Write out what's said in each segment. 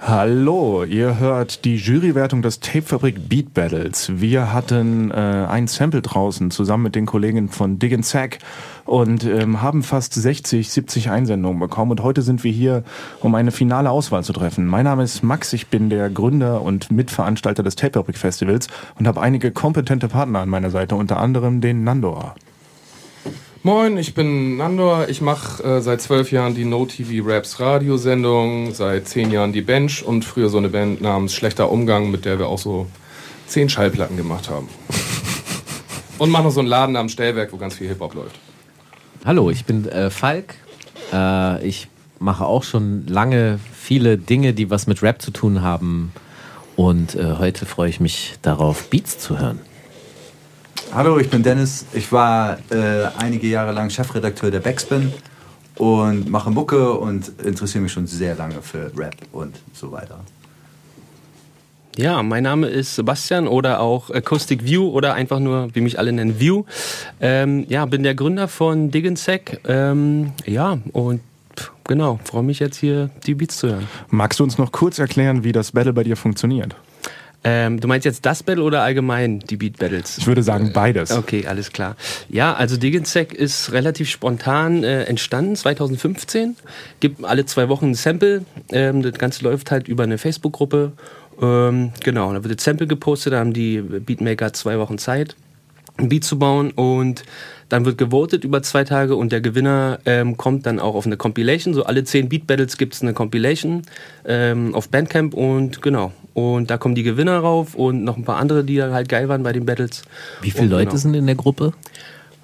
Hallo, ihr hört die Jurywertung des Tapefabrik Beat Battles. Wir hatten äh, ein Sample draußen zusammen mit den Kollegen von Dig Sack und ähm, haben fast 60, 70 Einsendungen bekommen und heute sind wir hier, um eine finale Auswahl zu treffen. Mein Name ist Max, ich bin der Gründer und Mitveranstalter des Tapefabrik Festivals und habe einige kompetente Partner an meiner Seite, unter anderem den Nandor. Moin, ich bin Nandor. Ich mache äh, seit zwölf Jahren die No TV Raps Radiosendung, seit zehn Jahren die Bench und früher so eine Band namens Schlechter Umgang, mit der wir auch so zehn Schallplatten gemacht haben. und mache noch so einen Laden am Stellwerk, wo ganz viel Hip-Hop läuft. Hallo, ich bin äh, Falk. Äh, ich mache auch schon lange viele Dinge, die was mit Rap zu tun haben. Und äh, heute freue ich mich darauf, Beats zu hören. Hallo, ich bin Dennis. Ich war äh, einige Jahre lang Chefredakteur der Backspin und mache Mucke und interessiere mich schon sehr lange für Rap und so weiter. Ja, mein Name ist Sebastian oder auch Acoustic View oder einfach nur, wie mich alle nennen, View. Ähm, ja, bin der Gründer von Dig Sec. Ähm, ja, und genau, freue mich jetzt hier die Beats zu hören. Magst du uns noch kurz erklären, wie das Battle bei dir funktioniert? Ähm, du meinst jetzt das Battle oder allgemein die Beat Battles? Ich würde sagen beides. Okay, alles klar. Ja, also Diggensec ist relativ spontan äh, entstanden, 2015. Gibt alle zwei Wochen ein Sample. Ähm, das Ganze läuft halt über eine Facebook-Gruppe. Ähm, genau, da wird das Sample gepostet, da haben die Beatmaker zwei Wochen Zeit, ein Beat zu bauen und dann wird gewotet über zwei Tage und der Gewinner ähm, kommt dann auch auf eine Compilation. So alle zehn Beat Battles gibt es eine Compilation ähm, auf Bandcamp und genau. Und da kommen die Gewinner rauf und noch ein paar andere, die halt geil waren bei den Battles. Wie viele und, Leute genau. sind in der Gruppe?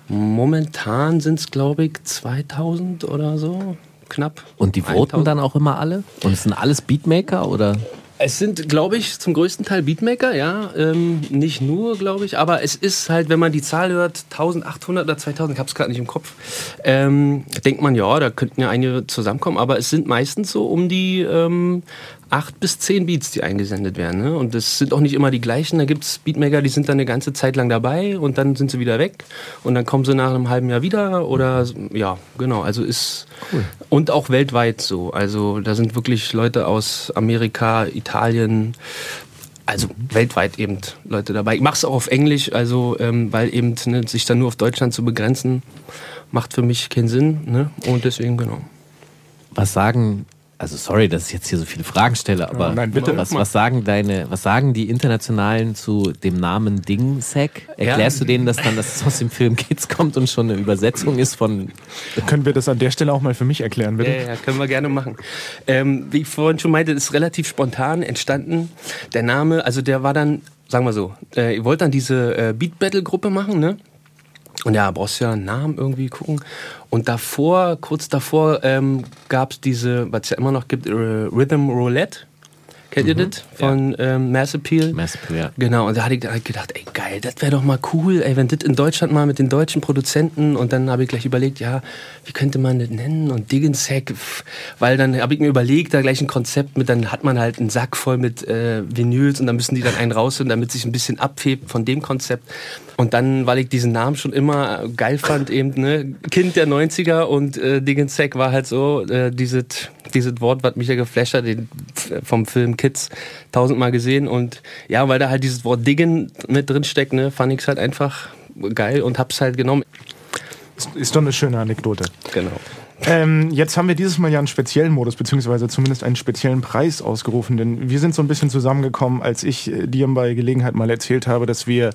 Momentan sind es, glaube ich, 2000 oder so. Knapp. Und die voten 1000. dann auch immer alle? Und es sind alles Beatmaker oder? Es sind, glaube ich, zum größten Teil Beatmaker, ja. Ähm, nicht nur, glaube ich, aber es ist halt, wenn man die Zahl hört, 1800 oder 2000, ich habe es gerade nicht im Kopf, ähm, denkt man, ja, da könnten ja einige zusammenkommen, aber es sind meistens so um die ähm, acht bis zehn Beats, die eingesendet werden. Ne? Und das sind auch nicht immer die gleichen. Da gibt es Beatmaker, die sind dann eine ganze Zeit lang dabei und dann sind sie wieder weg und dann kommen sie nach einem halben Jahr wieder oder ja, genau. Also ist cool. und auch weltweit so. Also da sind wirklich Leute aus Amerika, Italien, also weltweit eben Leute dabei. Ich mache es auch auf Englisch, also ähm, weil eben ne, sich dann nur auf Deutschland zu begrenzen, macht für mich keinen Sinn. Ne? Und deswegen genau. Was sagen also sorry, dass ich jetzt hier so viele Fragen stelle, aber oh nein, bitte. Was, was, sagen deine, was sagen die Internationalen zu dem Namen Dingsec? Erklärst ja. du denen das dann, dass es aus dem Film Kids kommt und schon eine Übersetzung ist von. Können wir das an der Stelle auch mal für mich erklären, bitte? Ja, ja können wir gerne machen. Ähm, wie ich vorhin schon meinte, ist relativ spontan entstanden. Der Name, also der war dann, sagen wir so, äh, ihr wollt dann diese äh, Beat Battle Gruppe machen, ne? Und ja, brauchst ja einen Namen irgendwie gucken. Und davor, kurz davor, ähm, gab es diese, was es ja immer noch gibt, äh, Rhythm Roulette. Kennt ihr mhm. das? Von ja. ähm, Mass Appeal? Mass Appeal, ja. Genau, und da hatte ich halt gedacht, ey geil, das wäre doch mal cool, ey, wenn das in Deutschland mal mit den deutschen Produzenten und dann habe ich gleich überlegt, ja, wie könnte man das nennen und Diggenshack, weil dann habe ich mir überlegt, da gleich ein Konzept mit, dann hat man halt einen Sack voll mit äh, Vinyls und dann müssen die dann einen rausholen, damit sich ein bisschen abhebt von dem Konzept. Und dann, weil ich diesen Namen schon immer geil fand, eben, ne, Kind der 90er und äh, Diggenshack war halt so, äh, dieses dieses Wort, was mich ja geflasht hat, den, vom Film Kids tausendmal gesehen. Und ja, weil da halt dieses Wort Diggen mit drin steckt, ne, fand ich es halt einfach geil und hab's halt genommen. Ist doch eine schöne Anekdote. Genau. Ähm, jetzt haben wir dieses Mal ja einen speziellen Modus, beziehungsweise zumindest einen speziellen Preis ausgerufen, denn wir sind so ein bisschen zusammengekommen, als ich äh, dir bei Gelegenheit mal erzählt habe, dass wir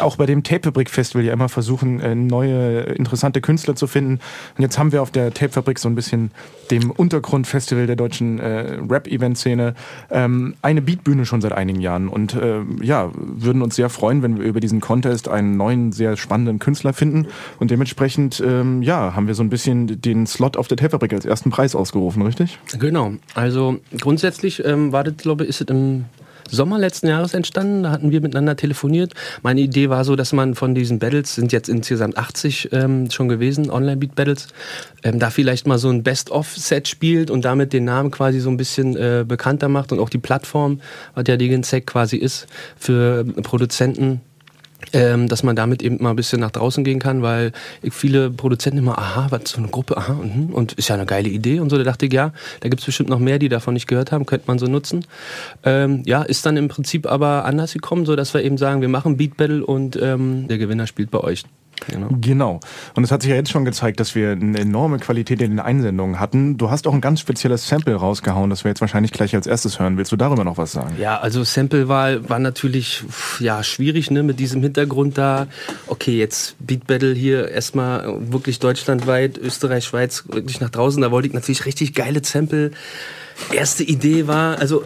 auch bei dem Tapefabrik Festival ja immer versuchen, äh, neue, interessante Künstler zu finden. Und jetzt haben wir auf der Tapefabrik so ein bisschen dem Untergrundfestival der deutschen äh, Rap-Event-Szene ähm, eine Beatbühne schon seit einigen Jahren und äh, ja, würden uns sehr freuen, wenn wir über diesen Contest einen neuen, sehr spannenden Künstler finden und dementsprechend ähm, ja, haben wir so ein bisschen den Slot Slot auf der Tapefabrik als ersten Preis ausgerufen, richtig? Genau. Also grundsätzlich ähm, war das, glaube ich, ist es im Sommer letzten Jahres entstanden. Da hatten wir miteinander telefoniert. Meine Idee war so, dass man von diesen Battles, sind jetzt insgesamt 80 ähm, schon gewesen, Online-Beat-Battles, ähm, da vielleicht mal so ein Best-of-Set spielt und damit den Namen quasi so ein bisschen äh, bekannter macht und auch die Plattform, was ja die Sec quasi ist, für Produzenten ähm, dass man damit eben mal ein bisschen nach draußen gehen kann, weil viele Produzenten immer, aha, was so eine Gruppe, aha, und, und ist ja eine geile Idee und so. Da dachte ich, ja, da gibt es bestimmt noch mehr, die davon nicht gehört haben, könnte man so nutzen. Ähm, ja, ist dann im Prinzip aber anders gekommen, so dass wir eben sagen, wir machen Beat Battle und ähm, der Gewinner spielt bei euch. Genau. genau. Und es hat sich ja jetzt schon gezeigt, dass wir eine enorme Qualität in den Einsendungen hatten. Du hast auch ein ganz spezielles Sample rausgehauen, das wir jetzt wahrscheinlich gleich als erstes hören. Willst du darüber noch was sagen? Ja, also Samplewahl war natürlich ja, schwierig, ne, mit diesem Hintergrund da. Okay, jetzt Beat Battle hier erstmal wirklich deutschlandweit, Österreich, Schweiz, wirklich nach draußen. Da wollte ich natürlich richtig geile Sample erste Idee war, also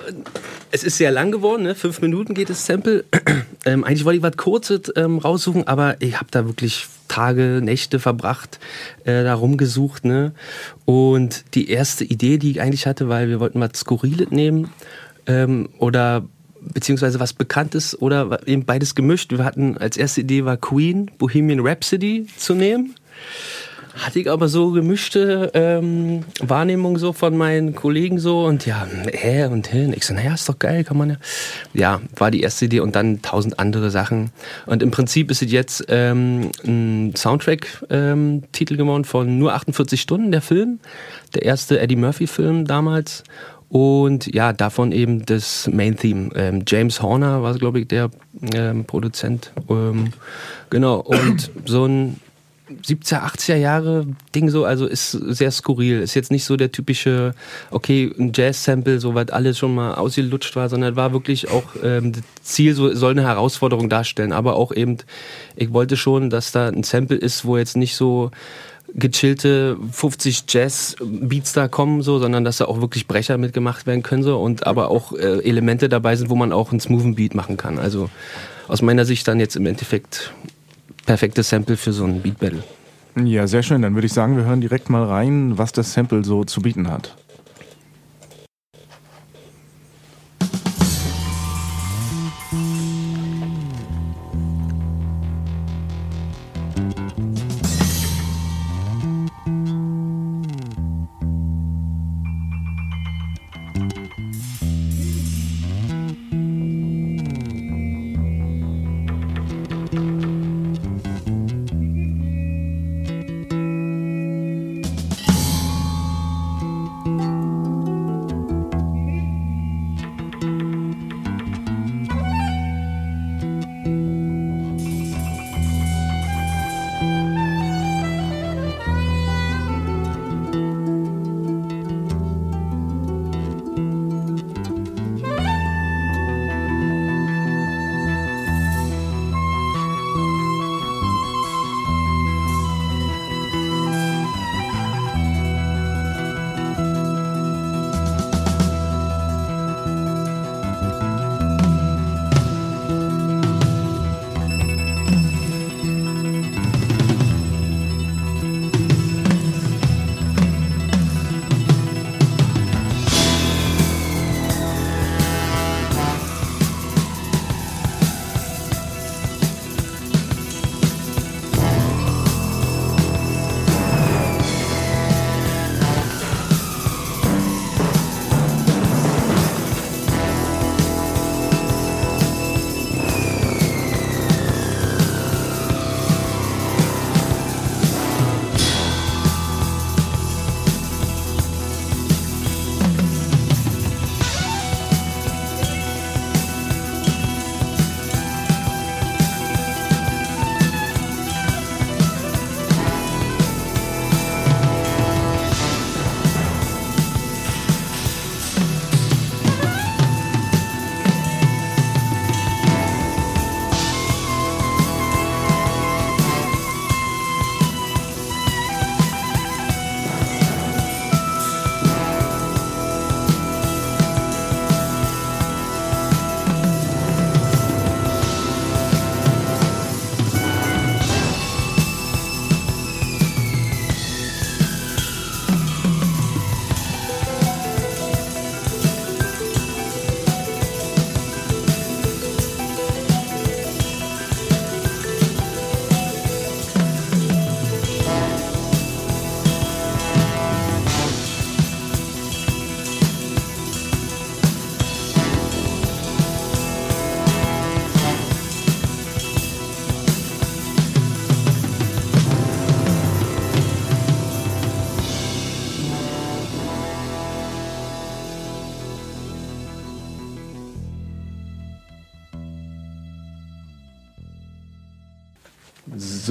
es ist sehr lang geworden, ne? fünf Minuten geht das Sample. ähm, eigentlich wollte ich was Kurzes ähm, raussuchen, aber ich habe da wirklich Tage, Nächte verbracht, äh, da rumgesucht. Ne? Und die erste Idee, die ich eigentlich hatte, weil wir wollten was Skurriles nehmen ähm, oder beziehungsweise was Bekanntes oder eben beides gemischt. Wir hatten als erste Idee war Queen Bohemian Rhapsody zu nehmen. Hatte ich aber so gemischte ähm, Wahrnehmung so von meinen Kollegen so und ja, hä und hin. Ich so, naja, ist doch geil, kann man ja. Ja, war die erste Idee und dann tausend andere Sachen. Und im Prinzip ist es jetzt ähm, ein Soundtrack-Titel ähm, geworden von nur 48 Stunden, der Film. Der erste Eddie Murphy-Film damals. Und ja, davon eben das Main Theme. Ähm, James Horner war, glaube ich, der ähm, Produzent. Ähm, genau, und so ein 70er, 80er Jahre Ding so, also ist sehr skurril. Ist jetzt nicht so der typische, okay, ein Jazz-Sample, so weit alles schon mal ausgelutscht war, sondern war wirklich auch ähm, das Ziel, so, soll eine Herausforderung darstellen. Aber auch eben, ich wollte schon, dass da ein Sample ist, wo jetzt nicht so gechillte 50 Jazz-Beats da kommen, so, sondern dass da auch wirklich Brecher mitgemacht werden können, so, und aber auch äh, Elemente dabei sind, wo man auch einen smoothen Beat machen kann. Also aus meiner Sicht dann jetzt im Endeffekt perfektes Sample für so ein Beat Battle. Ja, sehr schön. Dann würde ich sagen, wir hören direkt mal rein, was das Sample so zu bieten hat.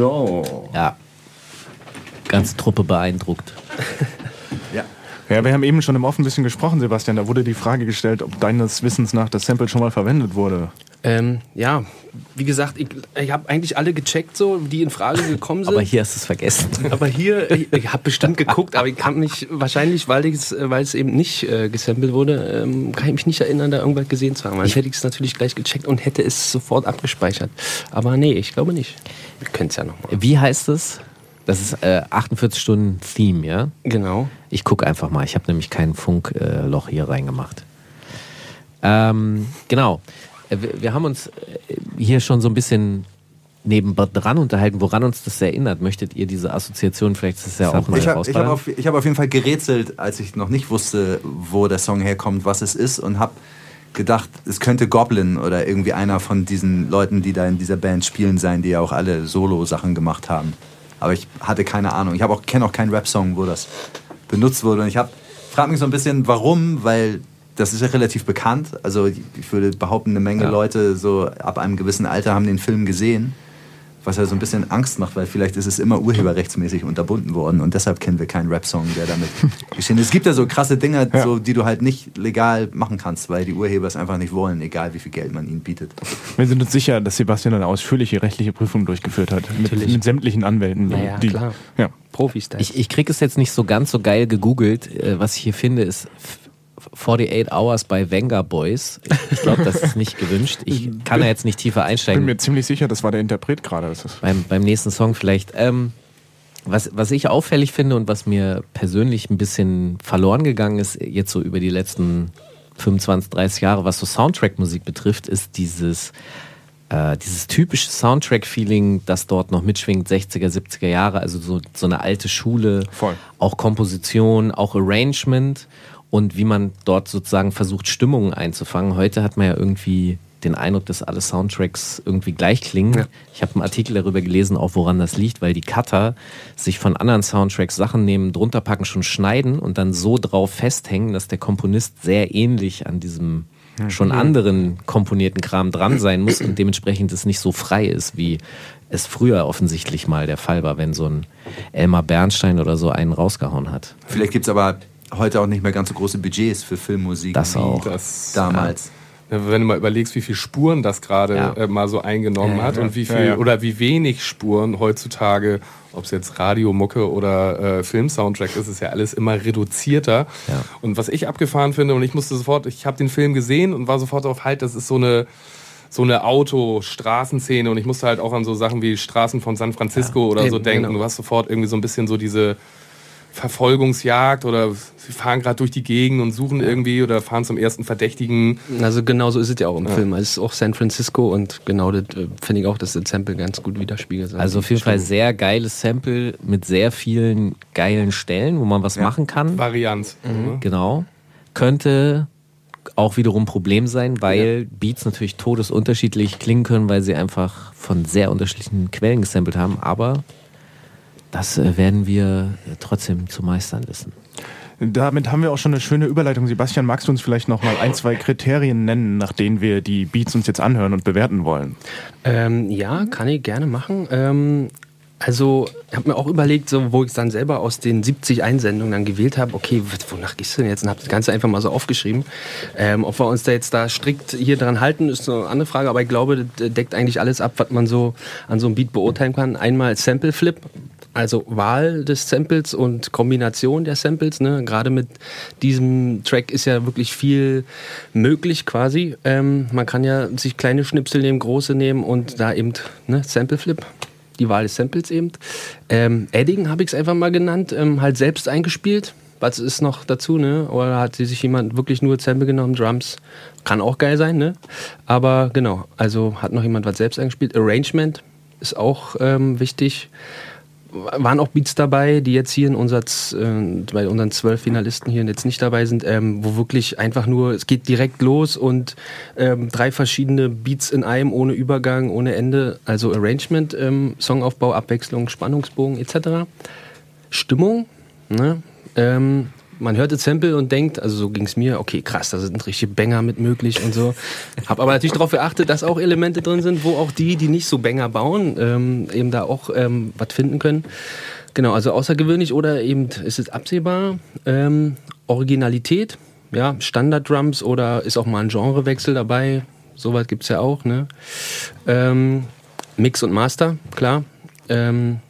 So. Ja. Ganze Truppe beeindruckt. ja. Ja, wir haben eben schon im Offen ein bisschen gesprochen, Sebastian. Da wurde die Frage gestellt, ob deines Wissens nach das Sample schon mal verwendet wurde. Ähm, ja, wie gesagt, ich, ich habe eigentlich alle gecheckt, so, die in Frage gekommen sind. aber hier hast du es vergessen. Aber hier, ich, ich habe bestimmt geguckt, aber ich kann mich wahrscheinlich, weil, weil es eben nicht äh, gesampelt wurde, ähm, kann ich mich nicht erinnern, da irgendwas gesehen zu haben. Weil ich hätte es natürlich gleich gecheckt und hätte es sofort abgespeichert. Aber nee, ich glaube nicht. Wir können es ja nochmal. Wie heißt es? Das ist äh, 48 Stunden Theme, ja? Genau. Ich gucke einfach mal. Ich habe nämlich kein Funkloch äh, hier reingemacht. Ähm, genau. Äh, wir, haben uns äh, hier schon so ein bisschen nebendran unterhalten, woran uns das erinnert. Möchtet ihr diese Assoziation vielleicht das ist ja auch mal Ich habe hab auf, hab auf jeden Fall gerätselt, als ich noch nicht wusste, wo der Song herkommt, was es ist und habe gedacht, es könnte Goblin oder irgendwie einer von diesen Leuten, die da in dieser Band spielen, sein, die ja auch alle Solo-Sachen gemacht haben. Aber ich hatte keine Ahnung. Ich auch, kenne auch keinen Rap-Song, wo das benutzt wurde. Und ich frage mich so ein bisschen, warum, weil das ist ja relativ bekannt. Also ich würde behaupten, eine Menge ja. Leute so ab einem gewissen Alter haben den Film gesehen was ja so ein bisschen Angst macht, weil vielleicht ist es immer urheberrechtsmäßig unterbunden worden und deshalb kennen wir keinen Rap-Song, der damit geschehen ist. Es gibt ja so krasse Dinge, ja. so, die du halt nicht legal machen kannst, weil die Urheber es einfach nicht wollen, egal wie viel Geld man ihnen bietet. Wir sind uns sicher, dass Sebastian eine ausführliche rechtliche Prüfung durchgeführt hat. Mit, mit, sämtlichen Anwälten. Naja, die, klar. Ja. Profis da. Ich, ich kriege es jetzt nicht so ganz so geil gegoogelt. Äh, was ich hier finde, ist 48 Hours bei Venga Boys. Ich glaube, das ist nicht gewünscht. Ich kann da jetzt nicht tiefer einsteigen. Ich bin mir ziemlich sicher, das war der Interpret gerade. Beim, beim nächsten Song vielleicht. Ähm, was, was ich auffällig finde und was mir persönlich ein bisschen verloren gegangen ist, jetzt so über die letzten 25, 30 Jahre, was so Soundtrack-Musik betrifft, ist dieses, äh, dieses typische Soundtrack-Feeling, das dort noch mitschwingt, 60er, 70er Jahre, also so, so eine alte Schule, Voll. auch Komposition, auch Arrangement und wie man dort sozusagen versucht, Stimmungen einzufangen. Heute hat man ja irgendwie den Eindruck, dass alle Soundtracks irgendwie gleich klingen. Ja. Ich habe einen Artikel darüber gelesen, auch woran das liegt, weil die Cutter sich von anderen Soundtracks Sachen nehmen, drunter packen, schon schneiden und dann so drauf festhängen, dass der Komponist sehr ähnlich an diesem schon anderen komponierten Kram dran sein muss und dementsprechend es nicht so frei ist, wie es früher offensichtlich mal der Fall war, wenn so ein Elmar Bernstein oder so einen rausgehauen hat. Vielleicht gibt es aber heute auch nicht mehr ganz so große Budgets für Filmmusik das wie auch. Das, damals. Ja. Wenn du mal überlegst, wie viele Spuren das gerade ja. äh, mal so eingenommen ja, hat und wie viel oder wie wenig Spuren heutzutage, ob es jetzt Radiomucke oder äh, Filmsoundtrack ist, ist ja alles immer reduzierter. Und was ich abgefahren finde, und ich musste sofort, ich habe den Film gesehen und war sofort auf halt, das ist so eine so eine Auto-Straßenszene und ich musste halt auch an so Sachen wie Straßen von San Francisco oder Eben, so denken. Genau. Du hast sofort irgendwie so ein bisschen so diese Verfolgungsjagd oder sie fahren gerade durch die Gegend und suchen irgendwie oder fahren zum ersten Verdächtigen. Also genau so ist es ja auch im ja. Film. Es ist auch San Francisco und genau das äh, finde ich auch, dass das Sample ganz gut widerspiegelt. Also auf jeden Fall sehr geiles Sample mit sehr vielen geilen Stellen, wo man was ja. machen kann. Varianz. Mhm. Genau. Könnte auch wiederum Problem sein, weil ja. Beats natürlich todesunterschiedlich klingen können, weil sie einfach von sehr unterschiedlichen Quellen gesampelt haben, aber das äh, werden wir äh, trotzdem zu meistern wissen. Damit haben wir auch schon eine schöne Überleitung. Sebastian, magst du uns vielleicht noch mal ein, zwei Kriterien nennen, nach denen wir die Beats uns jetzt anhören und bewerten wollen? Ähm, ja, kann ich gerne machen. Ähm, also, ich habe mir auch überlegt, so, wo ich dann selber aus den 70 Einsendungen dann gewählt habe, okay, wonach gehst du denn jetzt? Und habe das Ganze einfach mal so aufgeschrieben. Ähm, ob wir uns da jetzt da strikt hier dran halten, ist eine andere Frage, aber ich glaube, das deckt eigentlich alles ab, was man so an so einem Beat beurteilen kann. Einmal Sample Flip, also Wahl des Samples und Kombination der Samples. Ne? Gerade mit diesem Track ist ja wirklich viel möglich quasi. Ähm, man kann ja sich kleine Schnipsel nehmen, große nehmen und da eben ne, Sample Flip. Die Wahl des Samples eben. Ähm, Edding habe ich es einfach mal genannt, ähm, halt selbst eingespielt. Was ist noch dazu, ne? Oder hat sich jemand wirklich nur Sample genommen, Drums? Kann auch geil sein, ne? Aber genau, also hat noch jemand was selbst eingespielt. Arrangement ist auch ähm, wichtig waren auch Beats dabei, die jetzt hier in unser, äh, bei unseren zwölf Finalisten hier jetzt nicht dabei sind, ähm, wo wirklich einfach nur, es geht direkt los und ähm, drei verschiedene Beats in einem, ohne Übergang, ohne Ende, also Arrangement, ähm, Songaufbau, Abwechslung, Spannungsbogen etc. Stimmung, ne? Man hört das Sample und denkt, also so ging es mir, okay, krass, da sind richtige Banger mit möglich und so. Hab aber natürlich darauf geachtet, dass auch Elemente drin sind, wo auch die, die nicht so Banger bauen, ähm, eben da auch ähm, was finden können. Genau, also außergewöhnlich oder eben ist es absehbar. Ähm, Originalität, ja, Standard-Drums oder ist auch mal ein Genrewechsel dabei. Soweit gibt es ja auch. Ne? Ähm, Mix und Master, klar. Ähm,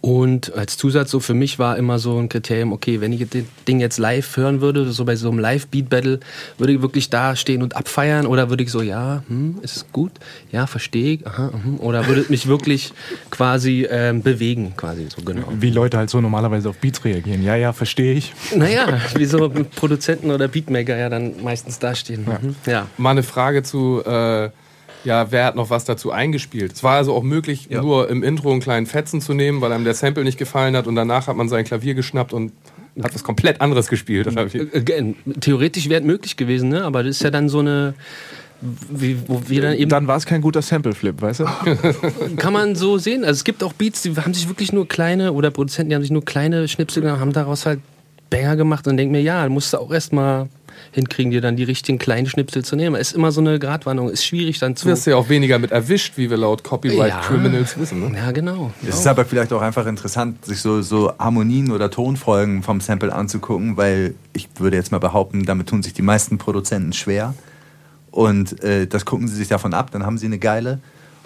und als Zusatz so für mich war immer so ein Kriterium, okay, wenn ich das Ding jetzt live hören würde, so bei so einem Live-Beat-Battle, würde ich wirklich da stehen und abfeiern oder würde ich so, ja, hm, ist es gut? Ja, verstehe ich. Aha, hm, oder würde es mich wirklich quasi ähm, bewegen, quasi so genau. Wie Leute halt so normalerweise auf Beats reagieren. Ja, ja, verstehe ich. Naja, wie so Produzenten oder Beatmaker ja dann meistens dastehen. Ja. Mhm. ja. Mal eine Frage zu... Äh ja, wer hat noch was dazu eingespielt? Es war also auch möglich, ja. nur im Intro einen kleinen Fetzen zu nehmen, weil einem der Sample nicht gefallen hat und danach hat man sein Klavier geschnappt und hat was komplett anderes gespielt. Äh, theoretisch wäre es möglich gewesen, ne? aber das ist ja dann so eine. Wie, wo wir dann eben dann war es kein guter Sample-Flip, weißt du? Kann man so sehen. Also es gibt auch Beats, die haben sich wirklich nur kleine, oder Produzenten, die haben sich nur kleine Schnipsel genommen, haben daraus halt Banger gemacht und denken mir, ja, musst du auch erstmal hinkriegen, dir dann die richtigen kleinen Schnipsel zu nehmen. Ist immer so eine Gratwanderung, ist schwierig dann zu. Du wirst ja auch weniger mit erwischt, wie wir laut Copyright ja. Criminals wissen. Ne? Ja, genau. Es ist aber vielleicht auch einfach interessant, sich so, so Harmonien oder Tonfolgen vom Sample anzugucken, weil ich würde jetzt mal behaupten, damit tun sich die meisten Produzenten schwer. Und äh, das gucken sie sich davon ab, dann haben sie eine geile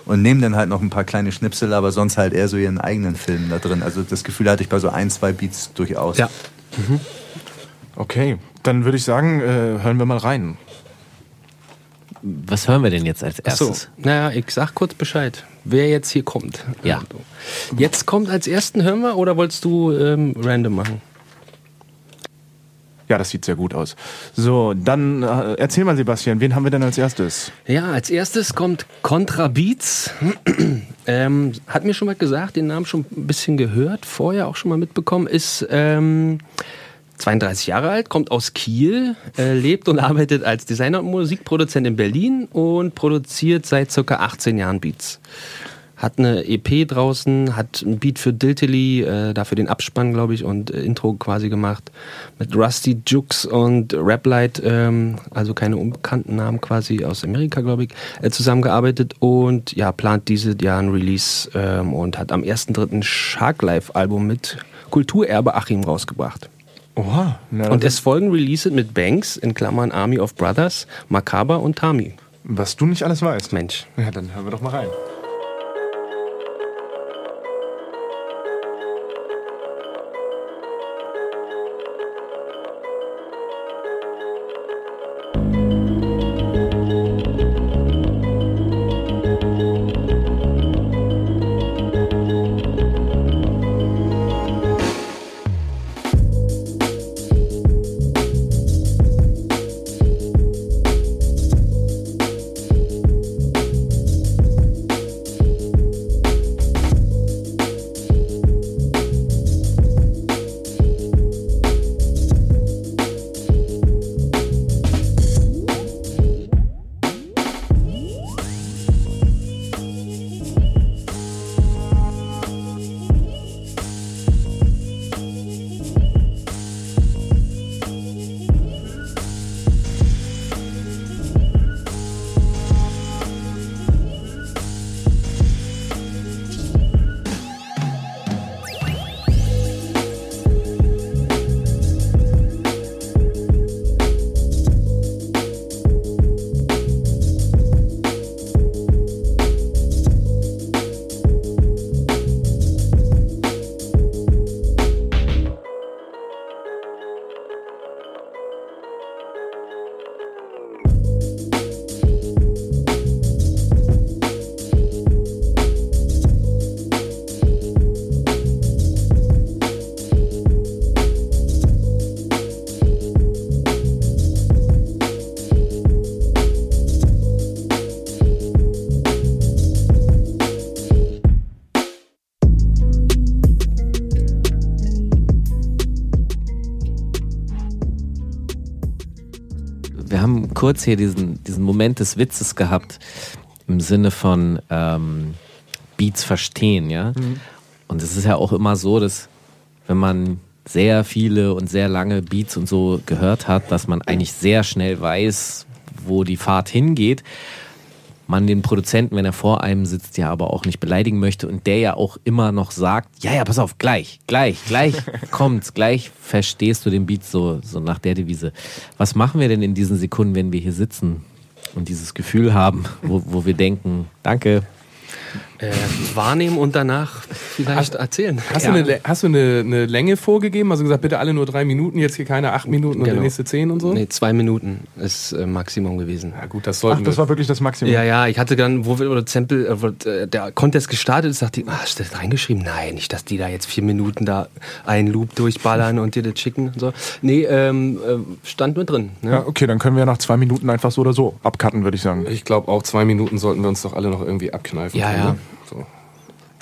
und nehmen dann halt noch ein paar kleine Schnipsel, aber sonst halt eher so ihren eigenen Film da drin. Also das Gefühl hatte ich bei so ein, zwei Beats durchaus. Ja. Mhm. Okay, dann würde ich sagen, äh, hören wir mal rein. Was hören wir denn jetzt als erstes? Ach so. Naja, ich sag kurz Bescheid, wer jetzt hier kommt. Ja. Jetzt kommt als ersten hören wir oder wolltest du ähm, random machen? Ja, das sieht sehr gut aus. So, dann äh, erzähl mal, Sebastian, wen haben wir denn als erstes? Ja, als erstes kommt Contra Beats. ähm, hat mir schon mal gesagt, den Namen schon ein bisschen gehört, vorher auch schon mal mitbekommen, ist ähm, 32 Jahre alt, kommt aus Kiel, äh, lebt und arbeitet als Designer und Musikproduzent in Berlin und produziert seit ca. 18 Jahren Beats. Hat eine EP draußen, hat ein Beat für Diltily, äh, dafür den Abspann, glaube ich, und äh, Intro quasi gemacht. Mit Rusty Jukes und Raplight, ähm, also keine unbekannten Namen quasi aus Amerika, glaube ich, äh, zusammengearbeitet und ja, plant dieses Jahr ein Release ähm, und hat am 1.3. ein Shark Life Album mit Kulturerbe Achim rausgebracht. Oha. Na, und es folgen Releases mit Banks, in Klammern Army of Brothers, Macabre und Tami. Was du nicht alles weißt. Mensch. Ja, dann hören wir doch mal rein. Kurz hier diesen, diesen Moment des Witzes gehabt, im Sinne von ähm, Beats verstehen, ja. Mhm. Und es ist ja auch immer so, dass wenn man sehr viele und sehr lange Beats und so gehört hat, dass man eigentlich sehr schnell weiß, wo die Fahrt hingeht. Man den Produzenten, wenn er vor einem sitzt, ja aber auch nicht beleidigen möchte und der ja auch immer noch sagt, ja, ja, pass auf, gleich, gleich, gleich kommt's, gleich verstehst du den Beat so, so nach der Devise. Was machen wir denn in diesen Sekunden, wenn wir hier sitzen und dieses Gefühl haben, wo, wo wir denken, danke, äh, wahrnehmen und danach vielleicht hast, erzählen. Hast, ja. du, eine, hast du eine, eine, Länge vorgegeben? Also gesagt, bitte alle nur drei Minuten, jetzt hier keine acht Minuten genau. und der genau. nächste zehn und so? Nee, zwei Minuten ist äh, Maximum gewesen. Ja gut, das sollten Ach, das war wirklich das Maximum? Ja, ja, ich hatte dann, wo wir, oder Sample, äh, äh, der Contest gestartet ist, dachte ich, ah, hast du das reingeschrieben? Nein, nicht, dass die da jetzt vier Minuten da einen Loop durchballern und dir das schicken und so. Nee, ähm, äh, stand mit drin. Ne? Ja, okay, dann können wir ja nach zwei Minuten einfach so oder so abcutten, würde ich sagen. Ich glaube auch zwei Minuten sollten wir uns doch alle noch irgendwie abkneifen. Ja, können, ja.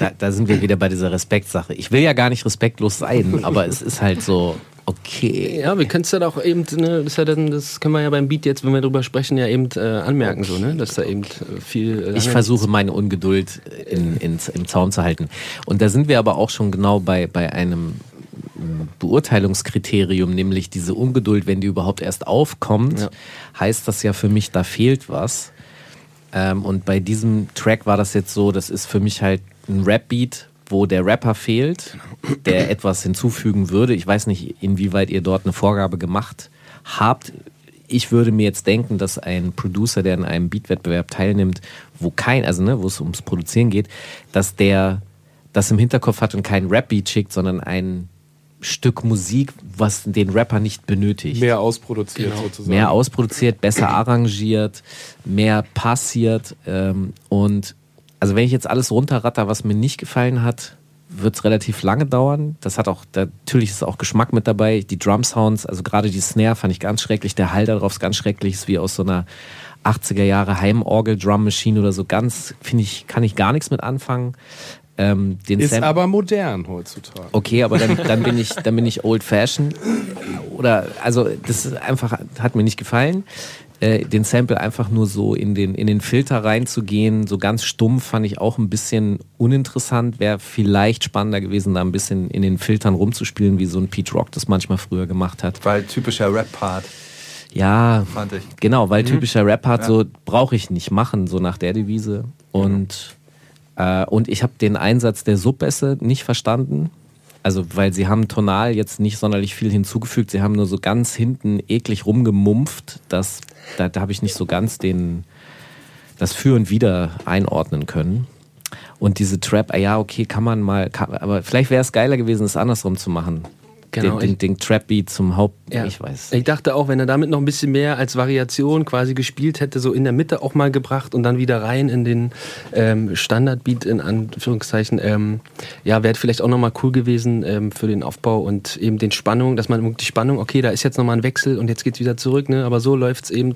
Da, da sind wir wieder bei dieser Respektsache. Ich will ja gar nicht respektlos sein, aber es ist halt so, okay. Ja, wir können es ja auch eben, ne, das, ja dann, das können wir ja beim Beat jetzt, wenn wir drüber sprechen, ja eben äh, anmerken, so, ne? dass da eben äh, viel. Äh, ich versuche meine Ungeduld in, in, im Zaun zu halten. Und da sind wir aber auch schon genau bei, bei einem Beurteilungskriterium, nämlich diese Ungeduld, wenn die überhaupt erst aufkommt, ja. heißt das ja für mich, da fehlt was. Ähm, und bei diesem Track war das jetzt so, das ist für mich halt ein Rap-Beat, wo der Rapper fehlt, der etwas hinzufügen würde. Ich weiß nicht, inwieweit ihr dort eine Vorgabe gemacht habt. Ich würde mir jetzt denken, dass ein Producer, der in einem Beat-Wettbewerb teilnimmt, wo kein, also ne, wo es ums Produzieren geht, dass der das im Hinterkopf hat und keinen Rap-Beat schickt, sondern ein Stück Musik, was den Rapper nicht benötigt. Mehr ausproduziert genau. sozusagen. Mehr ausproduziert, besser arrangiert, mehr passiert. Ähm, und also wenn ich jetzt alles runterratter, was mir nicht gefallen hat, wird es relativ lange dauern. Das hat auch, natürlich ist auch Geschmack mit dabei. Die Drum Sounds, also gerade die Snare fand ich ganz schrecklich. Der Hall darauf ist ganz schrecklich, ist wie aus so einer 80er Jahre Heimorgel Drum Machine oder so. Ganz, finde ich, kann ich gar nichts mit anfangen. Ähm, ist Sam aber modern heutzutage. Okay, aber dann, dann bin ich, dann bin ich old fashioned. Oder, also, das ist einfach, hat mir nicht gefallen. Äh, den Sample einfach nur so in den, in den Filter reinzugehen, so ganz stumpf, fand ich auch ein bisschen uninteressant. Wäre vielleicht spannender gewesen, da ein bisschen in den Filtern rumzuspielen, wie so ein Pete Rock das manchmal früher gemacht hat. Weil typischer Rap-Part. Ja, fand ich. Genau, weil mhm. typischer Rap-Part ja. so brauche ich nicht machen, so nach der Devise. Und, mhm. äh, und ich habe den Einsatz der Subbässe nicht verstanden. Also, weil sie haben tonal jetzt nicht sonderlich viel hinzugefügt. Sie haben nur so ganz hinten eklig rumgemumpft. Das, da, da habe ich nicht so ganz den, das Für und Wider einordnen können. Und diese Trap, ah ja, okay, kann man mal, kann, aber vielleicht wäre es geiler gewesen, es andersrum zu machen genau, den, den, den Trap-Beat zum Haupt. Ja. Ich weiß. Ich dachte auch, wenn er damit noch ein bisschen mehr als Variation quasi gespielt hätte, so in der Mitte auch mal gebracht und dann wieder rein in den ähm, Standard-Beat in Anführungszeichen, ähm, ja, wäre vielleicht auch nochmal cool gewesen ähm, für den Aufbau und eben den Spannung, dass man die Spannung, okay, da ist jetzt nochmal ein Wechsel und jetzt geht es wieder zurück, ne? aber so läuft es eben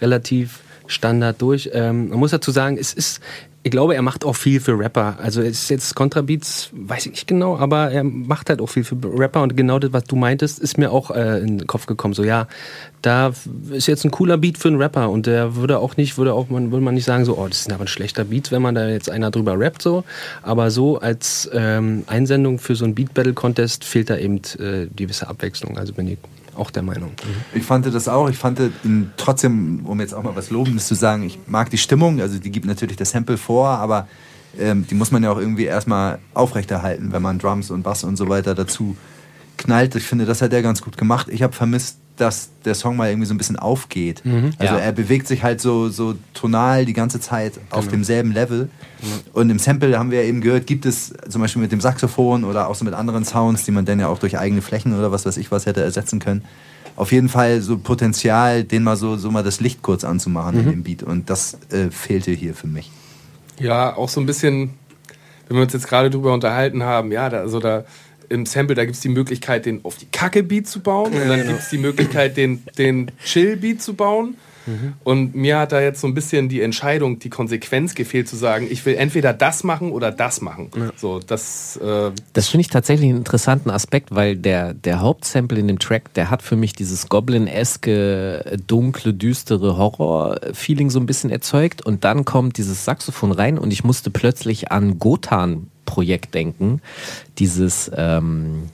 relativ Standard durch. Ähm, man muss dazu sagen, es ist ich glaube, er macht auch viel für Rapper. Also es ist jetzt Contrabeats, weiß ich nicht genau, aber er macht halt auch viel für Rapper und genau das, was du meintest, ist mir auch äh, in den Kopf gekommen. So ja, da ist jetzt ein cooler Beat für einen Rapper und der würde auch nicht, würde auch man würde man nicht sagen so, oh, das ist aber ein schlechter Beat, wenn man da jetzt einer drüber rappt so. Aber so als ähm, Einsendung für so einen Beat Battle Contest fehlt da eben äh, die gewisse Abwechslung. Also bin ich auch der Meinung. Mhm. Ich fand das auch. Ich fand ihn trotzdem, um jetzt auch mal was Lobendes zu sagen, ich mag die Stimmung. Also die gibt natürlich das Sample vor, aber ähm, die muss man ja auch irgendwie erstmal aufrechterhalten, wenn man Drums und Bass und so weiter dazu knallt. Ich finde, das hat er ganz gut gemacht. Ich habe vermisst, dass der Song mal irgendwie so ein bisschen aufgeht. Mhm, also ja. er bewegt sich halt so, so tonal die ganze Zeit auf genau. demselben Level. Mhm. Und im Sample haben wir ja eben gehört, gibt es zum Beispiel mit dem Saxophon oder auch so mit anderen Sounds, die man dann ja auch durch eigene Flächen oder was weiß ich was hätte ersetzen können. Auf jeden Fall so Potenzial, den mal so, so mal das Licht kurz anzumachen mhm. in dem Beat. Und das äh, fehlte hier für mich. Ja, auch so ein bisschen, wenn wir uns jetzt gerade drüber unterhalten haben, ja, da, also da im Sample, da gibt es die Möglichkeit, den auf die Kacke-Beat zu bauen. und dann genau. gibt es die Möglichkeit, den, den Chill-Beat zu bauen. Mhm. Und mir hat da jetzt so ein bisschen die Entscheidung, die Konsequenz gefehlt, zu sagen, ich will entweder das machen oder das machen. Ja. So, das äh das finde ich tatsächlich einen interessanten Aspekt, weil der, der Hauptsample in dem Track, der hat für mich dieses Goblin-eske, dunkle, düstere Horror-Feeling so ein bisschen erzeugt. Und dann kommt dieses Saxophon rein und ich musste plötzlich an Gotan Projekt denken. Dieses ähm,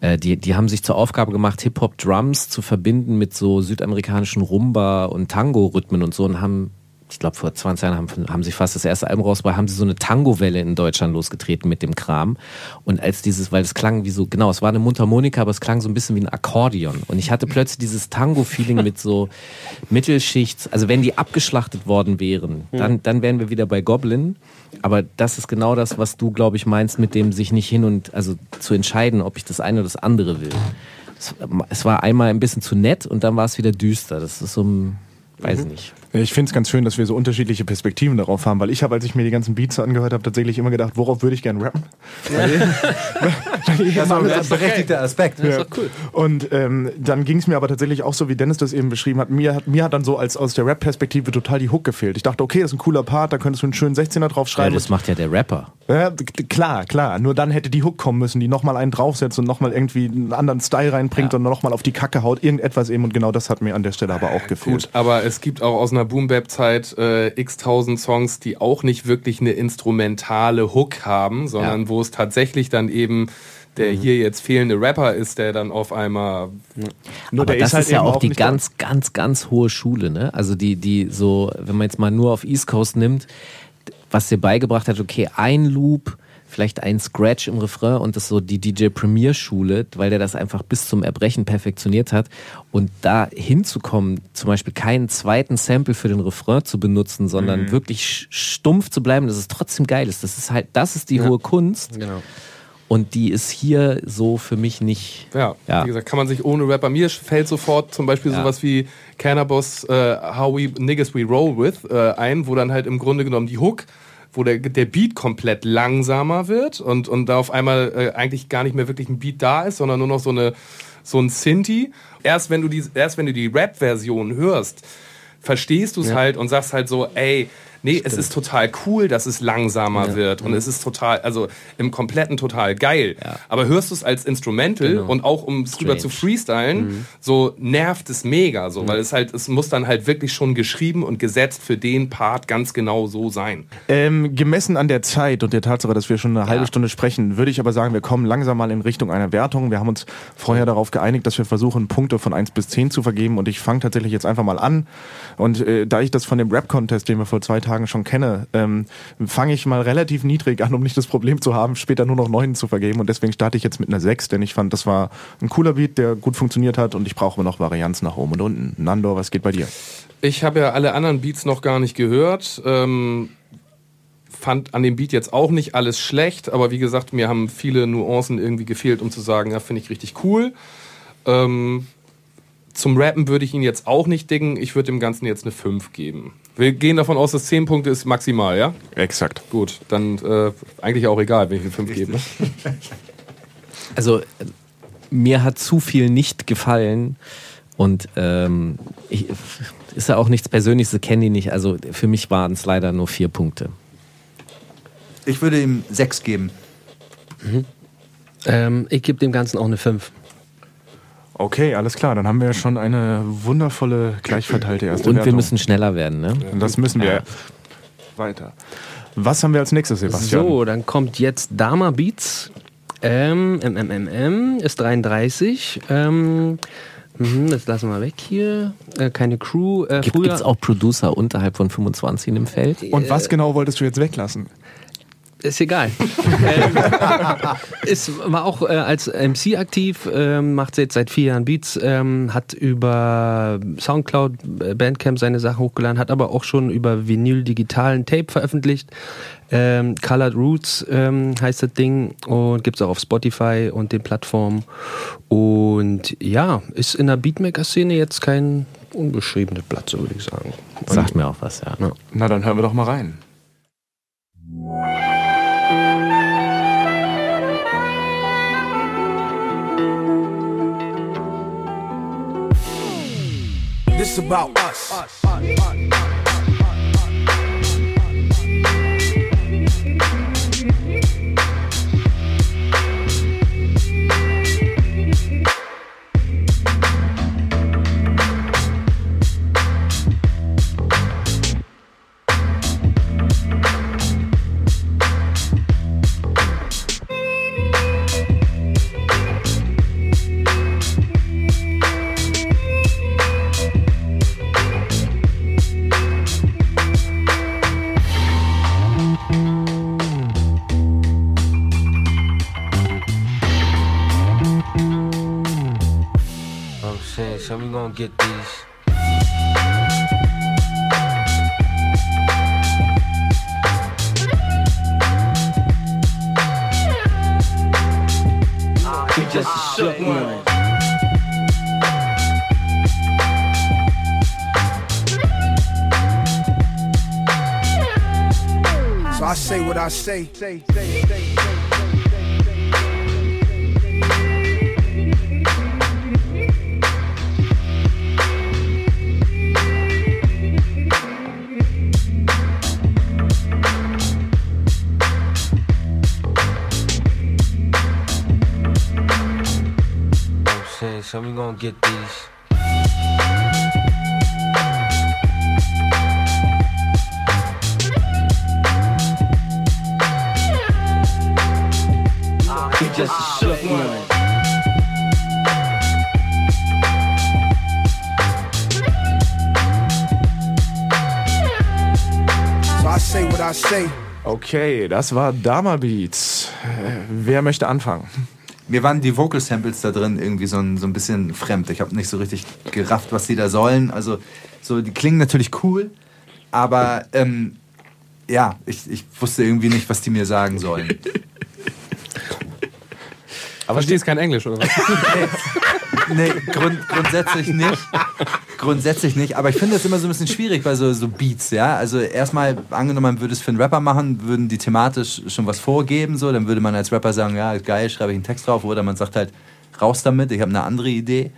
Äh, die, die haben sich zur Aufgabe gemacht, Hip-Hop-Drums zu verbinden mit so südamerikanischen Rumba- und Tango-Rhythmen und so und haben ich glaube, vor 20 Jahren haben, haben sie fast das erste Album rausgebracht, haben sie so eine Tango-Welle in Deutschland losgetreten mit dem Kram. Und als dieses, weil es klang wie so, genau, es war eine Mundharmonika, aber es klang so ein bisschen wie ein Akkordeon. Und ich hatte plötzlich dieses Tango-Feeling mit so Mittelschichts, also wenn die abgeschlachtet worden wären, dann, dann wären wir wieder bei Goblin. Aber das ist genau das, was du, glaube ich, meinst, mit dem sich nicht hin und, also zu entscheiden, ob ich das eine oder das andere will. Es, es war einmal ein bisschen zu nett und dann war es wieder düster. Das ist so ein, weiß mhm. nicht. Ich finde es ganz schön, dass wir so unterschiedliche Perspektiven darauf haben, weil ich habe, als ich mir die ganzen Beats angehört habe, tatsächlich immer gedacht, worauf würde ich gerne rappen? das ist ein berechtigter Aspekt. Ja. Cool. Und ähm, dann ging es mir aber tatsächlich auch so, wie Dennis das eben beschrieben hat. Mir hat, mir hat dann so als aus der Rap-Perspektive total die Hook gefehlt. Ich dachte, okay, das ist ein cooler Part, da könntest du einen schönen 16er drauf schreiben. Ja, das macht ja der Rapper. Ja, klar, klar. Nur dann hätte die Hook kommen müssen, die nochmal einen draufsetzt und nochmal irgendwie einen anderen Style reinbringt ja. und nochmal auf die Kacke haut. Irgendetwas eben. Und genau das hat mir an der Stelle aber auch gefehlt. Gut, aber es gibt auch aus einer Boom-Bap-Zeit äh, x-tausend Songs, die auch nicht wirklich eine instrumentale Hook haben, sondern ja. wo es tatsächlich dann eben der mhm. hier jetzt fehlende Rapper ist, der dann auf einmal. Nur Aber der das ist, halt ist ja auch die ganz, ganz, ganz hohe Schule, ne? Also die, die so, wenn man jetzt mal nur auf East Coast nimmt, was dir beigebracht hat, okay, ein Loop, vielleicht ein Scratch im Refrain und das so die DJ Premier Schule, weil der das einfach bis zum Erbrechen perfektioniert hat. Und da hinzukommen, zum Beispiel keinen zweiten Sample für den Refrain zu benutzen, sondern mhm. wirklich stumpf zu bleiben, dass es trotzdem geil ist. Das ist halt, das ist die ja. hohe Kunst. Genau. Und die ist hier so für mich nicht. Ja, ja, wie gesagt, kann man sich ohne Rapper. Mir fällt sofort zum Beispiel ja. sowas wie Cannabis, uh, How We Niggas We Roll With uh, ein, wo dann halt im Grunde genommen die Hook wo der, der Beat komplett langsamer wird und, und da auf einmal äh, eigentlich gar nicht mehr wirklich ein Beat da ist, sondern nur noch so, eine, so ein Synthi. Erst wenn du die, erst wenn du die Rap-Version hörst, verstehst du es ja. halt und sagst halt so, ey, Nee, Stimmt. es ist total cool, dass es langsamer ja. wird und mhm. es ist total, also im Kompletten total geil. Ja. Aber hörst du es als Instrumental genau. und auch um es drüber zu freestylen, mhm. so nervt es mega, so, mhm. weil es halt, es muss dann halt wirklich schon geschrieben und gesetzt für den Part ganz genau so sein. Ähm, gemessen an der Zeit und der Tatsache, dass wir schon eine ja. halbe Stunde sprechen, würde ich aber sagen, wir kommen langsam mal in Richtung einer Wertung. Wir haben uns vorher darauf geeinigt, dass wir versuchen, Punkte von 1 bis 10 zu vergeben und ich fange tatsächlich jetzt einfach mal an. Und äh, da ich das von dem Rap-Contest, den wir vor zwei Tagen Tagen schon kenne, ähm, fange ich mal relativ niedrig an, um nicht das Problem zu haben, später nur noch neun zu vergeben. Und deswegen starte ich jetzt mit einer sechs, denn ich fand, das war ein cooler Beat, der gut funktioniert hat und ich brauche noch Varianz nach oben und unten. Nando, was geht bei dir? Ich habe ja alle anderen Beats noch gar nicht gehört. Ähm fand an dem Beat jetzt auch nicht alles schlecht, aber wie gesagt, mir haben viele Nuancen irgendwie gefehlt, um zu sagen, ja, finde ich richtig cool. Ähm, zum Rappen würde ich ihn jetzt auch nicht dicken. Ich würde dem Ganzen jetzt eine 5 geben. Wir gehen davon aus, dass 10 Punkte ist maximal, ja? Exakt. Gut, dann äh, eigentlich auch egal, wenn ich eine 5 gebe. Also, mir hat zu viel nicht gefallen. Und ähm, ich, ist ja auch nichts Persönliches, kenne ich nicht. Also für mich waren es leider nur vier Punkte. Ich würde ihm sechs geben. Mhm. Ähm, ich gebe dem Ganzen auch eine 5. Okay, alles klar. Dann haben wir schon eine wundervolle, gleichverteilte erste Und Wertung. wir müssen schneller werden, ne? Und das müssen wir. Ja. Weiter. Was haben wir als nächstes, Sebastian? So, dann kommt jetzt Dama Beats. Ähm, MMMM ist 33. Ähm, mhm, das lassen wir weg hier. Äh, keine Crew. Äh, Gibt es auch Producer unterhalb von 25 in dem Feld? Und was genau wolltest du jetzt weglassen? Ist egal. ähm, ist, war auch äh, als MC aktiv, ähm, macht jetzt seit vier Jahren Beats, ähm, hat über Soundcloud, äh, Bandcamp seine Sachen hochgeladen, hat aber auch schon über Vinyl digitalen Tape veröffentlicht. Ähm, Colored Roots ähm, heißt das Ding und gibt es auch auf Spotify und den Plattformen. Und ja, ist in der Beatmaker-Szene jetzt kein unbeschriebenes Blatt, so würde ich sagen. Sagt mir auch was, ja. ja. Na, dann hören wir doch mal rein. About us. us. I'm saying? So we gonna get these. just a shook one. Ah, so I say what I say. say, say, say, say. so we gonna get these. just a shook one. So I say what I say. Okay, das war Dama Beats. Äh, wer möchte anfangen? Mir waren die Vocal Samples da drin irgendwie so ein, so ein bisschen fremd. Ich habe nicht so richtig gerafft, was die da sollen. Also, so, die klingen natürlich cool, aber ähm, ja, ich, ich wusste irgendwie nicht, was die mir sagen sollen. Aber verstehst kein Englisch, oder was? nee, grund, grundsätzlich nicht. Grundsätzlich nicht, aber ich finde das immer so ein bisschen schwierig bei so, so Beats, ja. Also erstmal, angenommen, man würde es für einen Rapper machen, würden die thematisch schon was vorgeben, so, dann würde man als Rapper sagen, ja, geil, schreibe ich einen Text drauf, oder man sagt halt, raus damit, ich habe eine andere Idee.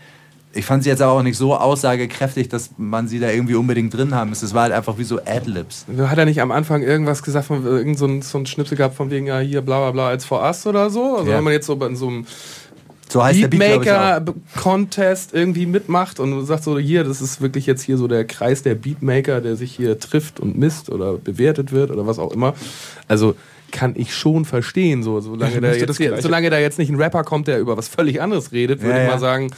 Ich fand sie jetzt aber auch nicht so aussagekräftig, dass man sie da irgendwie unbedingt drin haben müsste. Es war halt einfach wie so Adlibs. Hat er nicht am Anfang irgendwas gesagt, von irgend so ein, so ein Schnipsel gehabt von wegen, ja, hier bla bla bla als For Us oder so? Also ja. wenn man jetzt so in so einem so heißt Beatmaker-Contest irgendwie mitmacht und sagt so, hier, das ist wirklich jetzt hier so der Kreis der Beatmaker, der sich hier trifft und misst oder bewertet wird oder was auch immer. Also kann ich schon verstehen, so, solange, da jetzt, solange da jetzt nicht ein Rapper kommt, der über was völlig anderes redet, würde ja, ich mal sagen,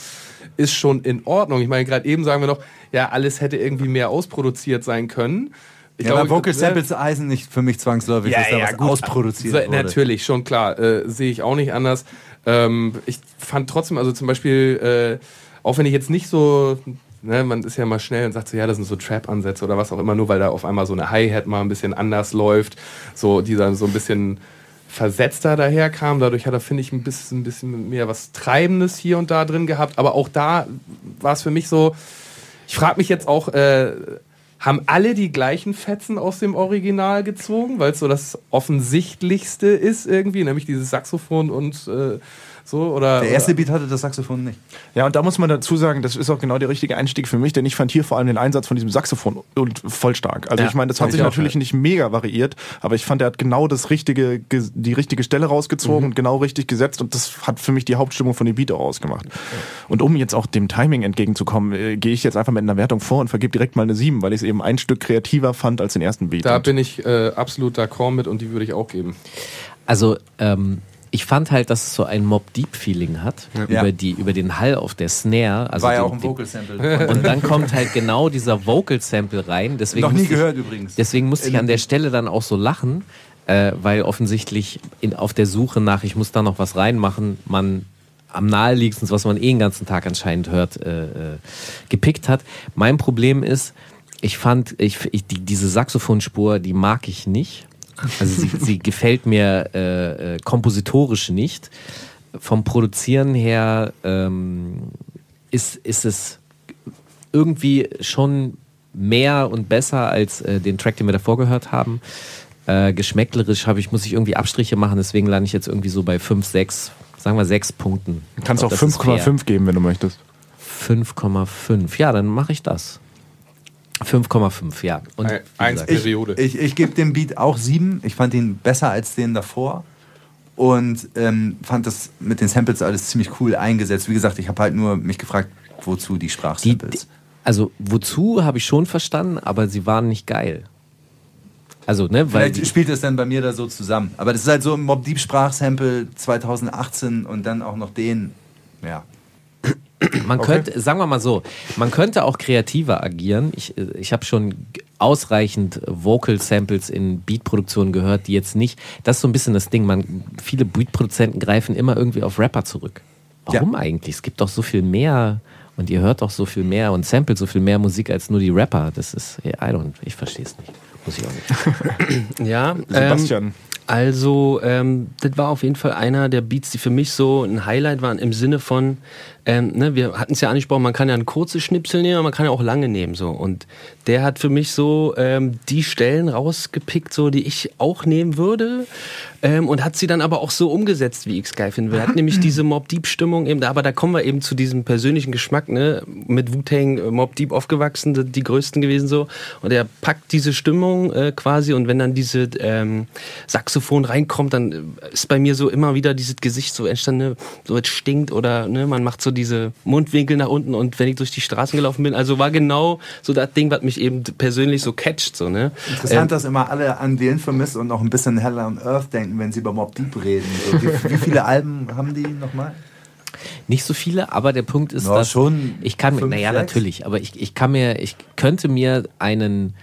ist schon in Ordnung. Ich meine, gerade eben sagen wir noch, ja, alles hätte irgendwie mehr ausproduziert sein können. Ich ja, glaube, Vocal Samples äh, heißen nicht für mich zwangsläufig, ja, dass da ja, was gut. ausproduziert so, wurde. Natürlich, schon klar. Äh, Sehe ich auch nicht anders. Ähm, ich fand trotzdem, also zum Beispiel, äh, auch wenn ich jetzt nicht so, ne, man ist ja mal schnell und sagt so, ja, das sind so Trap-Ansätze oder was auch immer, nur weil da auf einmal so eine Hi-Hat mal ein bisschen anders läuft, so, die dann so ein bisschen versetzter daherkam. Dadurch hat er, finde ich, ein bisschen, ein bisschen mehr was Treibendes hier und da drin gehabt. Aber auch da war es für mich so, ich frage mich jetzt auch, äh, haben alle die gleichen Fetzen aus dem Original gezogen, weil es so das Offensichtlichste ist irgendwie, nämlich dieses Saxophon und äh, so, oder, der erste Beat hatte das Saxophon nicht. Ja, und da muss man dazu sagen, das ist auch genau der richtige Einstieg für mich, denn ich fand hier vor allem den Einsatz von diesem Saxophon und voll stark. Also ja, ich meine, das hat sich natürlich nicht mega variiert, aber ich fand, er hat genau das richtige, die richtige Stelle rausgezogen mhm. und genau richtig gesetzt und das hat für mich die Hauptstimmung von dem Beat auch ausgemacht. Und um jetzt auch dem Timing entgegenzukommen, äh, gehe ich jetzt einfach mit einer Wertung vor und vergebe direkt mal eine 7, weil ich es eben ein Stück kreativer fand als den ersten Beat. Da bin ich äh, absolut d'accord mit und die würde ich auch geben. Also, ähm, ich fand halt, dass es so ein Mob Deep Feeling hat ja. über die über den Hall auf der Snare. Also War ja auch ein Vocal Sample. Und dann kommt halt genau dieser Vocal Sample rein. Deswegen Noch nie gehört ich, übrigens. Deswegen musste ich an der Stelle dann auch so lachen, äh, weil offensichtlich in, auf der Suche nach, ich muss da noch was reinmachen, man am naheliegendsten, was man eh den ganzen Tag anscheinend hört, äh, äh, gepickt hat. Mein Problem ist, ich fand, ich, ich die, diese Saxophonspur, die mag ich nicht. Also sie, sie gefällt mir äh, äh, kompositorisch nicht. Vom Produzieren her ähm, ist, ist es irgendwie schon mehr und besser als äh, den Track, den wir davor gehört haben. Äh, geschmäcklerisch habe ich, muss ich irgendwie Abstriche machen, deswegen lande ich jetzt irgendwie so bei 5, 6, sagen wir 6 Punkten. Du kannst auch 5,5 geben, wenn du möchtest. 5,5. Ja, dann mache ich das. 5,5, ja. Und Eins Periode. Ich, ich, ich gebe dem Beat auch 7. Ich fand ihn besser als den davor. Und ähm, fand das mit den Samples alles ziemlich cool eingesetzt. Wie gesagt, ich habe halt nur mich gefragt, wozu die Sprachsamples. Die, also wozu habe ich schon verstanden, aber sie waren nicht geil. Also, ne, weil Vielleicht spielt es dann bei mir da so zusammen. Aber das ist halt so ein Mob Deep Sprachsample 2018 und dann auch noch den. Ja. Man okay. könnte, sagen wir mal so, man könnte auch kreativer agieren. Ich, ich habe schon ausreichend Vocal Samples in Beatproduktionen gehört, die jetzt nicht, das ist so ein bisschen das Ding, man, viele Beatproduzenten greifen immer irgendwie auf Rapper zurück. Warum ja. eigentlich? Es gibt doch so viel mehr Und ihr hört doch so viel mehr und samplet so viel mehr Musik als nur die Rapper. Das ist, I don't, ich verstehe es nicht. Muss ich auch nicht. ja, Sebastian. Ähm, also, ähm, das war auf jeden Fall einer der Beats, die für mich so ein Highlight waren im Sinne von, ähm, ne, wir hatten es ja angesprochen, man kann ja ein kurzes Schnipsel nehmen, aber man kann ja auch lange nehmen. So. Und der hat für mich so ähm, die Stellen rausgepickt, so, die ich auch nehmen würde. Ähm, und hat sie dann aber auch so umgesetzt, wie ich es geil finden will. Hat nämlich diese Mob Deep Stimmung eben, aber da kommen wir eben zu diesem persönlichen Geschmack, ne? Mit Wu-Tang, äh, Mob Deep aufgewachsen, die, die größten gewesen so. Und er packt diese Stimmung äh, quasi und wenn dann diese ähm, Saxophon reinkommt, dann äh, ist bei mir so immer wieder dieses Gesicht so entstanden, ne? so es stinkt oder ne, man macht so diese Mundwinkel nach unten und wenn ich durch die Straßen gelaufen bin, also war genau so das Ding, was mich eben persönlich so catcht. So, ne? Interessant, ähm, dass immer alle an The Infamous und noch ein bisschen Hell on Earth denken, wenn sie über Mob Deep reden. So, wie, wie, viele Alben haben die nochmal? Nicht so viele, aber der Punkt ist, ja, dass schon ich kann mir, naja, natürlich, aber ich, ich kann mir, ich könnte mir einen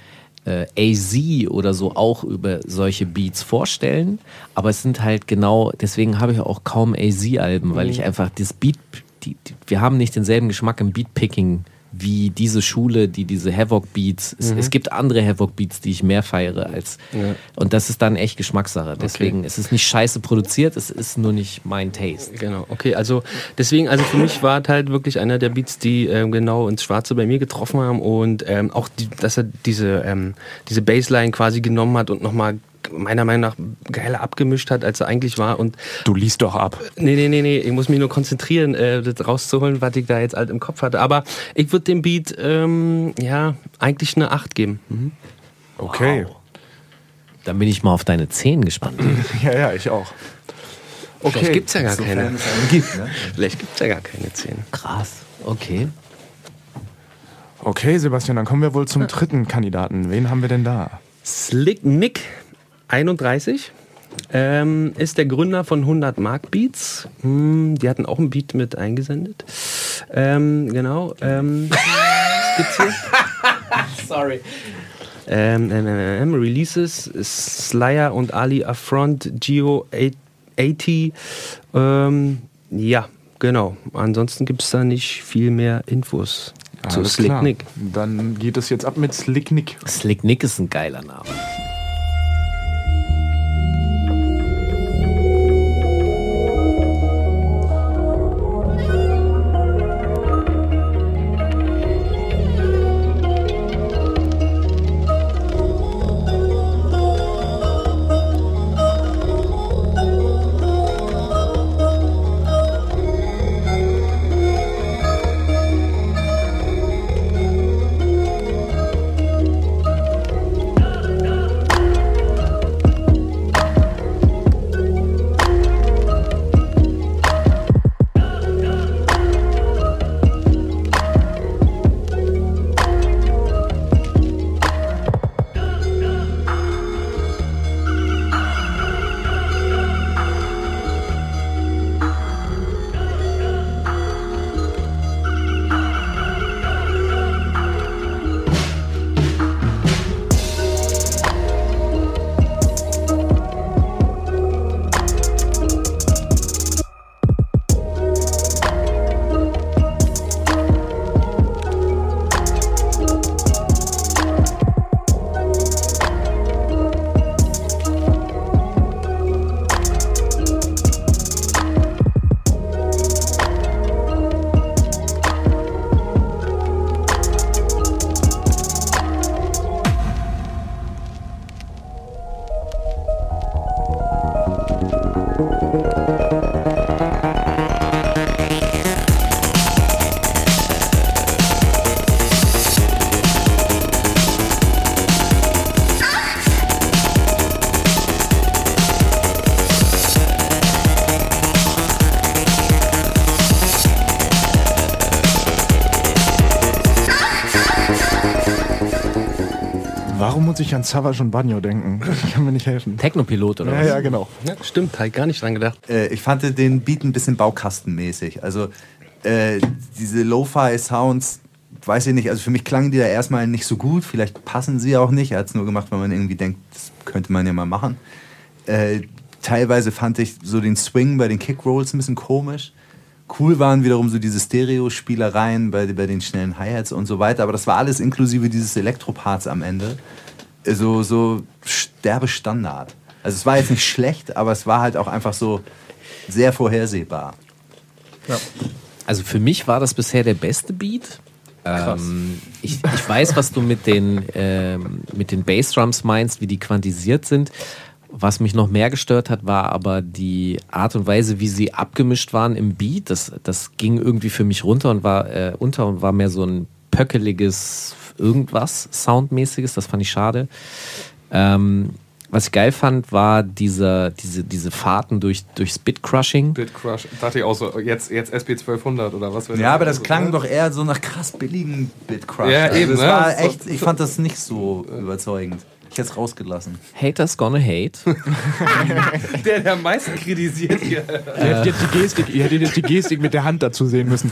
äh, AZ oder so auch über solche Beats vorstellen, aber es sind halt genau, deswegen habe ich auch kaum AZ-Alben, weil mhm. ich einfach das Beat, die, die, wir haben nicht denselben Geschmack im Beatpicking wie diese Schule, die diese Havoc Beats. Es, mhm. es gibt andere Havoc Beats, die ich mehr feiere als. Ja. Und das ist dann echt Geschmackssache. Deswegen okay. ist es nicht scheiße produziert, es ist nur nicht mein Taste. Genau, okay. Also deswegen, also für mich war es halt wirklich einer der Beats, die ähm, genau ins Schwarze bei mir getroffen haben und ähm, auch, die, dass er diese, ähm, diese Bassline quasi genommen hat und nochmal meiner Meinung nach geiler abgemischt hat, als er eigentlich war. Und du liest doch ab. Nee, nee, nee, nee. Ich muss mich nur konzentrieren, äh, das rauszuholen, was ich da jetzt alt im Kopf hatte. Aber ich würde dem Beat ähm, ja eigentlich eine 8 geben. Mhm. Okay. Wow. Dann bin ich mal auf deine 10 gespannt. ja, ja, ich auch. Okay. Vielleicht gibt es ja gar keine. Gibt, ne? Vielleicht gibt es ja gar keine 10. Krass. Okay. Okay, Sebastian, dann kommen wir wohl zum dritten Kandidaten. Wen haben wir denn da? Slick Nick 31. Ähm, ist der Gründer von 100 Mark Beats. Hm, die hatten auch ein Beat mit eingesendet. Ähm, genau. Ähm, was gibt's hier? Sorry. Ähm, ähm, ähm, Releases Slayer und Ali Affront Geo 80. Ähm, ja, genau. Ansonsten gibt es da nicht viel mehr Infos zu Slick Nick. Dann geht es jetzt ab mit Slick Nick. Slick Nick ist ein geiler Name. Muss ich an Savage und Banjo denken. Ich kann mir nicht helfen. Technopilot oder ja, was? Ja, genau. Ja, stimmt, halt gar nicht dran gedacht. Äh, ich fand den Beat ein bisschen baukastenmäßig. Also äh, diese Lo-Fi-Sounds, weiß ich nicht, also für mich klangen die da erstmal nicht so gut. Vielleicht passen sie auch nicht. Er hat es nur gemacht, weil man irgendwie denkt, das könnte man ja mal machen. Äh, teilweise fand ich so den Swing bei den Kickrolls ein bisschen komisch. Cool waren wiederum so diese Stereo-Spielereien bei, bei den schnellen Hi-Hats und so weiter, aber das war alles inklusive dieses Elektroparts am Ende. So, so Sterbestandard. Also es war jetzt nicht schlecht, aber es war halt auch einfach so sehr vorhersehbar. Ja. Also für mich war das bisher der beste Beat. Ähm, ich, ich, weiß, was du mit den, ähm, mit den Bassdrums meinst, wie die quantisiert sind. Was mich noch mehr gestört hat, war aber die Art und Weise, wie sie abgemischt waren im Beat. Das, das ging irgendwie für mich runter und war äh, unter und war mehr so ein pöckeliges irgendwas Soundmäßiges. Das fand ich schade. Ähm, was ich geil fand, war diese, diese, diese Fahrten durch, durchs Bitcrushing. Bitcrush, dachte ich auch so, jetzt, jetzt SP 1200 oder was? Ja, aber das so, klang ne? doch eher so nach krass billigen Bitcrush. Ja, eben. Also das ne? war echt, ich fand das nicht so überzeugend. Ich hätte es rausgelassen. Haters gonna hate. der, der am meisten kritisiert hier. Ihr hättet jetzt die Gestik, ihr hättet jetzt die Gestik mit der Hand dazu sehen müssen.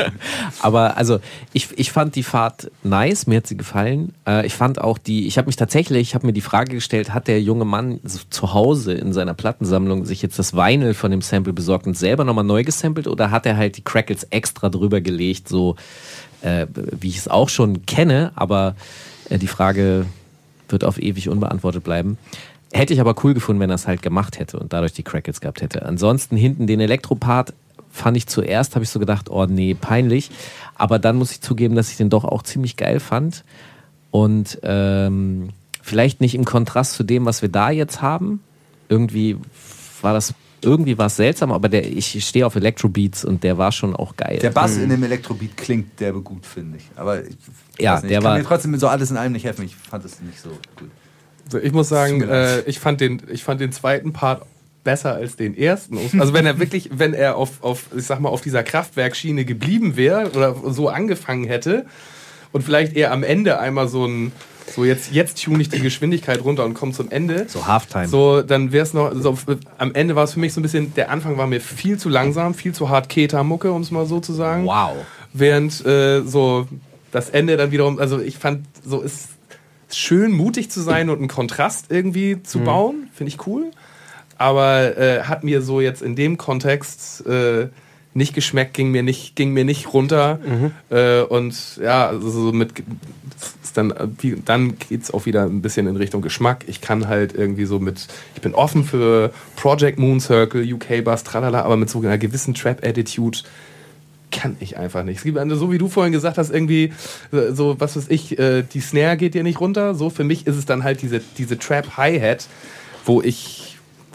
Aber also, ich, ich fand die Fahrt nice, mir hat sie gefallen. Äh, ich fand auch die, ich habe mich tatsächlich, ich habe mir die Frage gestellt, hat der junge Mann zu Hause in seiner Plattensammlung sich jetzt das Vinyl von dem Sample besorgt und selber nochmal neu gesampelt oder hat er halt die Crackles extra drüber gelegt, so äh, wie ich es auch schon kenne, aber äh, die Frage wird auf ewig unbeantwortet bleiben. Hätte ich aber cool gefunden, wenn er es halt gemacht hätte und dadurch die Crackles gehabt hätte. Ansonsten hinten den Elektropart fand ich zuerst, habe ich so gedacht, oh nee, peinlich. Aber dann muss ich zugeben, dass ich den doch auch ziemlich geil fand. Und ähm, vielleicht nicht im Kontrast zu dem, was wir da jetzt haben. Irgendwie war das irgendwie war es seltsam, aber der, ich stehe auf Elektrobeats und der war schon auch geil. Der Bass mhm. in dem Elektrobeat klingt derbe gut, finde ich. Aber ich, ja, der ich kann war mir trotzdem so alles in allem nicht helfen. Ich fand es nicht so gut. Also ich muss sagen, äh, ich, fand den, ich fand den zweiten Part besser als den ersten. Also wenn er wirklich, wenn er auf, auf ich sag mal, auf dieser Kraftwerkschiene geblieben wäre oder so angefangen hätte und vielleicht eher am Ende einmal so ein so jetzt, jetzt tune ich die Geschwindigkeit runter und komme zum Ende. So Halftime. So, dann wäre es noch, so, am Ende war es für mich so ein bisschen, der Anfang war mir viel zu langsam, viel zu hart Keta-Mucke, um es mal so zu sagen. Wow. Während äh, so das Ende dann wiederum, also ich fand, so ist schön mutig zu sein und einen Kontrast irgendwie zu mhm. bauen, finde ich cool. Aber äh, hat mir so jetzt in dem Kontext äh, nicht geschmeckt, ging mir nicht, ging mir nicht runter. Mhm. Äh, und ja, also so mit dann, dann geht es auch wieder ein bisschen in Richtung Geschmack. Ich kann halt irgendwie so mit, ich bin offen für Project Moon Circle, UK Bass, tralala, aber mit so einer gewissen Trap-Attitude kann ich einfach nicht. So wie du vorhin gesagt hast, irgendwie, so was weiß ich, äh, die Snare geht dir nicht runter. So für mich ist es dann halt diese, diese Trap-Hi-Hat, wo ich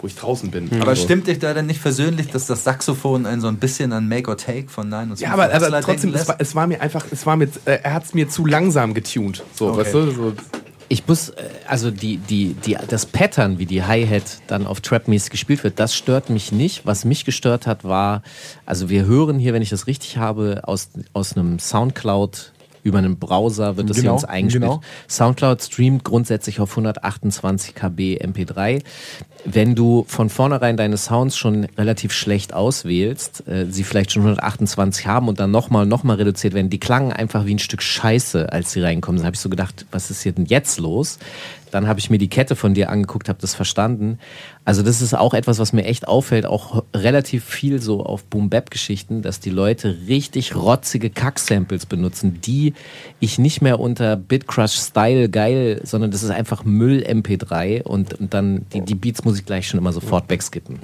wo ich draußen bin. Aber also. stimmt dich da denn nicht persönlich, dass das Saxophon ein so ein bisschen an Make or Take von Nein und Ja, aber, aber trotzdem, es war, es war, mir einfach, es war mit, äh, er hat es mir zu langsam getuned. So, okay. weißt du? So. Ich muss, äh, also die, die, die, das Pattern, wie die Hi-Hat dann auf Trap-mäßig gespielt wird, das stört mich nicht. Was mich gestört hat, war, also wir hören hier, wenn ich das richtig habe, aus, aus einem Soundcloud über einen Browser wird das genau, hier uns eingespielt. Genau. Soundcloud streamt grundsätzlich auf 128 KB MP3. Wenn du von vornherein deine Sounds schon relativ schlecht auswählst, äh, sie vielleicht schon 128 haben und dann nochmal, nochmal reduziert werden, die klangen einfach wie ein Stück Scheiße, als sie reinkommen. Dann habe ich so gedacht, was ist hier denn jetzt los? Dann habe ich mir die Kette von dir angeguckt, habe das verstanden. Also das ist auch etwas, was mir echt auffällt, auch relativ viel so auf Boom-Bap-Geschichten, dass die Leute richtig rotzige Kack-Samples benutzen, die ich nicht mehr unter Bitcrush-Style geil, sondern das ist einfach Müll-MP3 und, und dann die, die Beats muss ich gleich schon immer sofort wegskippen.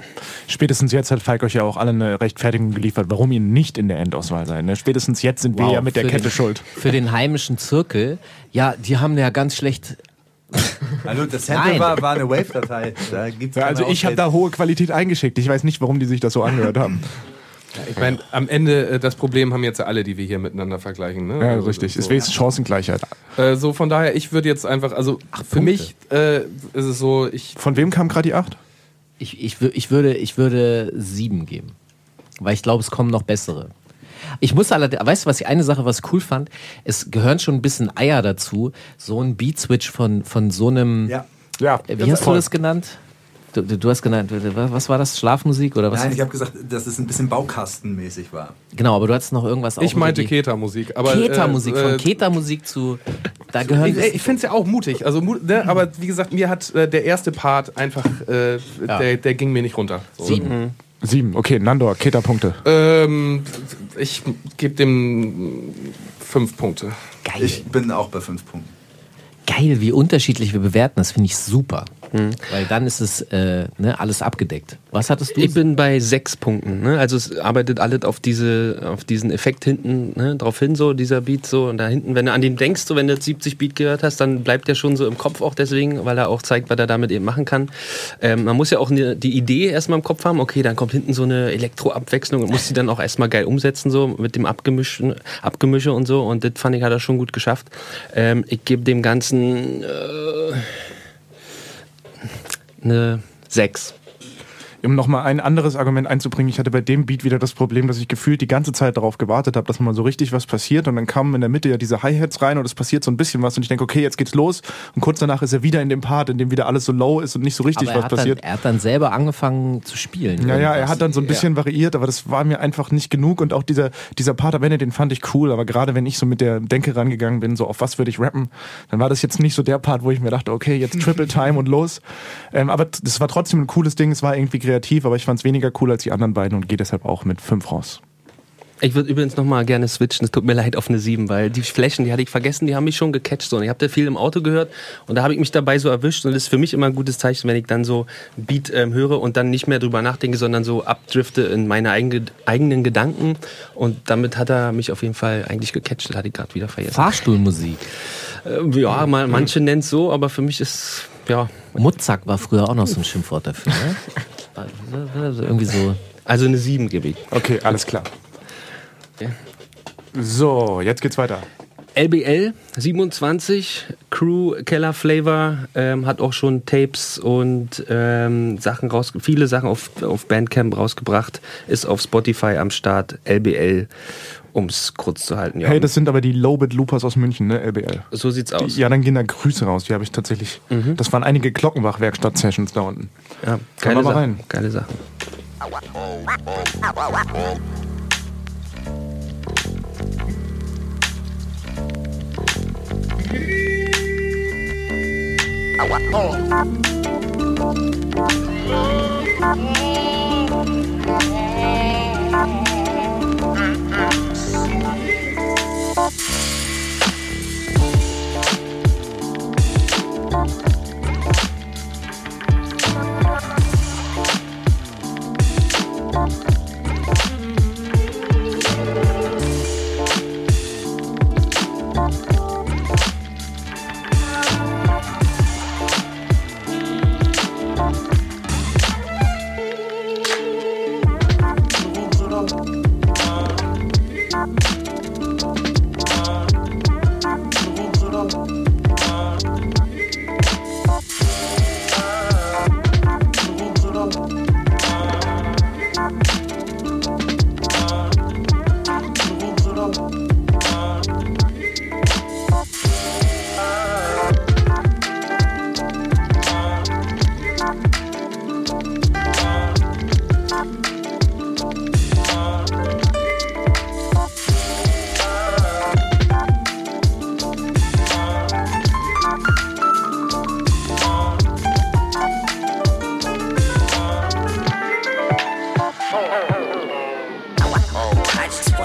Spätestens jetzt hat Falk euch ja auch alle eine Rechtfertigung geliefert, warum ihr nicht in der Endauswahl seid. Ne? Spätestens jetzt sind wow, wir ja mit der Kette den, schuld. Für den heimischen Zirkel, ja, die haben ja ganz schlecht also das Sample war, war, eine Wave-Datei. Ja, also ich habe da hohe Qualität eingeschickt. Ich weiß nicht, warum die sich das so angehört haben. Ja, ich meine, am Ende äh, das Problem haben jetzt alle, die wir hier miteinander vergleichen. Ne? Ja, also, richtig. So. Es ist Chancengleichheit. Äh, so von daher, ich würde jetzt einfach, also Ach, für Punkte. mich äh, ist es so, ich. Von wem kam gerade die 8? Ich, ich, ich, würde, ich würde 7 geben. Weil ich glaube, es kommen noch bessere. Ich muss allerdings, weißt du, was ich eine Sache, was ich cool fand? Es gehören schon ein bisschen Eier dazu. So ein Beat-Switch von, von so einem. Ja. Ja, Wie hast voll. du das genannt? Du, du, hast genannt, was war das? Schlafmusik oder was? Nein, ich habe gesagt, dass es ein bisschen Baukastenmäßig war. Genau, aber du hattest noch irgendwas Ich meinte Keta-Musik. Keta-Musik, äh, von äh, Keta-Musik zu. Da gehört ich ich finde es ja auch mutig. Also, ne, aber wie gesagt, mir hat äh, der erste Part einfach, äh, ja. der, der ging mir nicht runter. So. Sieben. Mhm. Sieben, okay. Nandor, Keta-Punkte. Ähm, ich gebe dem fünf Punkte. Geil. Ich bin auch bei fünf Punkten. Geil, wie unterschiedlich wir bewerten, das finde ich super. Mhm. Weil dann ist es äh, ne, alles abgedeckt. Was hattest du? Ich bin bei sechs Punkten. Ne? Also es arbeitet alles auf, diese, auf diesen Effekt hinten ne? drauf hin, so dieser Beat so. Und da hinten, wenn du an den denkst, so wenn du 70 Beat gehört hast, dann bleibt der schon so im Kopf auch deswegen, weil er auch zeigt, was er damit eben machen kann. Ähm, man muss ja auch ne, die Idee erstmal im Kopf haben, okay, dann kommt hinten so eine Elektroabwechslung und muss die dann auch erstmal geil umsetzen, so mit dem Abgemischen, Abgemische und so. Und das fand ich, hat er schon gut geschafft. Ähm, ich gebe dem Ganzen. Äh, eine 6 um nochmal ein anderes Argument einzubringen, ich hatte bei dem Beat wieder das Problem, dass ich gefühlt die ganze Zeit darauf gewartet habe, dass mal so richtig was passiert und dann kamen in der Mitte ja diese Hi-Hats rein und es passiert so ein bisschen was und ich denke, okay, jetzt geht's los und kurz danach ist er wieder in dem Part, in dem wieder alles so low ist und nicht so richtig aber was passiert. Dann, er hat dann selber angefangen zu spielen. Ja, ja, er hat dann so ein bisschen ja. variiert, aber das war mir einfach nicht genug und auch dieser, dieser Part am Ende, den fand ich cool, aber gerade wenn ich so mit der Denke rangegangen bin, so auf was würde ich rappen, dann war das jetzt nicht so der Part, wo ich mir dachte, okay, jetzt Triple Time und los. Ähm, aber das war trotzdem ein cooles Ding, es war irgendwie kreativ, aber ich fand es wenig weniger cool als die anderen beiden und gehe deshalb auch mit 5 raus. Ich würde übrigens nochmal gerne switchen, es tut mir leid, auf eine 7, weil die Flächen, die hatte ich vergessen, die haben mich schon gecatcht. So. Und ich habe da viel im Auto gehört und da habe ich mich dabei so erwischt und das ist für mich immer ein gutes Zeichen, wenn ich dann so Beat ähm, höre und dann nicht mehr drüber nachdenke, sondern so abdrifte in meine eigene, eigenen Gedanken und damit hat er mich auf jeden Fall eigentlich gecatcht, das hatte ich gerade wieder vergessen. Fahrstuhlmusik. Äh, ja, mal, manche nennen es so, aber für mich ist, ja... Mutzak war früher auch noch so ein Schimpfwort dafür, ne? Also irgendwie so. Also eine 7 gebe ich. Okay, alles klar. So, jetzt geht's weiter. LBL 27, Crew Keller Flavor, ähm, hat auch schon Tapes und ähm, Sachen raus, viele Sachen auf, auf Bandcamp rausgebracht, ist auf Spotify am Start, LBL, um es kurz zu halten. Ja. Hey, das sind aber die Lowbit Loopers aus München, ne, LBL. So sieht's aus. Die, ja, dann gehen da Grüße raus, die habe ich tatsächlich. Mhm. Das waren einige Glockenbach-Werkstatt-Sessions da unten. Ja, geile Sachen. Geile Thank Sachen.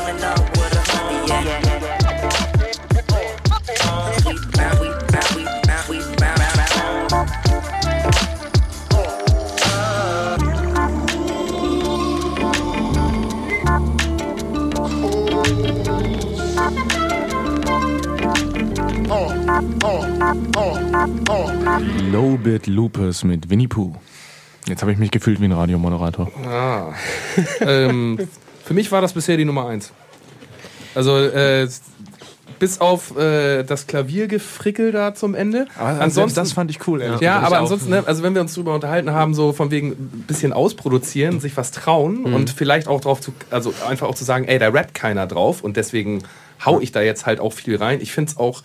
Lowbit Lupus mit Winnie Pooh. Jetzt habe ich mich gefühlt wie ein Radiomoderator. Ah. ähm, für mich war das bisher die Nummer eins. Also äh, bis auf äh, das Klaviergefrickel da zum Ende. Aber ansonsten, das fand ich cool. Ja, ja aber ansonsten, ne, also wenn wir uns darüber unterhalten haben, so von wegen ein bisschen ausproduzieren, sich was trauen mhm. und vielleicht auch drauf zu, also einfach auch zu sagen, ey, da rappt keiner drauf und deswegen hau ich da jetzt halt auch viel rein. Ich finde es auch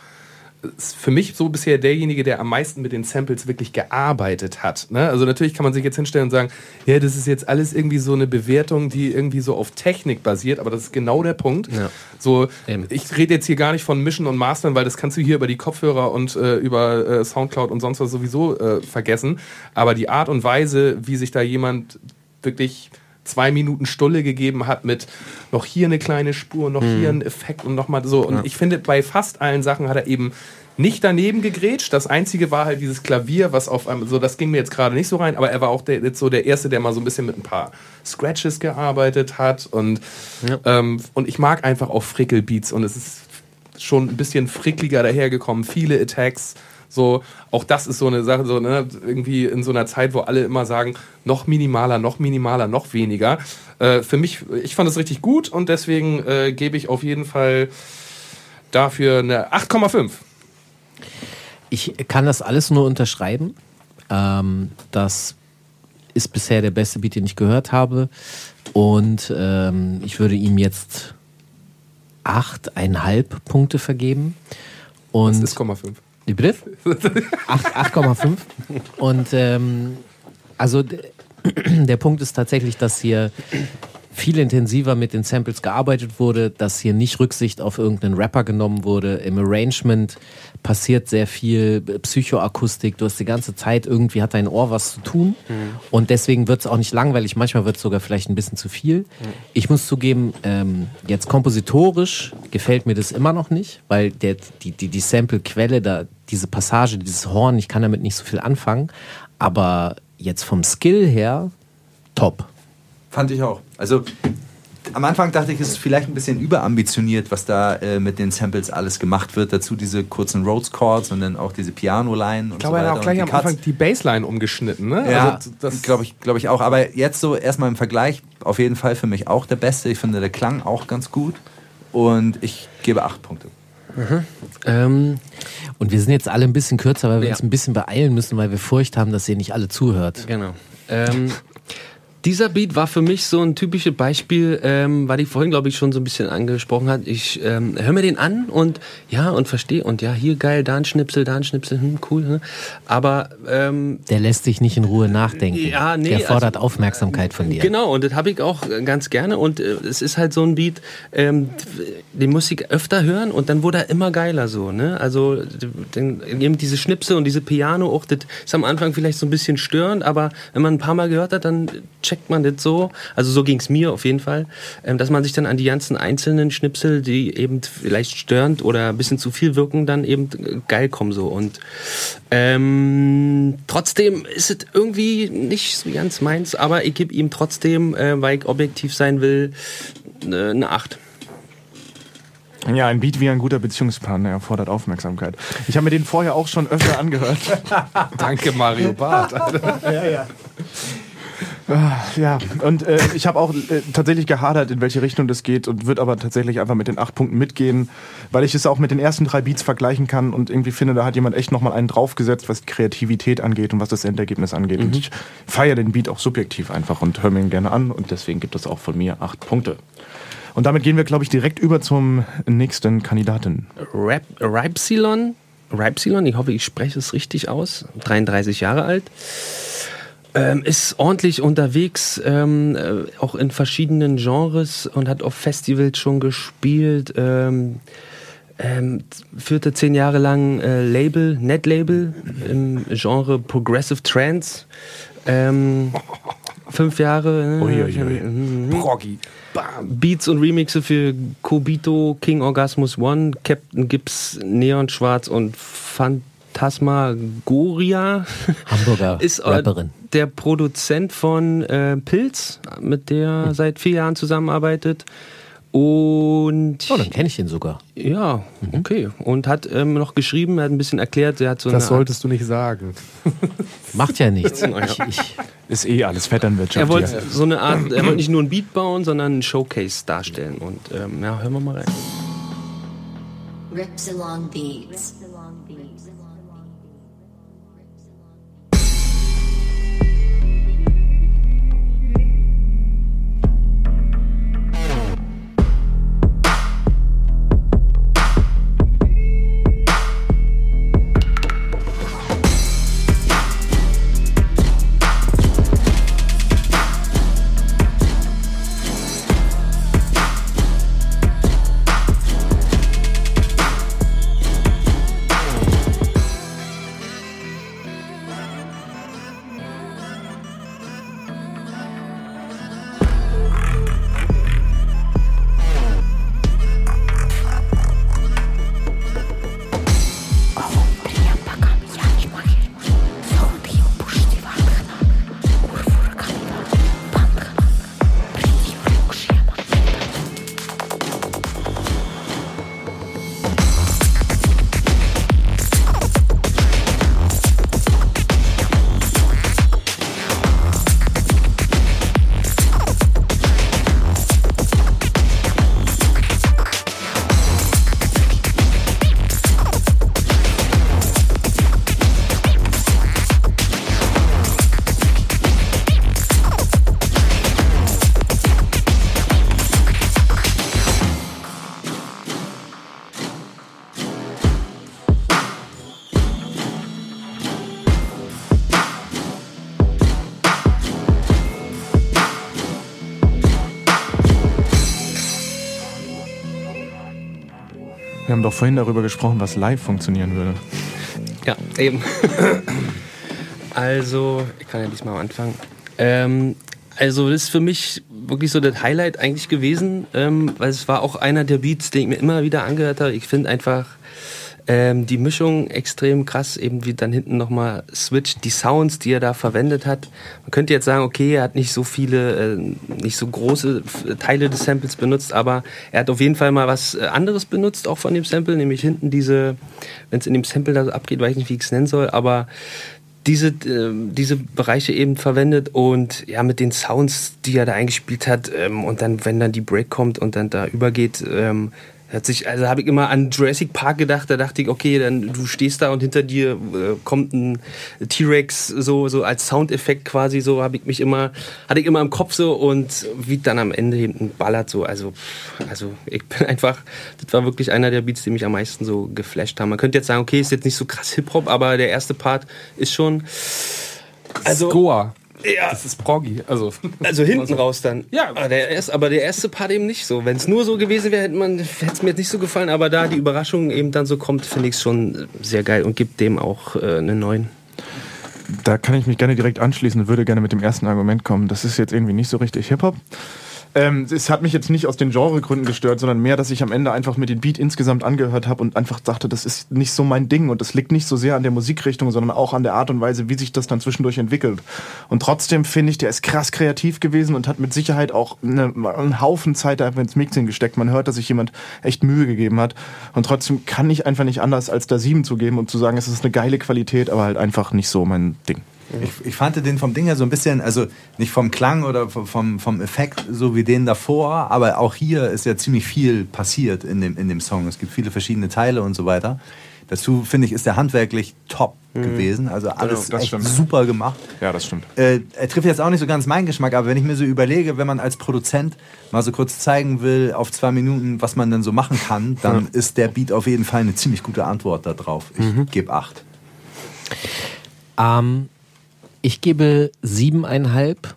ist für mich so bisher derjenige, der am meisten mit den Samples wirklich gearbeitet hat. Ne? Also natürlich kann man sich jetzt hinstellen und sagen, ja, das ist jetzt alles irgendwie so eine Bewertung, die irgendwie so auf Technik basiert, aber das ist genau der Punkt. Ja. So, ich rede jetzt hier gar nicht von Mischen und Mastern, weil das kannst du hier über die Kopfhörer und äh, über äh, Soundcloud und sonst was sowieso äh, vergessen. Aber die Art und Weise, wie sich da jemand wirklich zwei Minuten Stulle gegeben hat mit noch hier eine kleine Spur, noch mhm. hier ein Effekt und nochmal so. Und ja. ich finde, bei fast allen Sachen hat er eben nicht daneben gegrätscht. Das einzige war halt dieses Klavier, was auf einem, so das ging mir jetzt gerade nicht so rein, aber er war auch der, jetzt so der Erste, der mal so ein bisschen mit ein paar Scratches gearbeitet hat. Und, ja. ähm, und ich mag einfach auch Frickelbeats und es ist schon ein bisschen frickliger dahergekommen. Viele Attacks. So, auch das ist so eine Sache, so, ne, irgendwie in so einer Zeit, wo alle immer sagen, noch minimaler, noch minimaler, noch weniger. Äh, für mich, ich fand es richtig gut und deswegen äh, gebe ich auf jeden Fall dafür eine 8,5. Ich kann das alles nur unterschreiben. Ähm, das ist bisher der beste Beat, den ich gehört habe. Und ähm, ich würde ihm jetzt 8,5 Punkte vergeben. Und das ist 0,5. Wie bitte? 8,5. Und ähm, also der Punkt ist tatsächlich, dass hier viel intensiver mit den Samples gearbeitet wurde, dass hier nicht Rücksicht auf irgendeinen Rapper genommen wurde. Im Arrangement passiert sehr viel Psychoakustik. Du hast die ganze Zeit irgendwie hat dein Ohr was zu tun. Mhm. Und deswegen wird es auch nicht langweilig. Manchmal wird es sogar vielleicht ein bisschen zu viel. Mhm. Ich muss zugeben, ähm, jetzt kompositorisch gefällt mir das immer noch nicht, weil der, die, die, die Sample-Quelle, da, diese Passage, dieses Horn, ich kann damit nicht so viel anfangen. Aber jetzt vom Skill her, top. Fand ich auch. Also am Anfang dachte ich, es ist vielleicht ein bisschen überambitioniert, was da äh, mit den Samples alles gemacht wird. Dazu diese kurzen Rhodes Chords und dann auch diese Piano-Line. Ich glaube, so er hat auch gleich am Cuts. Anfang die Bassline umgeschnitten, ne? Ja, also, das glaube ich, glaub ich auch. Aber jetzt so erstmal im Vergleich, auf jeden Fall für mich auch der Beste. Ich finde, der Klang auch ganz gut. Und ich gebe acht Punkte. Mhm. Ähm, und wir sind jetzt alle ein bisschen kürzer, weil wir ja. uns ein bisschen beeilen müssen, weil wir Furcht haben, dass ihr nicht alle zuhört. Genau. Ähm, dieser Beat war für mich so ein typisches Beispiel, ähm, weil ich vorhin, glaube ich, schon so ein bisschen angesprochen hat. Ich ähm, höre mir den an und ja, und verstehe. Und ja, hier geil, da ein Schnipsel, da ein Schnipsel, hm, cool. Hm. Aber ähm, der lässt sich nicht in Ruhe nachdenken. Ja, nee, der fordert also, Aufmerksamkeit von dir. Genau, und das habe ich auch ganz gerne. Und äh, es ist halt so ein Beat, ähm, den muss ich öfter hören und dann wurde er immer geiler so. Ne? Also den, eben diese Schnipsel und diese Piano, auch das ist am Anfang vielleicht so ein bisschen störend, aber wenn man ein paar Mal gehört hat, dann checkt checkt man das so, also so ging es mir auf jeden Fall, ähm, dass man sich dann an die ganzen einzelnen Schnipsel, die eben vielleicht störend oder ein bisschen zu viel wirken, dann eben geil kommen so. Und ähm, trotzdem ist es irgendwie nicht so ganz meins, aber ich gebe ihm trotzdem, äh, weil ich objektiv sein will, äh, eine 8. Ja, ein Beat wie ein guter Beziehungspartner erfordert Aufmerksamkeit. Ich habe mir den vorher auch schon öfter angehört. Danke, Mario Barth. ja, ja. Ah, ja, und äh, ich habe auch äh, tatsächlich gehadert, in welche Richtung das geht und würde aber tatsächlich einfach mit den acht Punkten mitgehen, weil ich es auch mit den ersten drei Beats vergleichen kann und irgendwie finde, da hat jemand echt nochmal einen draufgesetzt, was Kreativität angeht und was das Endergebnis angeht. Mhm. Und ich feiere den Beat auch subjektiv einfach und höre mir ihn gerne an und deswegen gibt es auch von mir acht Punkte. Und damit gehen wir, glaube ich, direkt über zum nächsten Kandidaten. Rap, Ripsilon, Ripsilon, ich hoffe, ich spreche es richtig aus, 33 Jahre alt. Ähm, ist ordentlich unterwegs, ähm, äh, auch in verschiedenen Genres und hat auf Festivals schon gespielt. Ähm, ähm, führte zehn Jahre lang äh, Label, Net-Label im Genre Progressive Trance. Ähm, fünf Jahre. Äh, ui, ui, ui. Mhm. Proggy. Beats und Remixe für Kobito, King Orgasmus One, Captain Gibbs, Neon Schwarz und Fant Phantasmagoria. Hamburger ist Rapperin. der Produzent von äh, Pilz, mit der hm. seit vier Jahren zusammenarbeitet. Und. Oh, dann kenne ich ihn sogar. Ja, mhm. okay. Und hat ähm, noch geschrieben, hat ein bisschen erklärt, er hat so Das solltest du nicht sagen. Macht ja nichts. Ich, ich ist eh alles Vetternwirtschaft. Er wollte so eine Art, er wollte nicht nur ein Beat bauen, sondern einen Showcase darstellen. Und ähm, ja, hören wir mal rein. Ripsilon Beats. Haben doch vorhin darüber gesprochen, was live funktionieren würde. Ja, eben. also, ich kann ja diesmal anfangen. Ähm, also, das ist für mich wirklich so das Highlight eigentlich gewesen, ähm, weil es war auch einer der Beats, den ich mir immer wieder angehört habe. Ich finde einfach ähm, die Mischung extrem krass, eben wie dann hinten nochmal Switch, die Sounds, die er da verwendet hat. Man könnte jetzt sagen, okay, er hat nicht so viele, äh, nicht so große Teile des Samples benutzt, aber er hat auf jeden Fall mal was äh, anderes benutzt, auch von dem Sample, nämlich hinten diese, wenn es in dem Sample da so abgeht, weiß ich nicht, wie ich es nennen soll, aber diese, äh, diese Bereiche eben verwendet und ja, mit den Sounds, die er da eingespielt hat ähm, und dann, wenn dann die Break kommt und dann da übergeht, ähm, Hört sich, also habe ich immer an Jurassic Park gedacht, da dachte ich, okay, dann du stehst da und hinter dir äh, kommt ein T-Rex so so als Soundeffekt quasi so habe ich mich immer hatte ich immer im Kopf so und wie dann am Ende hinten ballert so, also also ich bin einfach das war wirklich einer der Beats, die mich am meisten so geflasht haben. Man könnte jetzt sagen, okay, ist jetzt nicht so krass Hip Hop, aber der erste Part ist schon also Score. Ja. Das ist Proggy. Also, also hinten raus dann. Ja. Aber der, erste, aber der erste Part eben nicht so. Wenn es nur so gewesen wäre, hätte es mir jetzt nicht so gefallen. Aber da die Überraschung eben dann so kommt, finde ich es schon sehr geil und gibt dem auch äh, einen neuen. Da kann ich mich gerne direkt anschließen und würde gerne mit dem ersten Argument kommen. Das ist jetzt irgendwie nicht so richtig Hip-Hop. Ähm, es hat mich jetzt nicht aus den Genregründen gestört, sondern mehr, dass ich am Ende einfach mir den Beat insgesamt angehört habe und einfach dachte, das ist nicht so mein Ding und das liegt nicht so sehr an der Musikrichtung, sondern auch an der Art und Weise, wie sich das dann zwischendurch entwickelt. Und trotzdem finde ich, der ist krass kreativ gewesen und hat mit Sicherheit auch eine, einen Haufen Zeit einfach ins Mixing gesteckt. Man hört, dass sich jemand echt Mühe gegeben hat. Und trotzdem kann ich einfach nicht anders, als da sieben zu geben und zu sagen, es ist eine geile Qualität, aber halt einfach nicht so mein Ding. Ich, ich, fand den vom Ding her so ein bisschen, also nicht vom Klang oder vom, vom Effekt so wie den davor, aber auch hier ist ja ziemlich viel passiert in dem, in dem Song. Es gibt viele verschiedene Teile und so weiter. Dazu finde ich, ist der handwerklich top mhm. gewesen. Also genau, alles genau, echt super gemacht. Ja, das stimmt. Äh, er trifft jetzt auch nicht so ganz meinen Geschmack, aber wenn ich mir so überlege, wenn man als Produzent mal so kurz zeigen will, auf zwei Minuten, was man denn so machen kann, dann mhm. ist der Beat auf jeden Fall eine ziemlich gute Antwort darauf. Ich mhm. gebe acht. Ähm, ich gebe siebeneinhalb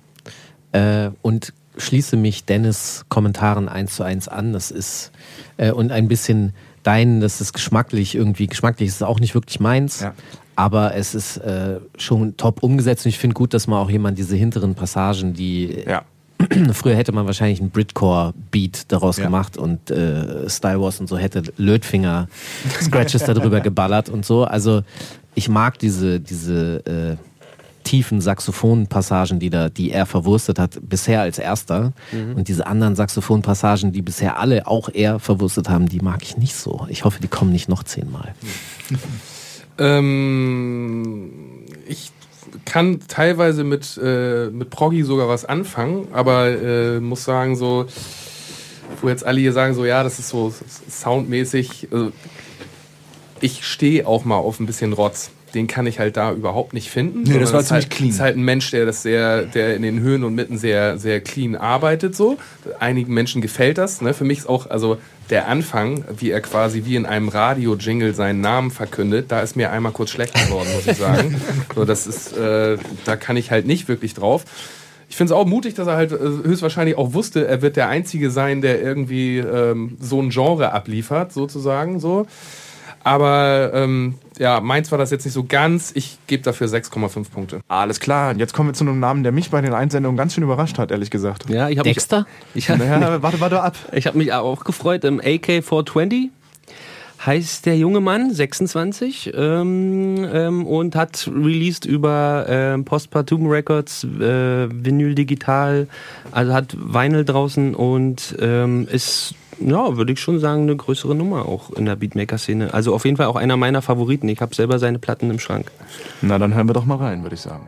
äh, und schließe mich Dennis Kommentaren eins zu eins an. Das ist äh, und ein bisschen dein, das ist geschmacklich irgendwie geschmacklich ist auch nicht wirklich meins. Ja. Aber es ist äh, schon top umgesetzt und ich finde gut, dass man auch jemand diese hinteren Passagen, die ja. Früher hätte man wahrscheinlich einen Britcore-Beat daraus ja. gemacht und äh, Style Wars und so hätte Lötfinger-Scratches darüber geballert und so. Also ich mag diese, diese äh, tiefen Saxophonpassagen, die, da, die er verwurstet hat, bisher als erster. Mhm. Und diese anderen Saxophonpassagen, die bisher alle auch er verwurstet haben, die mag ich nicht so. Ich hoffe, die kommen nicht noch zehnmal. ähm, ich kann teilweise mit, äh, mit Proggy sogar was anfangen, aber äh, muss sagen, so, wo jetzt alle hier sagen, so, ja, das ist so soundmäßig. Also, ich stehe auch mal auf ein bisschen Rotz den kann ich halt da überhaupt nicht finden. Nee, das war ziemlich halt, clean. ist halt ein Mensch, der das sehr, der in den Höhen und Mitten sehr, sehr clean arbeitet so. Einigen Menschen gefällt das. Ne? Für mich ist auch, also der Anfang, wie er quasi wie in einem Radio-Jingle seinen Namen verkündet, da ist mir einmal kurz schlecht geworden, muss ich sagen. so, das ist, äh, da kann ich halt nicht wirklich drauf. Ich finde es auch mutig, dass er halt äh, höchstwahrscheinlich auch wusste, er wird der Einzige sein, der irgendwie ähm, so ein Genre abliefert, sozusagen so. Aber ähm, ja, meins war das jetzt nicht so ganz. Ich gebe dafür 6,5 Punkte. Alles klar. Jetzt kommen wir zu einem Namen, der mich bei den Einsendungen ganz schön überrascht hat, ehrlich gesagt. Ja, ich habe Dexter? Mich, ich hab, naja, warte, warte ab. Ich habe mich auch gefreut. Im AK420 heißt der junge Mann, 26, ähm, ähm, und hat released über ähm, Postpartum Records, äh, Vinyl Digital, also hat Vinyl draußen und ähm, ist ja, würde ich schon sagen, eine größere Nummer auch in der Beatmaker-Szene. Also auf jeden Fall auch einer meiner Favoriten. Ich habe selber seine Platten im Schrank. Na, dann hören wir doch mal rein, würde ich sagen.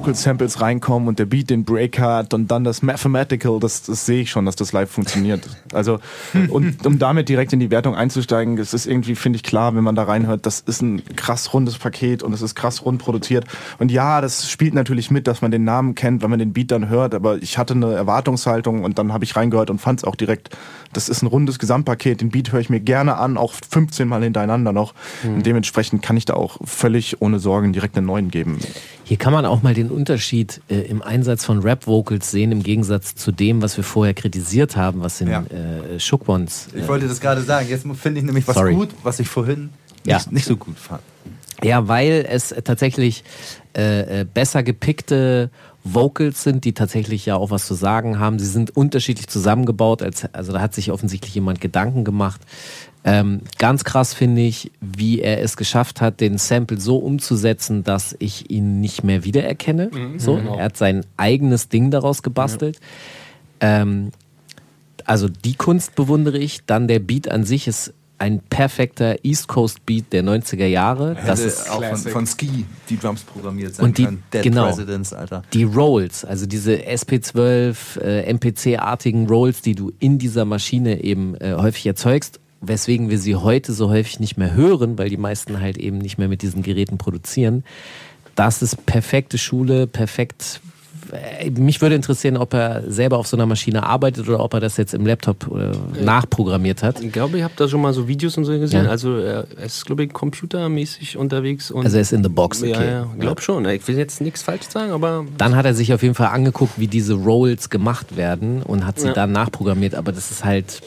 Vocal Samples reinkommen und der Beat den Break hat und dann das Mathematical, das, das sehe ich schon, dass das live funktioniert. Also, und um damit direkt in die Wertung einzusteigen, es ist irgendwie, finde ich klar, wenn man da reinhört, das ist ein krass rundes Paket und es ist krass rund produziert. Und ja, das spielt natürlich mit, dass man den Namen kennt, wenn man den Beat dann hört, aber ich hatte eine Erwartungshaltung und dann habe ich reingehört und fand es auch direkt, das ist ein rundes Gesamtpaket. Den Beat höre ich mir gerne an, auch 15 Mal hintereinander noch. Mhm. Und dementsprechend kann ich da auch völlig ohne Sorgen direkt einen neuen geben. Hier kann man auch mal den Unterschied äh, im Einsatz von Rap-Vocals sehen, im Gegensatz zu dem, was wir vorher kritisiert haben, was in ja. äh, Shookbons. Äh, ich wollte das gerade sagen. Jetzt finde ich nämlich was sorry. gut, was ich vorhin ja. nicht, nicht so gut fand. Ja, weil es tatsächlich äh, äh, besser gepickte Vocals sind, die tatsächlich ja auch was zu sagen haben. Sie sind unterschiedlich zusammengebaut, als, also da hat sich offensichtlich jemand Gedanken gemacht. Ähm, ganz krass finde ich, wie er es geschafft hat, den Sample so umzusetzen, dass ich ihn nicht mehr wiedererkenne. Mhm, so, genau. Er hat sein eigenes Ding daraus gebastelt. Ja. Ähm, also die Kunst bewundere ich. Dann der Beat an sich ist ein perfekter East Coast Beat der 90er Jahre. Hätte das ist auch von, von, Ski die Drums programmiert sein und die, können. Dead genau, Presidents, Alter. Die Rolls, also diese SP12 äh, MPC-artigen Rolls, die du in dieser Maschine eben äh, häufig erzeugst weswegen wir sie heute so häufig nicht mehr hören, weil die meisten halt eben nicht mehr mit diesen Geräten produzieren. Das ist perfekte Schule, perfekt. Äh, mich würde interessieren, ob er selber auf so einer Maschine arbeitet oder ob er das jetzt im Laptop äh, nachprogrammiert hat. Ich glaube, ich habe da schon mal so Videos und so gesehen. Ja. Also er ist, glaube ich, computermäßig unterwegs. also er ist in the box, okay. Ja, ja. ich glaube schon. Ich will jetzt nichts falsch sagen, aber... Dann hat er sich auf jeden Fall angeguckt, wie diese Rolls gemacht werden und hat sie ja. dann nachprogrammiert. Aber das ist halt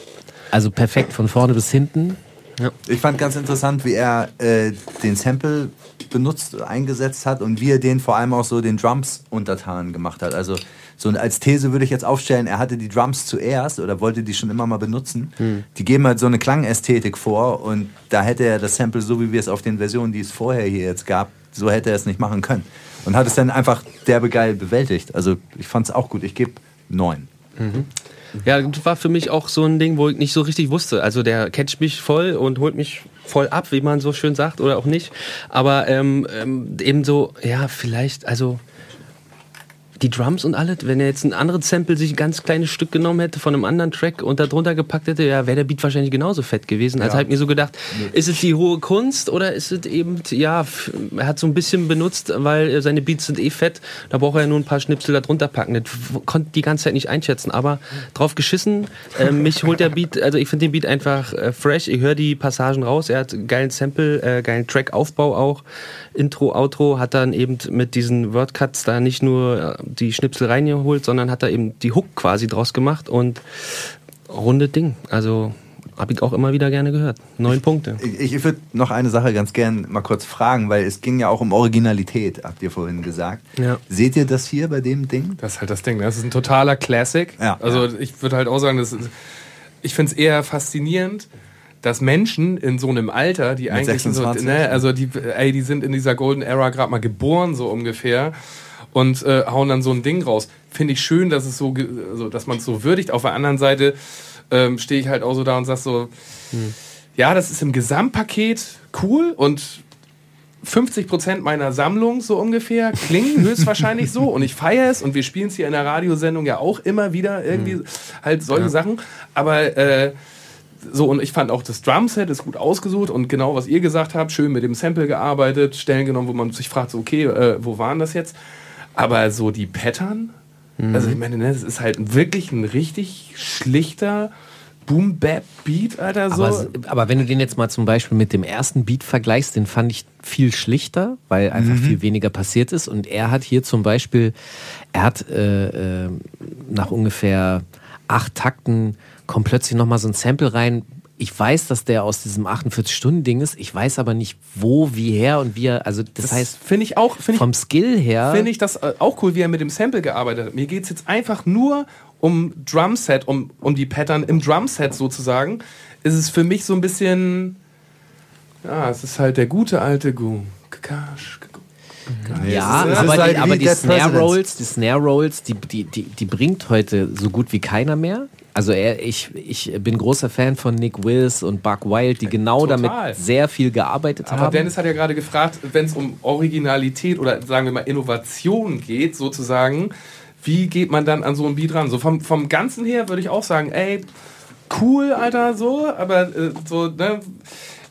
also perfekt von vorne bis hinten. Ja. Ich fand ganz interessant, wie er äh, den Sample benutzt, eingesetzt hat und wie er den vor allem auch so den Drums untertan gemacht hat. Also so als These würde ich jetzt aufstellen, er hatte die Drums zuerst oder wollte die schon immer mal benutzen. Hm. Die geben halt so eine Klangästhetik vor und da hätte er das Sample, so wie wir es auf den Versionen, die es vorher hier jetzt gab, so hätte er es nicht machen können. Und hat es dann einfach derbe geil bewältigt. Also ich fand es auch gut. Ich gebe neun. Mhm. Ja, das war für mich auch so ein Ding, wo ich nicht so richtig wusste. Also der catcht mich voll und holt mich voll ab, wie man so schön sagt, oder auch nicht. Aber ähm, ähm, eben so, ja, vielleicht, also die Drums und alles, wenn er jetzt ein anderes Sample sich ein ganz kleines Stück genommen hätte von einem anderen Track und da drunter gepackt hätte, ja, wäre der Beat wahrscheinlich genauso fett gewesen. Also ja. halt mir so gedacht, ist es die hohe Kunst oder ist es eben, ja, er hat so ein bisschen benutzt, weil seine Beats sind eh fett, da braucht er ja nur ein paar Schnipsel da drunter packen. Das konnte die ganze Zeit nicht einschätzen, aber drauf geschissen, äh, mich holt der Beat, also ich finde den Beat einfach äh, fresh, ich höre die Passagen raus, er hat einen geilen Sample, äh, geilen Track-Aufbau auch, Intro, Outro, hat dann eben mit diesen Wordcuts da nicht nur äh, die Schnipsel reingeholt, sondern hat da eben die Hook quasi draus gemacht und runde Ding. Also habe ich auch immer wieder gerne gehört. Neun Punkte. Ich, ich würde noch eine Sache ganz gern mal kurz fragen, weil es ging ja auch um Originalität, habt ihr vorhin gesagt. Ja. Seht ihr das hier bei dem Ding? Das ist halt das Ding. Ne? Das ist ein totaler Classic. Ja. Also ich würde halt auch sagen, das ist, ich finde es eher faszinierend, dass Menschen in so einem Alter, die Mit eigentlich 26, so, ne, also die, ey, die sind in dieser Golden Era gerade mal geboren, so ungefähr und äh, hauen dann so ein Ding raus. Finde ich schön, dass es so, also, dass man es so würdigt. Auf der anderen Seite ähm, stehe ich halt auch so da und sag so, hm. ja, das ist im Gesamtpaket cool und 50 Prozent meiner Sammlung so ungefähr klingen höchstwahrscheinlich so und ich feiere es und wir spielen es hier in der Radiosendung ja auch immer wieder irgendwie mhm. halt solche ja. Sachen. Aber äh, so und ich fand auch das Drumset ist gut ausgesucht und genau was ihr gesagt habt, schön mit dem Sample gearbeitet, Stellen genommen, wo man sich fragt, so, okay, äh, wo waren das jetzt? Aber so die Pattern, mhm. also ich meine, ne, das ist halt wirklich ein richtig schlichter Boom Bap Beat, Alter. So. Aber, aber, wenn du den jetzt mal zum Beispiel mit dem ersten Beat vergleichst, den fand ich viel schlichter, weil einfach mhm. viel weniger passiert ist. Und er hat hier zum Beispiel, er hat äh, äh, nach ungefähr acht Takten kommt plötzlich nochmal so ein Sample rein. Ich weiß, dass der aus diesem 48-Stunden-Ding ist. Ich weiß aber nicht, wo, wie her und wie er. Also, das, das heißt, finde ich auch. Find vom ich, Skill her. Finde ich das äh, auch cool, wie er mit dem Sample gearbeitet hat. Mir geht es jetzt einfach nur um Drumset, um, um die Pattern im Drumset sozusagen, ist es für mich so ein bisschen, ja, es ist halt der gute alte Gu. Ja, aber, halt die, aber die Snare Rolls, die Snare Rolls, die, die, die, die bringt heute so gut wie keiner mehr. Also er, ich, ich bin großer Fan von Nick Wills und Buck Wild, die genau Total. damit sehr viel gearbeitet Aber haben. Aber Dennis hat ja gerade gefragt, wenn es um Originalität oder sagen wir mal Innovation geht, sozusagen, wie geht man dann an so ein Beat ran? So vom, vom Ganzen her würde ich auch sagen, ey, cool, Alter, so, aber äh, so, ne,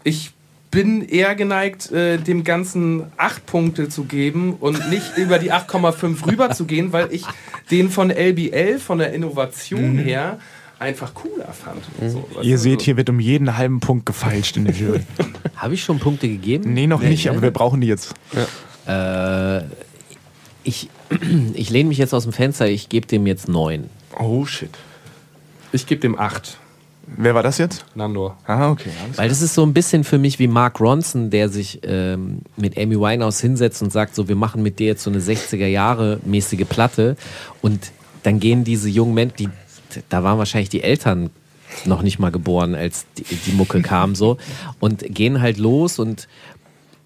ich bin eher geneigt, äh, dem Ganzen acht Punkte zu geben und nicht über die 8,5 rüber zu gehen, weil ich den von LBL, von der Innovation mhm. her, einfach cooler fand. Mhm. So, Ihr seht, so. hier wird um jeden halben Punkt gefeilscht in der Jury. Habe ich schon Punkte gegeben? Nee, noch nee, nicht, ne? aber wir brauchen die jetzt. Ja. Äh, ich, ich lehne mich jetzt aus dem Fenster, ich gebe dem jetzt neun. Oh shit. Ich gebe dem acht. Wer war das jetzt? Nandor. Ah, okay. Weil das ist so ein bisschen für mich wie Mark Ronson, der sich ähm, mit Amy Winehouse hinsetzt und sagt, so, wir machen mit dir jetzt so eine 60er-Jahre-mäßige Platte. Und dann gehen diese jungen Menschen, die, da waren wahrscheinlich die Eltern noch nicht mal geboren, als die, die Mucke kam, so, und gehen halt los und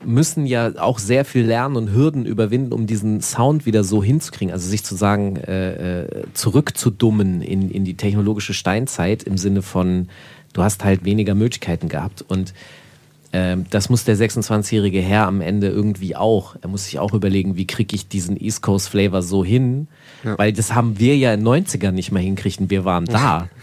müssen ja auch sehr viel lernen und Hürden überwinden, um diesen Sound wieder so hinzukriegen. Also sich zu sagen, äh, äh, zurückzudummen in, in die technologische Steinzeit im Sinne von, du hast halt weniger Möglichkeiten gehabt. Und äh, das muss der 26-jährige Herr am Ende irgendwie auch. Er muss sich auch überlegen, wie kriege ich diesen East Coast Flavor so hin? Ja. Weil das haben wir ja in den 90ern nicht mehr hinkriegen. Wir waren da.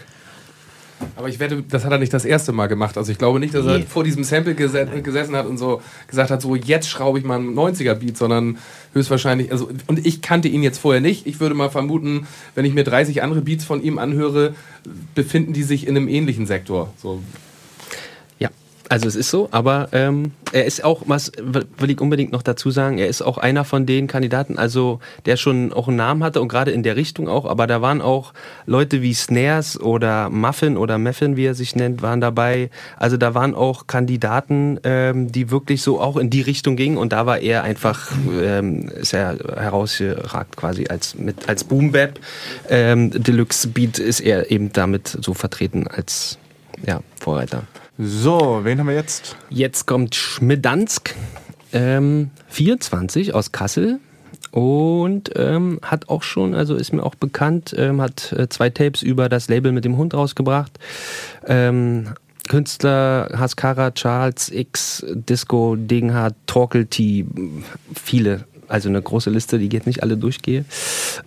Aber ich wette, das hat er nicht das erste Mal gemacht. Also ich glaube nicht, dass er nee. vor diesem Sample gesessen hat und so gesagt hat, so jetzt schraube ich mal einen 90er-Beat, sondern höchstwahrscheinlich, also und ich kannte ihn jetzt vorher nicht. Ich würde mal vermuten, wenn ich mir 30 andere Beats von ihm anhöre, befinden die sich in einem ähnlichen Sektor. So also es ist so, aber ähm, er ist auch, was will ich unbedingt noch dazu sagen, er ist auch einer von den Kandidaten, also der schon auch einen Namen hatte und gerade in der Richtung auch, aber da waren auch Leute wie Snares oder Muffin oder Muffin, wie er sich nennt, waren dabei. Also da waren auch Kandidaten, ähm, die wirklich so auch in die Richtung gingen und da war er einfach, ähm, ist er herausgeragt quasi als, mit, als Boom Bap. Ähm, Deluxe Beat ist er eben damit so vertreten als ja, Vorreiter. So, wen haben wir jetzt? Jetzt kommt Schmidansk, ähm, 24 aus Kassel und ähm, hat auch schon, also ist mir auch bekannt, ähm, hat äh, zwei Tapes über das Label mit dem Hund rausgebracht. Ähm, Künstler Haskara, Charles X, Disco, Degenhardt, Torkel T, viele also eine große Liste, die geht nicht alle durchgehe.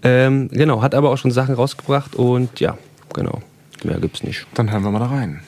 Ähm, genau, hat aber auch schon Sachen rausgebracht und ja, genau, mehr gibt's nicht. Dann hören wir mal da rein.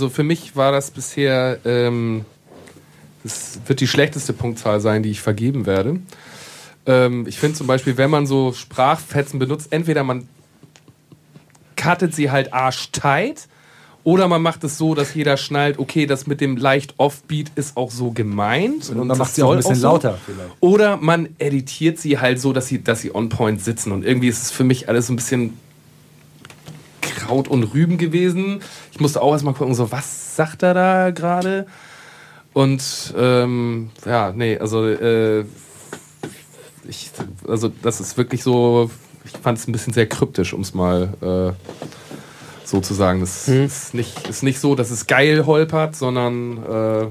Also für mich war das bisher, ähm, das wird die schlechteste Punktzahl sein, die ich vergeben werde. Ähm, ich finde zum Beispiel, wenn man so Sprachfetzen benutzt, entweder man cuttet sie halt arschtight oder man macht es so, dass jeder schnallt, okay, das mit dem leicht Offbeat ist auch so gemeint. Und, und dann macht sie auch ein bisschen auch so. lauter vielleicht. Oder man editiert sie halt so, dass sie, dass sie on point sitzen. Und irgendwie ist es für mich alles so ein bisschen Kraut und Rüben gewesen. Ich musste auch erstmal gucken, so, was sagt er da gerade? Und ähm, ja, nee, also, äh, ich, also das ist wirklich so, ich fand es ein bisschen sehr kryptisch, um es mal äh, so zu sagen. Es hm. ist, nicht, ist nicht so, dass es geil holpert, sondern äh,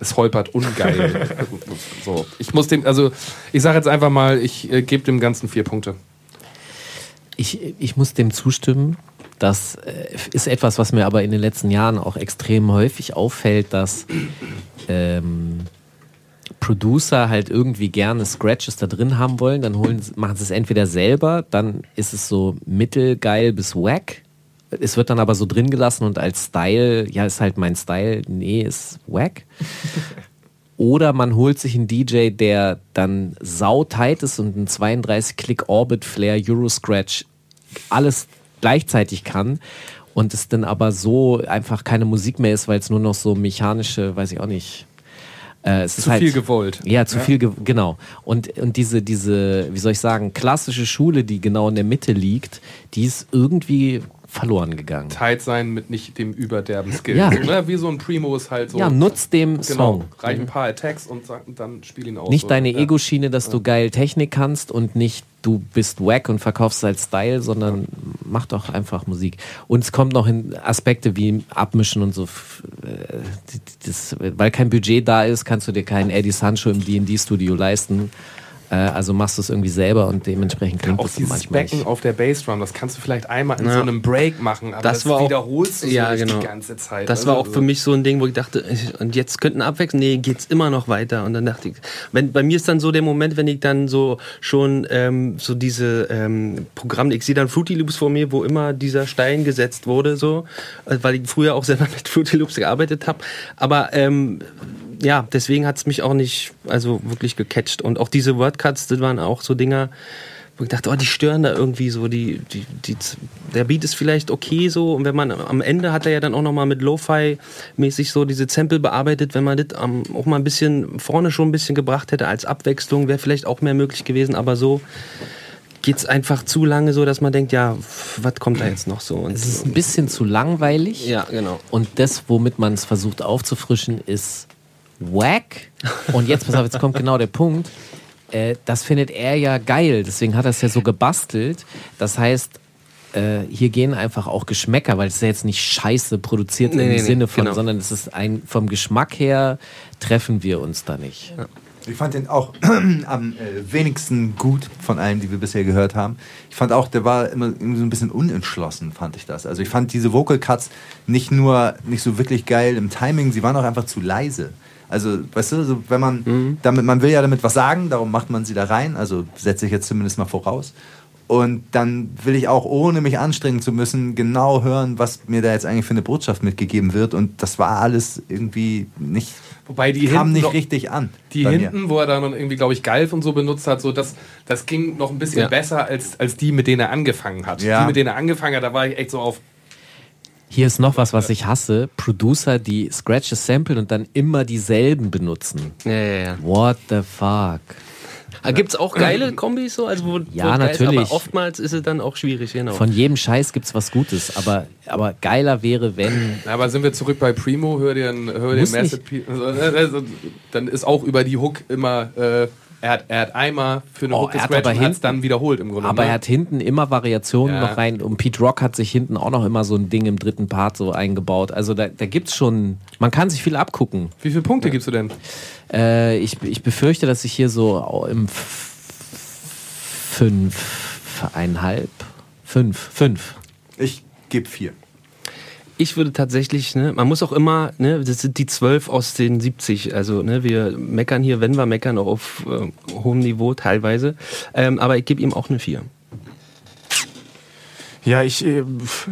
es holpert ungeil. so, ich muss dem, also ich sage jetzt einfach mal, ich äh, gebe dem Ganzen vier Punkte. Ich, ich muss dem zustimmen. Das äh, ist etwas, was mir aber in den letzten Jahren auch extrem häufig auffällt, dass ähm, Producer halt irgendwie gerne Scratches da drin haben wollen. Dann holen, machen sie es entweder selber, dann ist es so mittelgeil bis wack. Es wird dann aber so drin gelassen und als Style, ja, ist halt mein Style, nee, ist wack. Oder man holt sich einen DJ, der dann sautight ist und einen 32-Click Orbit Flare Euro Scratch alles gleichzeitig kann und es dann aber so einfach keine Musik mehr ist, weil es nur noch so mechanische, weiß ich auch nicht. Äh, es zu ist halt, viel gewollt. Ja, zu ja. viel, ge genau. Und, und diese, diese, wie soll ich sagen, klassische Schule, die genau in der Mitte liegt, die ist irgendwie verloren gegangen. Tight sein mit nicht dem überderben Skill. Ja. Ne? Wie so ein Primo ist halt so. Ja, nutz dem genau, Song. Reich ein paar Attacks und, dann spiel ihn aus. Nicht so. deine ja. Ego-Schiene, dass ja. du geil Technik kannst und nicht du bist wack und verkaufst als Style, sondern mach doch einfach Musik. Und es kommt noch in Aspekte wie Abmischen und so. Äh, das, weil kein Budget da ist, kannst du dir keinen Eddie Sancho im D&D-Studio leisten. Äh, also machst du es irgendwie selber und dementsprechend klingt ja, das manchmal Becken nicht. auf der Bassdrum, das kannst du vielleicht einmal in ja. so einem Break machen, aber das, das war wiederholst du so ja, genau. die ganze Zeit. Das war auch für mich so ein Ding, wo ich dachte, und jetzt könnten abwechseln, nee, geht's immer noch weiter. Und dann dachte ich, wenn, bei mir ist dann so der Moment, wenn ich dann so schon ähm, so diese ähm, Programme, ich sehe dann Fruity Loops vor mir, wo immer dieser Stein gesetzt wurde, so, äh, weil ich früher auch selber mit Fruity Loops gearbeitet habe. Aber ähm, ja, deswegen hat es mich auch nicht also wirklich gecatcht. Und auch diese Wordcuts, das waren auch so Dinger, wo ich dachte, oh, die stören da irgendwie so. Die, die, die, der Beat ist vielleicht okay so. Und wenn man am Ende hat er ja dann auch nochmal mit Lo-Fi-mäßig so diese Sample bearbeitet. Wenn man das um, auch mal ein bisschen vorne schon ein bisschen gebracht hätte als Abwechslung, wäre vielleicht auch mehr möglich gewesen. Aber so geht es einfach zu lange so, dass man denkt, ja, was kommt da jetzt noch so? Und es ist ein bisschen zu langweilig. Ja, genau. Und das, womit man es versucht aufzufrischen, ist wack. Und jetzt, pass auf, jetzt kommt genau der Punkt. Äh, das findet er ja geil, deswegen hat er es ja so gebastelt. Das heißt, äh, hier gehen einfach auch Geschmäcker, weil es ist ja jetzt nicht scheiße produziert nee, im nee, Sinne von, genau. sondern es ist ein, vom Geschmack her treffen wir uns da nicht. Ja. Ich fand den auch am äh, wenigsten gut von allen, die wir bisher gehört haben. Ich fand auch, der war immer so ein bisschen unentschlossen, fand ich das. Also ich fand diese Vocal Cuts nicht nur nicht so wirklich geil im Timing, sie waren auch einfach zu leise. Also, weißt du, so, wenn man mhm. damit, man will ja damit was sagen, darum macht man sie da rein, also setze ich jetzt zumindest mal voraus. Und dann will ich auch, ohne mich anstrengen zu müssen, genau hören, was mir da jetzt eigentlich für eine Botschaft mitgegeben wird. Und das war alles irgendwie nicht, Wobei die kam nicht noch, richtig an. Die hinten, mir. wo er dann irgendwie, glaube ich, Galf und so benutzt hat, so das, das ging noch ein bisschen ja. besser als, als die, mit denen er angefangen hat. Ja. Die, mit denen er angefangen hat, da war ich echt so auf Hier ist noch was, was ich hasse. Producer, die Scratches samplen und dann immer dieselben benutzen. Ja, ja, ja. What the fuck? Ah, Gibt es auch geile Kombis so? Also wo, Ja, wo geil natürlich. aber oftmals ist es dann auch schwierig, genau. Von jedem Scheiß gibt's was Gutes, aber, aber geiler wäre, wenn. Aber sind wir zurück bei Primo, hör dir, hör dir also, also, Dann ist auch über die Hook immer, äh, er, hat, er hat einmal für eine Oh, Hook er hat gescratcht und hat es dann wiederholt im Grunde. Aber ne? er hat hinten immer Variationen Ja. noch rein. Und Pete Rock hat sich hinten auch noch immer so ein Ding im dritten Part so eingebaut. Also da, da gibt's schon, man kann sich viel abgucken. Wie viele Punkte gibst du denn? Äh, ich, ich befürchte, dass ich hier so im F- fünfeinhalb, fünf, fünf. Ich gebe vier. Ich würde tatsächlich, ne, man muss auch immer, ne, das sind die zwölf aus den 70. Also, ne, wir meckern hier, wenn wir meckern, auch auf äh, hohem Niveau teilweise. Ähm, aber ich gebe ihm auch eine vier. Ja, ich äh,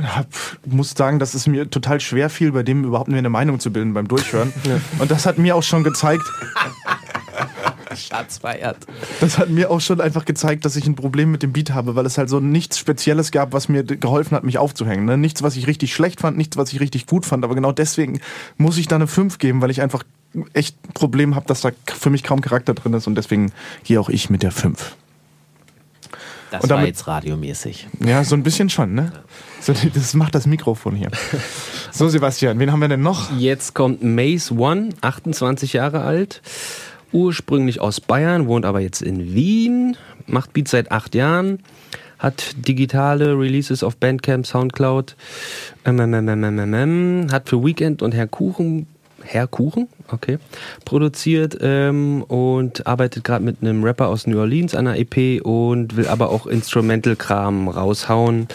hab, muss sagen, dass es mir total schwer fiel, bei dem überhaupt mir eine Meinung zu bilden beim Durchhören. Und das hat mir auch schon gezeigt, Schatz feiert. das hat mir auch schon einfach gezeigt, dass ich ein Problem mit dem Beat habe, weil es halt so nichts Spezielles gab, was mir geholfen hat, mich aufzuhängen. Ne? Nichts, was ich richtig schlecht fand, nichts, was ich richtig gut fand. Aber genau deswegen muss ich da eine 5 geben, weil ich einfach echt ein Problem habe, dass da für mich kaum Charakter drin ist. Und deswegen gehe auch ich mit der 5. Das Und war damit- jetzt radiomäßig. Ja, so ein bisschen schon, ne? So, das macht das Mikrofon hier. So, Sebastian, wen haben wir denn noch? Jetzt kommt Mace One, 28 Jahre alt, ursprünglich aus Bayern, wohnt aber jetzt in Wien, macht Beats seit acht Jahren, hat digitale Releases auf Bandcamp, Soundcloud, ähm, ähm, ähm, ähm, hat für Weekend und Herr Kuchen Herr Kuchen, okay, produziert ähm, und arbeitet gerade mit einem Rapper aus New Orleans an einer EP und will aber auch Instrumental-Kram raushauen.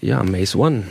Ja, Mace One.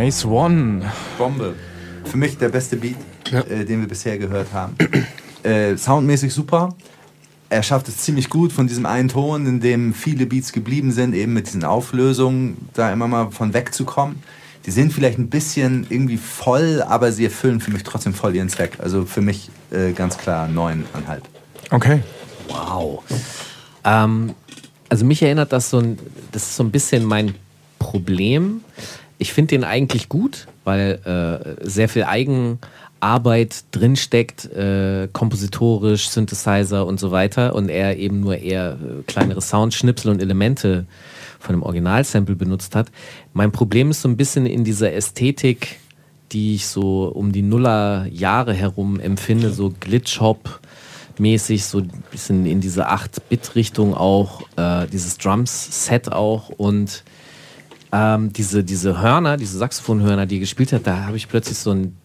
Mace One. Bombe. Für mich der beste Beat, äh, den wir bisher gehört haben. Äh, soundmäßig super. Er schafft es ziemlich gut von diesem einen Ton, in dem viele Beats geblieben sind, eben mit diesen Auflösungen, da immer mal von wegzukommen. Die sind vielleicht ein bisschen irgendwie voll, aber sie erfüllen für mich trotzdem voll ihren Zweck. Also für mich äh, ganz klar neuneinhalb. Okay. Wow. Ähm, also mich erinnert das so ein, das ist so ein bisschen mein Problem. Ich finde den eigentlich gut, weil äh, sehr viel Eigenarbeit drinsteckt, äh, kompositorisch, Synthesizer und so weiter und er eben nur eher äh, kleinere Soundschnipsel und Elemente von dem Originalsample benutzt hat. Mein Problem ist so ein bisschen in dieser Ästhetik, die ich so um die Nuller Jahre herum empfinde, so Glitch-Hop, mäßig, so ein bisschen in diese 8-Bit-Richtung auch, äh, dieses Drums-Set auch und ähm, diese, diese Hörner, diese Saxophonhörner, die er gespielt hat, da habe ich plötzlich so einen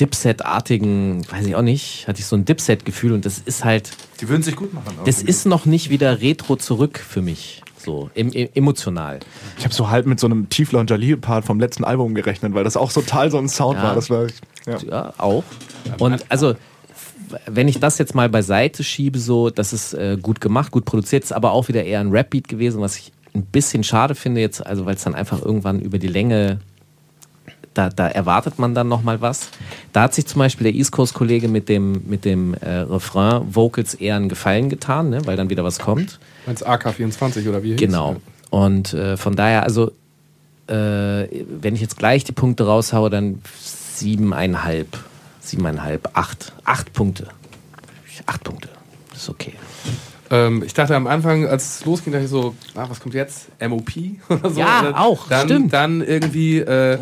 Dipset-artigen, weiß ich auch nicht, hatte ich so ein Dipset-Gefühl und das ist halt, Die würden sich gut machen. das ist noch nicht wieder retro zurück für mich, so em em emotional. Ich habe so halb mit so einem Tiefler Jalil-Part vom letzten Album gerechnet, weil das auch total so ein Sound Ja. war. Das war ja. Ja, auch. Und also, wenn ich das jetzt mal beiseite schiebe, so, das ist äh, gut gemacht, gut produziert, ist aber auch wieder eher ein Rap-Beat gewesen, was ich ein bisschen schade finde jetzt, also weil es dann einfach irgendwann über die Länge da, da erwartet man dann nochmal was. Da hat sich zum Beispiel der East Coast-Kollege mit dem, mit dem äh, Refrain-Vocals eher einen Gefallen getan, ne? weil dann wieder was kommt. Meinst AK24 oder wie? Genau. Und äh, von daher, also äh, wenn ich jetzt gleich die Punkte raushaue, dann siebeneinhalb, siebeneinhalb, acht, acht Punkte. Acht Punkte. Das ist okay. Ähm, ich dachte am Anfang, als es losging, dachte ich so, ah, was kommt jetzt? MOP oder so? Ja, oder auch, dann, stimmt. Dann irgendwie, äh,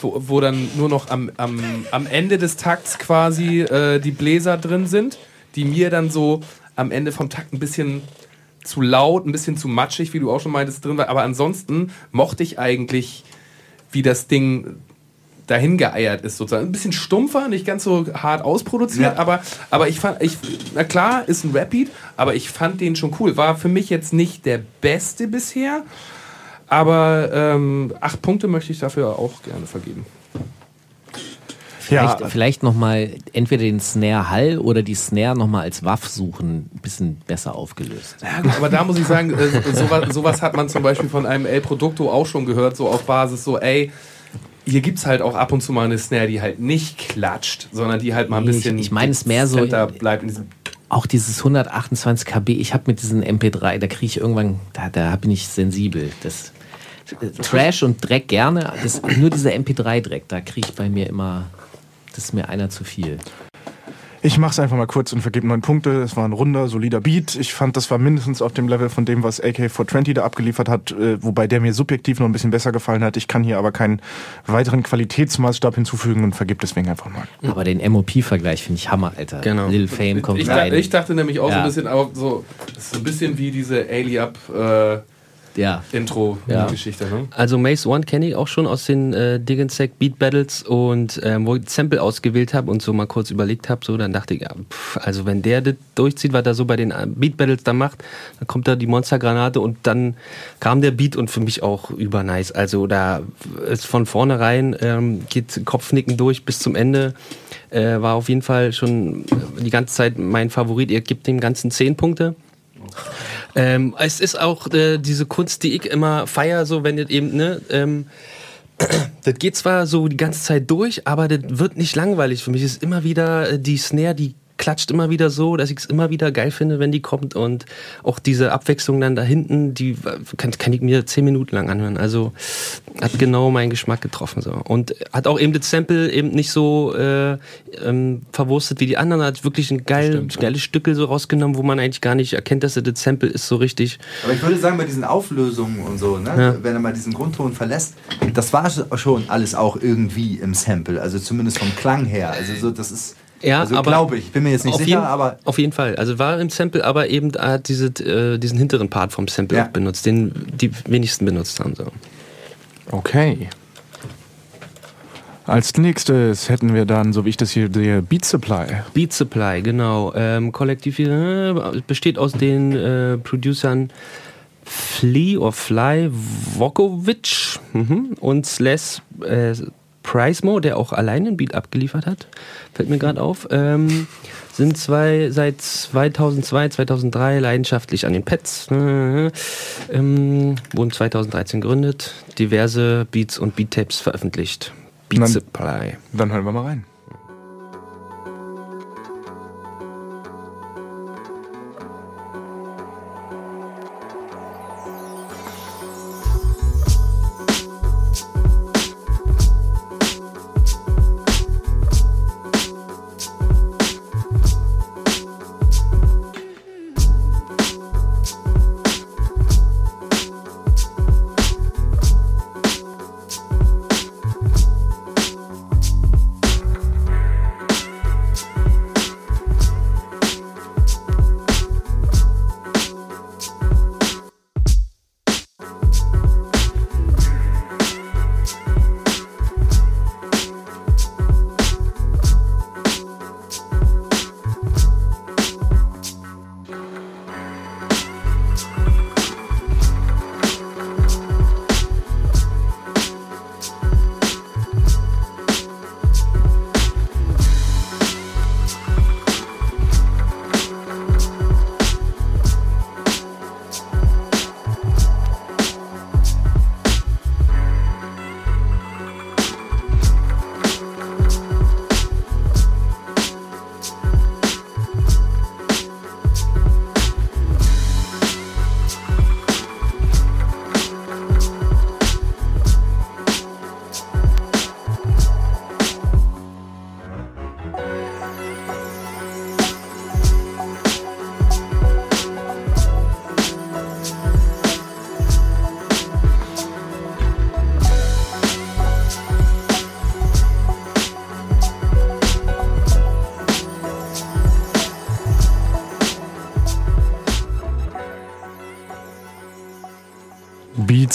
wo, wo dann nur noch am, am, am Ende des Takts quasi äh, die Bläser drin sind, die mir dann so am Ende vom Takt ein bisschen zu laut, ein bisschen zu matschig, wie du auch schon meintest, drin war. Aber ansonsten mochte ich eigentlich, wie das Ding dahin geeiert ist sozusagen. Ein bisschen stumpfer, nicht ganz so hart ausproduziert, Ja. aber, aber ich fand, ich, na klar, ist ein Rapbeat, aber ich fand den schon cool. War für mich jetzt nicht der beste bisher, aber ähm, acht Punkte möchte ich dafür auch gerne vergeben. Vielleicht, Ja. vielleicht nochmal entweder den Snare Hall oder die Snare nochmal als Waff suchen, ein bisschen besser aufgelöst. Ja, gut, aber da muss ich sagen, äh, sowas, sowas hat man zum Beispiel von einem El Producto auch schon gehört, so auf Basis so, ey, hier gibt's halt auch ab und zu mal eine Snare, die halt nicht klatscht, sondern die halt mal ein Nee, ich- bisschen ich meine es mehr so- bleibt in diesem Auch dieses 128 KB, ich habe mit diesen MP3, da kriege ich irgendwann, da, da bin ich sensibel. Das, äh, Trash und Dreck gerne, das, nur dieser MP3-Dreck, da kriege ich bei mir immer, das ist mir einer zu viel. Ich mach's einfach mal kurz und vergebe neun Punkte. Es war ein runder, solider Beat. Ich fand, das war mindestens auf dem Level von dem, was AK420 da abgeliefert hat, äh, wobei der mir subjektiv noch ein bisschen besser gefallen hat. Ich kann hier aber keinen weiteren Qualitätsmaßstab hinzufügen und vergebe deswegen einfach mal. Aber den MOP-Vergleich finde ich Hammer, Alter. Genau. Lil Fame kommt ich, rein. dachte, ich dachte nämlich auch so Ja. ein bisschen, aber so, so ein bisschen wie diese Ali-Up äh, ja. Intro-Geschichte, ne? Also Maze One kenne ich auch schon aus den äh, Diggensec Beat Battles und ähm, wo ich Sample ausgewählt habe und so mal kurz überlegt habe, so dann dachte ich, ja, pff, also wenn der das durchzieht, was er so bei den äh, Beat Battles da macht, dann kommt da die Monstergranate und dann kam der Beat und für mich auch übernice. Also da ist von vornherein ähm, geht Kopfnicken durch bis zum Ende. Äh, war auf jeden Fall schon die ganze Zeit mein Favorit. Ihr gibt dem Ganzen 10 Punkte. Ähm, es ist auch äh, diese Kunst, die ich immer feier, so wenn das eben, ne, ähm, das geht zwar so die ganze Zeit durch, aber das wird nicht langweilig. Für mich ist immer wieder äh, die Snare, die klatscht immer wieder so, dass ich es immer wieder geil finde, wenn die kommt und auch diese Abwechslung dann da hinten, die kann, kann ich mir zehn Minuten lang anhören. Also hat genau meinen Geschmack getroffen so und hat auch eben das Sample eben nicht so äh, ähm, verwurstet wie die anderen, hat wirklich ein geil, geiles Stückel so rausgenommen, wo man eigentlich gar nicht erkennt, dass das Sample ist so richtig. Aber ich würde sagen, bei diesen Auflösungen und so, ne, Ja. wenn er mal diesen Grundton verlässt, das war schon alles auch irgendwie im Sample, also zumindest vom Klang her. Also so, das ist, Ja, also aber glaube ich, bin mir jetzt nicht sicher, jeden, aber auf jeden Fall. Also war im Sample, aber eben hat diese, äh, diesen hinteren Part vom Sample Ja. auch benutzt, den die wenigsten benutzt haben. So. Okay. Als nächstes hätten wir dann, so wie ich das hier sehe, Beat Supply. Beat Supply, genau. Ähm, Kollektiv äh, besteht aus den äh, Producern Flea or Fly Vokovic mhm, und Slash äh, Pricemo, der auch alleine ein Beat abgeliefert hat. Fällt mir gerade auf. Ähm, sind zwei seit 2002, 2003 leidenschaftlich an den Pets. Äh, ähm, wurden 2013 gegründet. Diverse Beats und Beat-Tapes veröffentlicht. Beat Dann- Supply. Dann hören wir mal rein.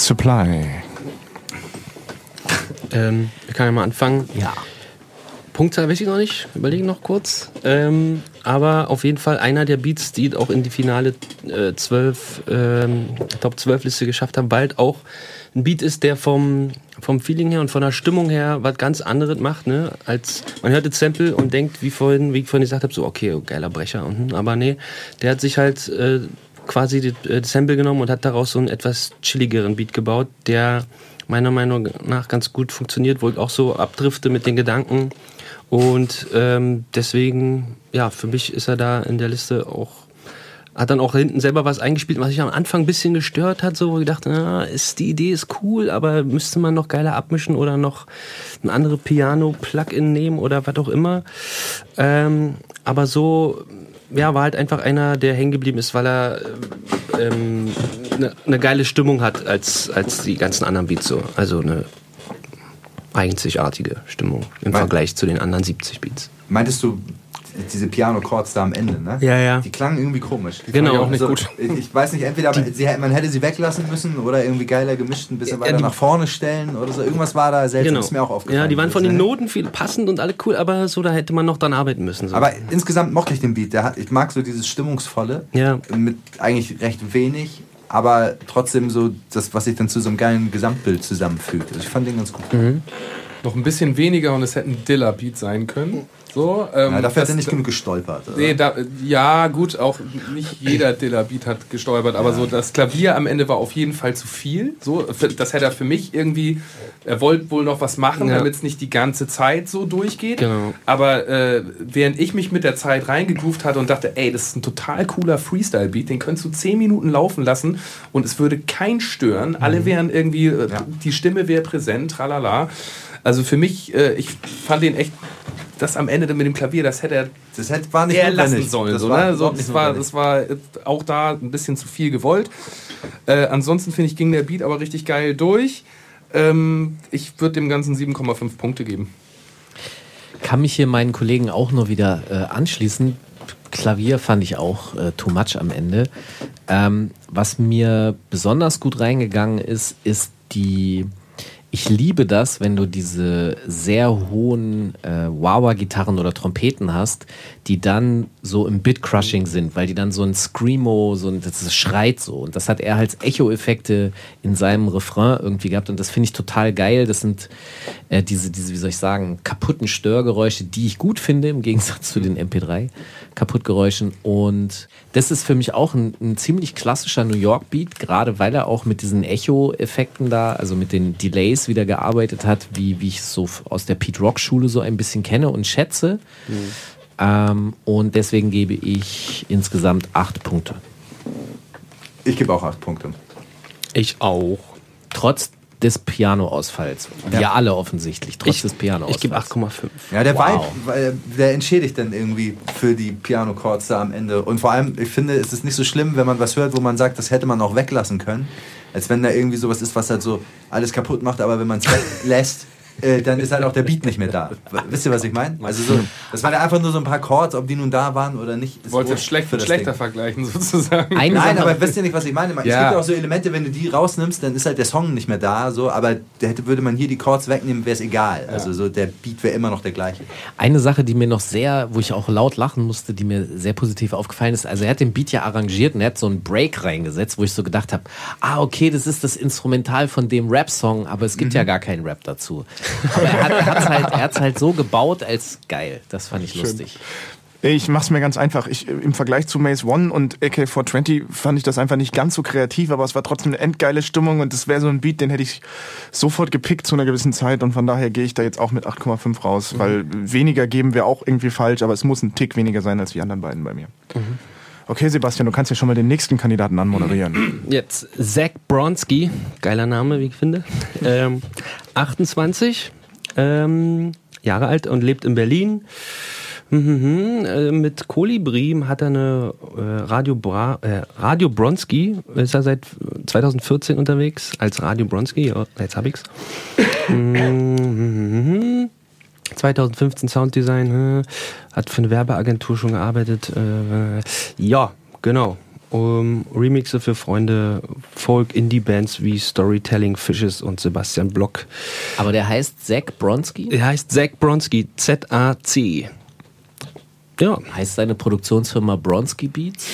Supply. Ähm, ich kann ja mal anfangen. Ja. Punktzahl weiß ich noch nicht, überlegen noch kurz. Ähm, aber auf jeden Fall einer der Beats, die auch in die finale äh, 12, ähm, Top 12 Liste geschafft haben, bald auch ein Beat ist, der vom, vom Feeling her und von der Stimmung her was ganz anderes macht, ne? Als man hört das Sample und denkt, wie vorhin, wie ich vorhin gesagt habe, so okay, geiler Brecher. Und, aber nee, der hat sich halt äh, quasi das äh, Sample genommen und hat daraus so einen etwas chilligeren Beat gebaut, der meiner Meinung nach ganz gut funktioniert, wo ich auch so abdrifte mit den Gedanken. Und ähm, deswegen, ja, für mich ist er da in der Liste auch hat dann auch hinten selber was eingespielt, was sich am Anfang ein bisschen gestört hat, so wo ich dachte, na, ist, die Idee ist cool, aber müsste man noch geiler abmischen oder noch ein andere Piano-Plugin nehmen oder was auch immer. Ähm, aber so, ja, war halt einfach einer, der hängen geblieben ist, weil er ähm, eine, eine geile Stimmung hat als, als die ganzen anderen Beats so. Also eine einzigartige Stimmung im Vergleich zu den anderen 70 Beats. Meintest du diese Piano-Chords da am Ende, ne? Ja, ja. Die klangen irgendwie komisch. Die Genau. Auch nicht gut. Ich, weiß nicht, entweder sie, man hätte sie weglassen müssen oder irgendwie geiler gemischt, ein bisschen Ja, weiter nach vorne stellen oder so. Irgendwas war da seltsam, ist mir auch aufgefallen. Ja, die waren von den ne? Noten viel passend und alle cool, aber so, da hätte man noch dran arbeiten müssen. So. Aber insgesamt mochte ich den Beat. Der hat, ich mag so dieses Stimmungsvolle Ja. mit eigentlich recht wenig, aber trotzdem so das, was sich dann zu so einem geilen Gesamtbild zusammenfügt. Also ich fand den ganz gut. Mhm. Noch ein bisschen weniger und es hätte ein Dilla-Beat sein können. So, ähm, Ja, dafür hat das- er nicht genug gestolpert. Oder? Nee, da, ja, gut, auch nicht jeder Dilla-Beat hat gestolpert, aber so das Klavier am Ende war auf jeden Fall zu viel. So, das hätte er für mich irgendwie, er wollte wohl noch was machen, Ja. damit es nicht die ganze Zeit so durchgeht. Genau. Aber äh, während ich mich mit der Zeit reingegroovt hatte und dachte, ey, das ist ein total cooler Freestyle-Beat, den könntest du 10 Minuten laufen lassen und es würde kein stören. Alle wären irgendwie, äh, Ja. die Stimme wäre präsent, tralala. Also für mich, äh, ich fand den echt, das am Ende mit dem Klavier, das hätte er Das hätte, war nicht eher lassen sollen. Das so, war ne? so, das, war, das war äh, auch da ein bisschen zu viel gewollt. Äh, ansonsten finde ich, ging der Beat aber richtig geil durch. Ähm, ich würde dem Ganzen 7,5 Punkte geben. Kann mich hier meinen Kollegen auch nur wieder äh, anschließen. Klavier fand ich auch äh, too much am Ende. Ähm, was mir besonders gut reingegangen ist, ist die. Ich liebe das, wenn du diese sehr hohen äh, Wah-Wah-Gitarren oder Trompeten hast, die dann so im Bit-Crushing sind, weil die dann so ein Screamo, so ein, das schreit so. Und das hat er als Echo-Effekte in seinem Refrain irgendwie gehabt. Und das finde ich total geil. Das sind äh, diese, diese, wie soll ich sagen, kaputten Störgeräusche, die ich gut finde, im Gegensatz zu den MP3 Kaputtgeräuschen. Und das ist für mich auch ein, ein ziemlich klassischer New York Beat, gerade weil er auch mit diesen Echo-Effekten da, also mit den Delays wieder gearbeitet hat, wie, wie ich es so aus der Pete Rock Schule so ein bisschen kenne und schätze. Ähm, und deswegen gebe ich insgesamt acht Punkte. Ich gebe auch acht Punkte. ich auch. Trotz des Pianoausfalls. Wir alle offensichtlich, trotz Ich, des Pianoausfalls. ich gebe 8,5. Ja, der Wow. Vibe, weil, der entschädigt dann irgendwie für die Piano-Chords da am Ende. Und vor allem, ich finde, es ist nicht so schlimm, wenn man was hört, wo man sagt, das hätte man auch weglassen können. Als wenn da irgendwie sowas ist, was halt so alles kaputt macht, aber wenn man es weglässt, äh, dann ist halt auch der Beat nicht mehr da. Wisst ihr, was ich meine? Also so, das waren ja einfach nur so ein paar Chords, ob die nun da waren oder nicht. ist Wollte wurscht schlecht schlechter Ding. vergleichen, sozusagen. Eine Nein, Sache- aber wisst ihr nicht, was ich meine? Es Ja. gibt ja auch so Elemente, wenn du die rausnimmst, dann ist halt der Song nicht mehr da, so, aber hätte, würde man hier die Chords wegnehmen, wäre es egal. Also so der Beat wäre immer noch der gleiche. Eine Sache, die mir noch sehr, wo ich auch laut lachen musste, die mir sehr positiv aufgefallen ist, also er hat den Beat ja arrangiert und er hat so einen Break reingesetzt, wo ich so gedacht habe, ah, okay, das ist das Instrumental von dem Rap-Song, aber es gibt ja gar keinen Rap dazu. Aber er hat es halt, er halt so gebaut als geil. Das fand ich lustig. Ich mach's mir ganz einfach. Ich, Im Vergleich zu Maze One und AK420 fand ich das einfach nicht ganz so kreativ, aber es war trotzdem eine endgeile Stimmung und das wäre so ein Beat, den hätte ich sofort gepickt zu einer gewissen Zeit und von daher gehe ich da jetzt auch mit 8,5 raus, weil weniger geben wir auch irgendwie falsch, aber es muss ein Tick weniger sein als die anderen beiden bei mir. Okay, Sebastian, du kannst ja schon mal den nächsten Kandidaten anmoderieren. Jetzt Zach Bronski, geiler Name, wie ich finde. Ähm, 28 ähm, Jahre alt und lebt in Berlin. Mhm, äh, mit Kolibri hat er eine äh, Radio, Bra äh, Radio Bronski, ist er seit 2014 unterwegs als Radio Bronski, ja, jetzt hab ich's. Mhm. 2015 Sounddesign, hat für eine Werbeagentur schon gearbeitet. Äh, ja, genau. Um, Remixe für Freunde, Folk, Indie-Bands wie Storytelling Fishes und Sebastian Block. Aber der heißt Zack Bronski? Der heißt Zack Bronski, Z-A-C. Ja. Heißt seine Produktionsfirma Bronski Beats?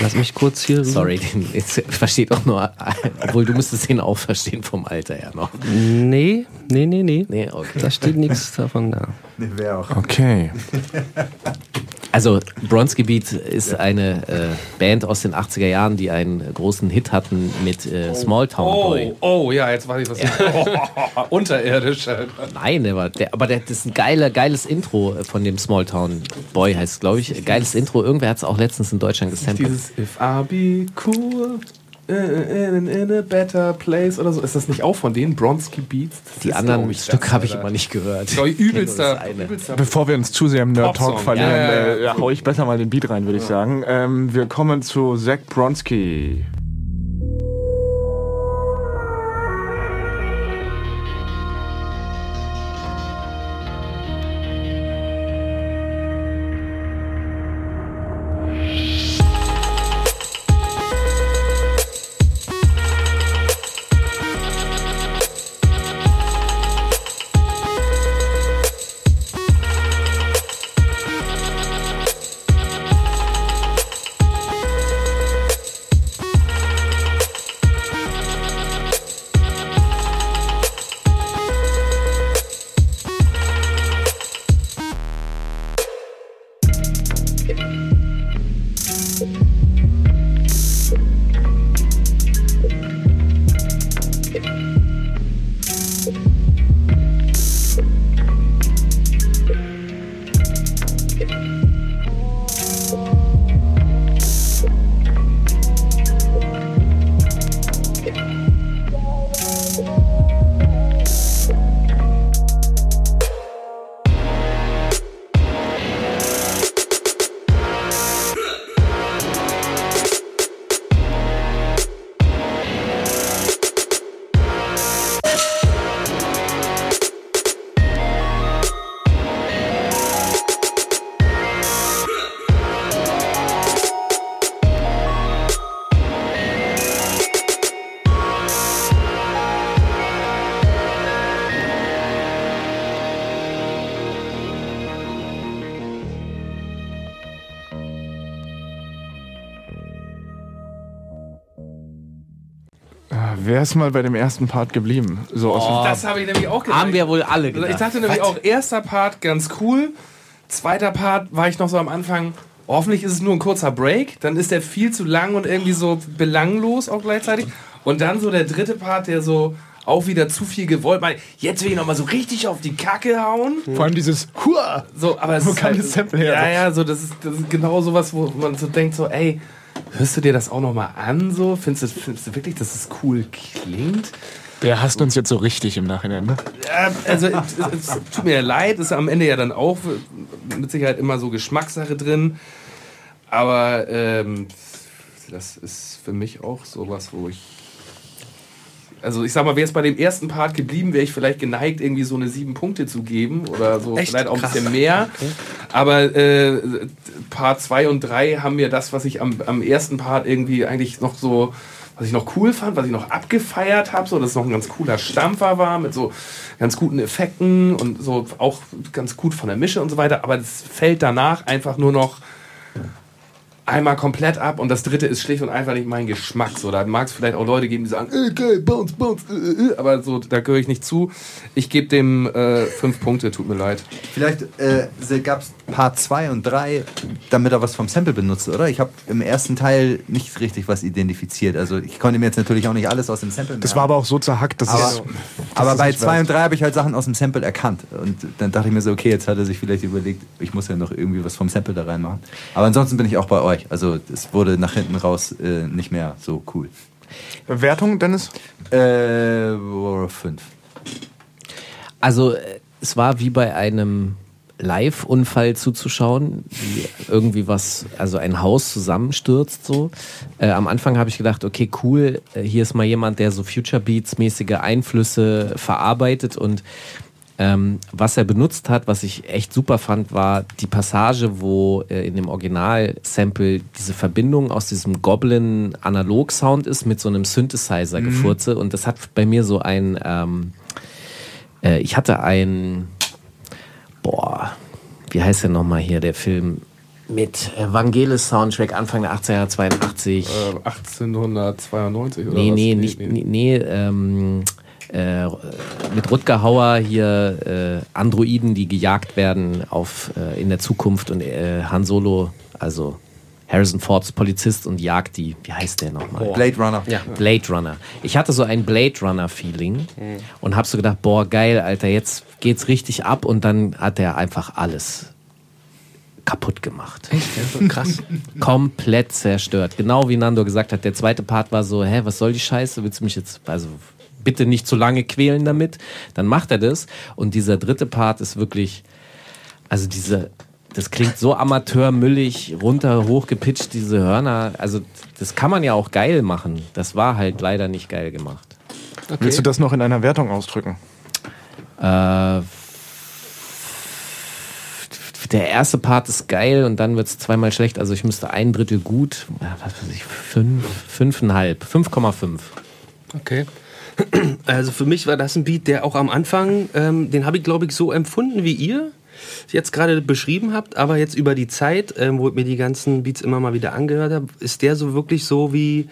Lass mich kurz hier. Sorry, den, jetzt versteht auch nur, obwohl du müsstest ihn auch verstehen vom Alter her noch. Nee, nee, nee, nee. Nee, okay. Da steht nichts davon da. Nee, wer auch. Okay. Also Bronski Beat ist eine äh, Band aus den 80er Jahren, die einen großen Hit hatten mit äh, Small Town Boy. Oh, oh, ja, jetzt weiß ich was. Oh, unterirdisch. Nein, war, der, aber der, das ist ein geiler, geiles Intro von dem Small Town Boy heißt, glaube ich. Geiles Intro. Irgendwer hat es auch letztens in Deutschland gesampelt. Dieses If I be cool. In, in, a better place oder so. Ist das nicht auch von denen? Bronski Beats? Das die anderen Stück habe ich immer nicht gehört. Ich ich übelster, übelster Bevor wir uns zu sehr im Nerd Talk verlieren, Ja, ja, ja. äh, hau ich besser mal den Beat rein, würde ich sagen. Ähm, wir kommen zu Zach Bronski. Wer ist mal bei dem ersten Part geblieben? So aus dem Das habe ich nämlich auch gedacht. Haben wir wohl alle Also gedacht. ich dachte nämlich auch, erster Part ganz cool. Zweiter Part war ich noch so am Anfang, hoffentlich ist es nur ein kurzer Break. Dann ist der viel zu lang und irgendwie so belanglos auch gleichzeitig. Und dann so der dritte Part, der so auch wieder zu viel gewollt. Mal, jetzt will ich noch mal so richtig auf die Kacke hauen. Vor allem dieses Hua! So, aber es Wo ist halt, das Sample her? Ja, ja, so das ist, das ist genau sowas, wo man so denkt, so, ey, hörst du dir das auch noch mal an? So, findest du, findest du wirklich, dass es cool klingt? Der hasst uns jetzt so richtig im Nachhinein, ne? Ja, also es, es, es tut mir leid, ist am Ende ja dann auch mit Sicherheit immer so Geschmackssache drin. Aber ähm, das ist für mich auch sowas, wo ich. Also ich sag mal, wäre es bei dem ersten Part geblieben, wäre ich vielleicht geneigt, irgendwie so eine sieben Punkte zu geben oder so Echt? vielleicht auch ein Krass. bisschen mehr. Aber äh, Part 2 und 3 haben mir das, was ich am, am ersten Part irgendwie eigentlich noch so, was ich noch cool fand, was ich noch abgefeiert habe, so dass es noch ein ganz cooler Stampfer war mit so ganz guten Effekten und so auch ganz gut von der Mische und so weiter. Aber es fällt danach einfach nur noch einmal komplett ab und das dritte ist schlicht und einfach nicht mein Geschmack. So, da mag es vielleicht auch Leute geben, die sagen, äh, geil, bounce, bounce, äh, äh, aber so, da gehöre ich nicht zu. Ich gebe dem äh, fünf Punkte, tut mir leid. Vielleicht äh, gab es Part 2 und 3, damit er was vom Sample benutzt, oder? Ich habe im ersten Teil nicht richtig was identifiziert. Also ich konnte mir jetzt natürlich auch nicht alles aus dem Sample Das merken. war aber auch so zerhackt, dass aber, es. aber es bei nicht 2 weiß. und 3 habe ich halt Sachen aus dem Sample erkannt. Und dann dachte ich mir so, okay, jetzt hat er sich vielleicht überlegt, ich muss ja noch irgendwie was vom Sample da reinmachen. Aber ansonsten bin ich auch bei euch. Also es wurde nach hinten raus äh, nicht mehr so cool. Wertung, Dennis? Äh, 5. Also es war wie bei einem Live-Unfall zuzuschauen, wie irgendwie was, also ein Haus zusammenstürzt so. Äh, am Anfang habe ich gedacht, okay, cool, äh, hier ist mal jemand, der so Future Beats-mäßige Einflüsse verarbeitet und Ähm, was er benutzt hat, was ich echt super fand, war die Passage, wo äh, in dem Original-Sample diese Verbindung aus diesem Goblin-Analog-Sound ist mit so einem Synthesizer-Gefurze. Und das hat bei mir so ein, ähm, äh, ich hatte ein, boah, wie heißt der nochmal hier, der Film? mit Evangelis Soundtrack Anfang der 80er Jahre 82. Äh, 1892 oder nee, was? nee, nicht, nee, nee ähm, äh, mit Rutger Hauer hier äh, Androiden, die gejagt werden auf, äh, in der Zukunft und äh, Han Solo, also Harrison Fords Polizist und jagt die. Wie heißt der nochmal? Blade Runner. Ja, Blade Runner. Ich hatte so ein Blade Runner Feeling Mhm. und hab so gedacht, boah, geil, Alter, jetzt geht's richtig ab und dann hat er einfach alles kaputt gemacht. Krass. Komplett zerstört. Genau wie Nando gesagt hat, der zweite Part war so, hä, was soll die Scheiße? Willst du mich jetzt, also bitte nicht zu lange quälen damit? Dann macht er das. Und dieser dritte Part ist wirklich, also diese, das klingt so amateurmüllig, runter, hochgepitcht, diese Hörner. Also das kann man ja auch geil machen. Das war halt leider nicht geil gemacht. Willst du das noch in einer Wertung ausdrücken? Äh, der erste Part ist geil und dann wird es zweimal schlecht. Also ich müsste ein Drittel gut, was weiß ich, fünf, fünfeinhalb, 5,5. Okay. Also für mich war das ein Beat, der auch am Anfang, ähm, den habe ich glaube ich so empfunden wie ihr jetzt gerade beschrieben habt, aber jetzt über die Zeit, ähm, wo ich mir die ganzen Beats immer mal wieder angehört habe, ist der so wirklich so wie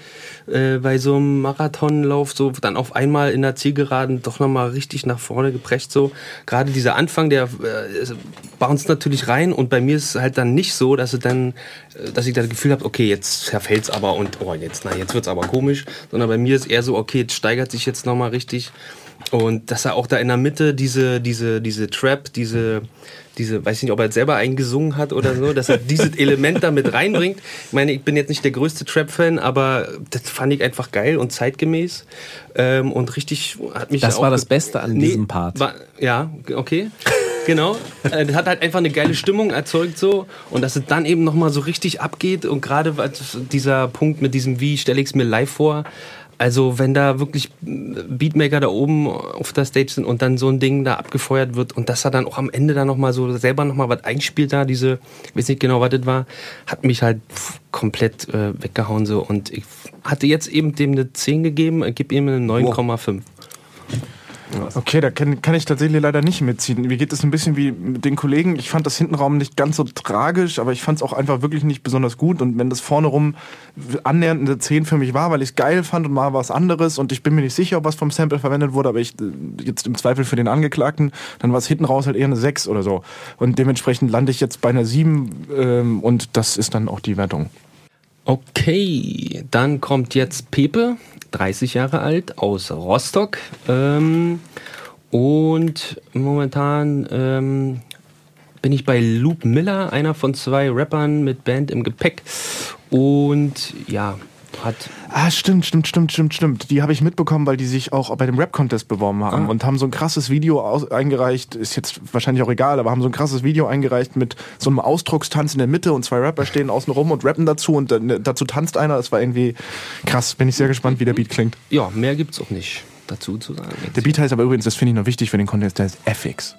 äh, bei so einem Marathonlauf, so dann auf einmal in der Zielgeraden doch nochmal richtig nach vorne geprescht. So gerade dieser Anfang, der äh, bounced natürlich rein und bei mir ist es halt dann nicht so, dass es dann, äh, dass ich das Gefühl habe, okay, jetzt zerfällt's aber und oh jetzt, na jetzt wird's aber komisch, sondern bei mir ist eher so, okay, jetzt steigert sich jetzt nochmal richtig. Und dass er auch da in der Mitte diese, diese, diese Trap, diese, diese, weiß ich nicht, ob er jetzt selber eingesungen hat oder so, dass er dieses Element da mit reinbringt. Ich meine, ich bin jetzt nicht der größte Trap-Fan, aber das fand ich einfach geil und zeitgemäß. Ähm, und richtig hat mich Das auch war das Beste an Nee, diesem Part. War, ja, okay. Genau. Äh, Das hat halt einfach eine geile Stimmung erzeugt so und dass es dann eben nochmal so richtig abgeht und gerade dieser Punkt mit diesem wie stelle ich es mir live vor. Also wenn da wirklich Beatmaker da oben auf der Stage sind und dann so ein Ding da abgefeuert wird und dass er dann auch am Ende dann nochmal so selber nochmal was einspielt da, diese, ich weiß nicht genau, was das war, hat mich halt komplett äh, weggehauen so und ich hatte jetzt eben dem eine 10 gegeben, ich gebe ihm eine 9,5. Okay, da kann, kann ich tatsächlich leider nicht mitziehen. Mir geht es ein bisschen wie mit den Kollegen. Ich fand das Hintenraum nicht ganz so tragisch, aber ich fand es auch einfach wirklich nicht besonders gut. Und wenn das vorne rum annähernd eine 10 für mich war, weil ich es geil fand und mal was anderes und ich bin mir nicht sicher, ob was vom Sample verwendet wurde, aber ich äh, jetzt im Zweifel für den Angeklagten, dann war es hinten raus halt eher eine 6 oder so. Und dementsprechend lande ich jetzt bei einer 7 ähm, und das ist dann auch die Wertung. Okay, dann kommt jetzt Pepe, 30 Jahre alt, aus Rostock. Ähm, und momentan ähm, bin ich bei Luke Miller, einer von zwei Rappern mit Band im Gepäck. Und ja, hat Ah, stimmt, stimmt, stimmt, stimmt, stimmt. Die habe ich mitbekommen, weil die sich auch bei dem Rap-Contest beworben haben Ah. und haben so ein krasses Video aus eingereicht, ist jetzt wahrscheinlich auch egal, aber haben so ein krasses Video eingereicht mit so einem Ausdruckstanz in der Mitte und zwei Rapper stehen außen rum und rappen dazu und dazu tanzt einer. Das war irgendwie krass. Bin ich sehr gespannt, wie der Beat klingt. ja, mehr gibt's auch nicht dazu zu sagen. Der Beat heißt aber übrigens, das finde ich noch wichtig für den Contest, der heißt FX.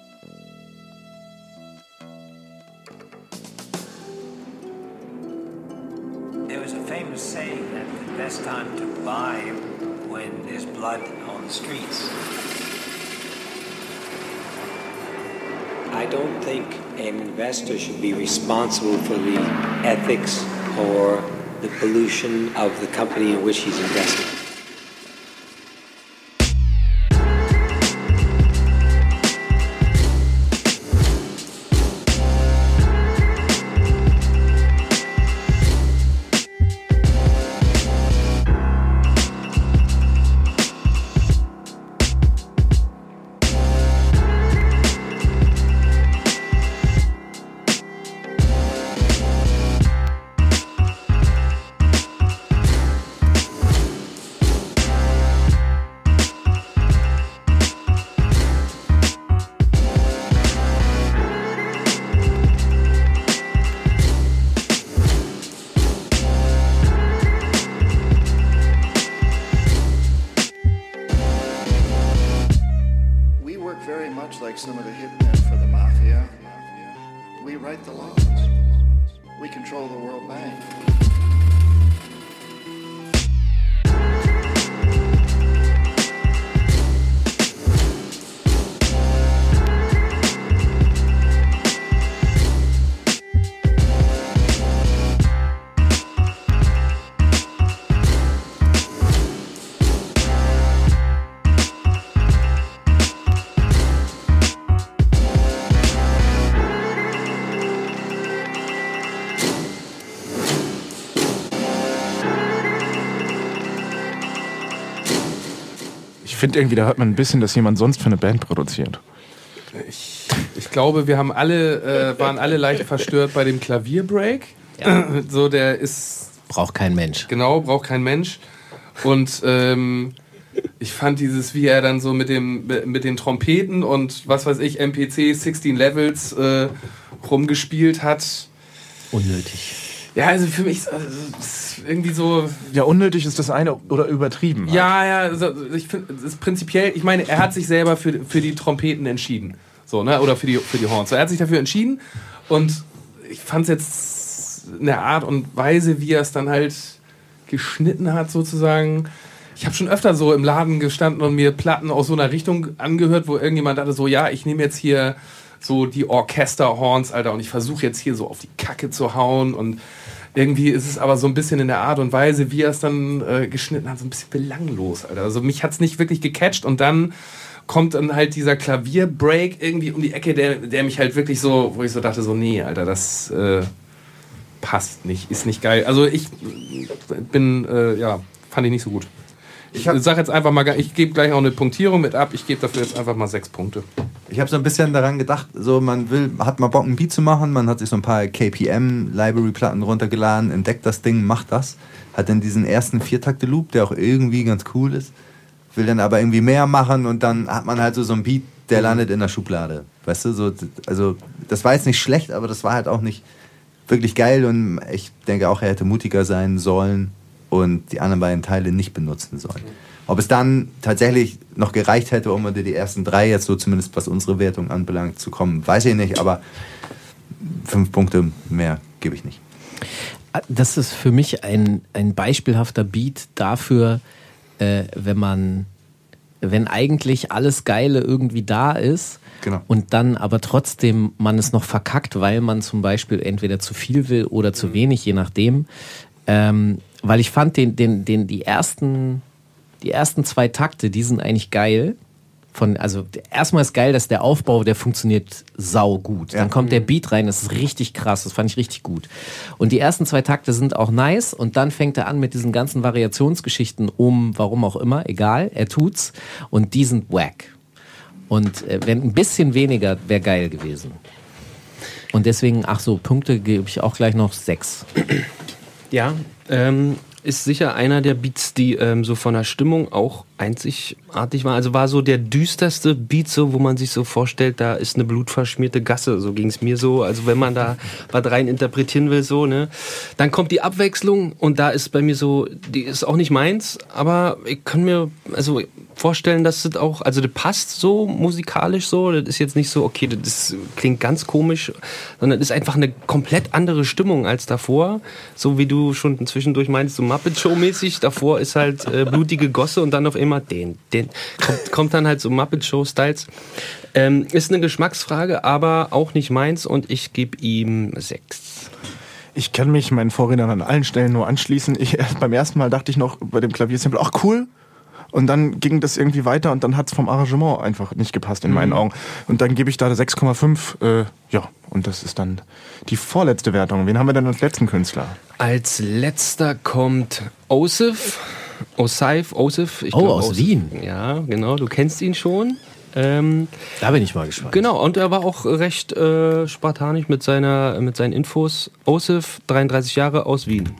I don't think an investor should be responsible for the ethics or the pollution of the company in which he's investing. Finde irgendwie, da hört man ein bisschen, dass jemand sonst für eine Band produziert. Ich, ich glaube, wir haben alle, äh, waren alle leicht verstört bei dem Klavierbreak. So, der ist. Braucht kein Mensch. Genau, braucht kein Mensch. Und ähm, ich fand dieses, wie er dann so mit, dem, mit den Trompeten und was weiß ich, MPC 16 Levels äh, rumgespielt hat. Unnötig. Ja, also für mich ist also, ist irgendwie so. Ja, unnötig ist das eine oder übertrieben. halt. Ja, ja, also ich finde, es ist prinzipiell, ich meine, er hat sich selber für, für die Trompeten entschieden. So, ne? Oder für die, für die Horns. So, er hat sich dafür entschieden und ich fand es jetzt in der Art und Weise, wie er es dann halt geschnitten hat, sozusagen. Ich habe schon öfter so im Laden gestanden und mir Platten aus so einer Richtung angehört, wo irgendjemand dachte so, ja, ich nehme jetzt hier so die Orchesterhorns, Alter, und ich versuche jetzt hier so auf die Kacke zu hauen und irgendwie ist es aber so ein bisschen in der Art und Weise, wie er es dann äh, geschnitten hat, so ein bisschen belanglos, Alter. Also mich hat es nicht wirklich gecatcht und dann kommt dann halt dieser Klavierbreak irgendwie um die Ecke, der, der mich halt wirklich so, wo ich so dachte, so, nee, Alter, das äh, passt nicht, ist nicht geil. Also ich bin, äh, ja, fand ich nicht so gut. Ich sag jetzt einfach mal, ich gebe gleich auch eine Punktierung mit ab. Ich gebe dafür jetzt einfach mal sechs Punkte. Ich habe so ein bisschen daran gedacht, so man will, hat mal Bock, ein Beat zu machen, man hat sich so ein paar KPM-Library-Platten runtergeladen, entdeckt das Ding, macht das, hat dann diesen ersten Viertakte-Loop, der auch irgendwie ganz cool ist, will dann aber irgendwie mehr machen und dann hat man halt so, so einen Beat, der landet in der Schublade. Weißt du, so, also das war jetzt nicht schlecht, aber das war halt auch nicht wirklich geil und ich denke auch, er hätte mutiger sein sollen und die anderen beiden Teile nicht benutzen sollen. Ob es dann tatsächlich noch gereicht hätte, um unter die ersten drei, jetzt so zumindest was unsere Wertung anbelangt, zu kommen, weiß ich nicht, aber fünf Punkte mehr gebe ich nicht. Das ist für mich ein, ein beispielhafter Beat dafür, äh, wenn man, wenn eigentlich alles Geile irgendwie da ist Genau. und dann aber trotzdem man es noch verkackt, weil man zum Beispiel entweder zu viel will oder zu wenig, je nachdem. Ähm, weil ich fand den, den, den, die ersten, die ersten zwei Takte, die sind eigentlich geil. Von, also erstmal ist geil, dass der Aufbau, der funktioniert sau gut. Dann kommt der Beat rein, das ist richtig krass, das fand ich richtig gut. Und die ersten zwei Takte sind auch nice und dann fängt er an mit diesen ganzen Variationsgeschichten um, warum auch immer, egal, er tut's und die sind wack. Und äh, wenn ein bisschen weniger, wäre geil gewesen. Und deswegen, ach so, Punkte gebe ich auch gleich noch sechs. Ja, ähm, ist sicher einer der Beats, die ähm, so von der Stimmung auch einzigartig war. Also war so der düsterste Beat, so, wo man sich so vorstellt, da ist eine blutverschmierte Gasse. So ging es mir so. Also wenn man da was rein interpretieren will, so, ne? Dann kommt die Abwechslung und da ist bei mir so, die ist auch nicht meins, aber ich kann mir also vorstellen, dass das auch, also das passt so musikalisch so. Das ist jetzt nicht so, okay, das klingt ganz komisch, sondern das ist einfach eine komplett andere Stimmung als davor. So wie du schon zwischendurch meinst, so Muppet Show-mäßig. Davor ist halt äh, blutige Gosse und dann auf einmal den, den. Kommt, kommt dann halt so Muppet Show-Styles. Ähm, ist eine Geschmacksfrage, aber auch nicht meins und ich gebe ihm sechs. Ich kann mich meinen Vorrednern an allen Stellen nur anschließen. Ich, beim ersten Mal dachte ich noch bei dem Klaviersample, ach cool. Und dann ging das irgendwie weiter und dann hat es vom Arrangement einfach nicht gepasst in meinen Mhm. Augen. Und dann gebe ich da 6,5. Äh, ja, und das ist dann die vorletzte Wertung. Wen haben wir denn als letzten Künstler? Als letzter kommt Osif. Osif, Osif. Ich Oh, glaub, aus Osif. Wien. Ja, genau. Du kennst ihn schon. Ähm, Da bin ich mal gespannt. genau, und er war auch recht äh, spartanisch mit, seiner, mit seinen Infos. Osif, 33 Jahre, aus Wien.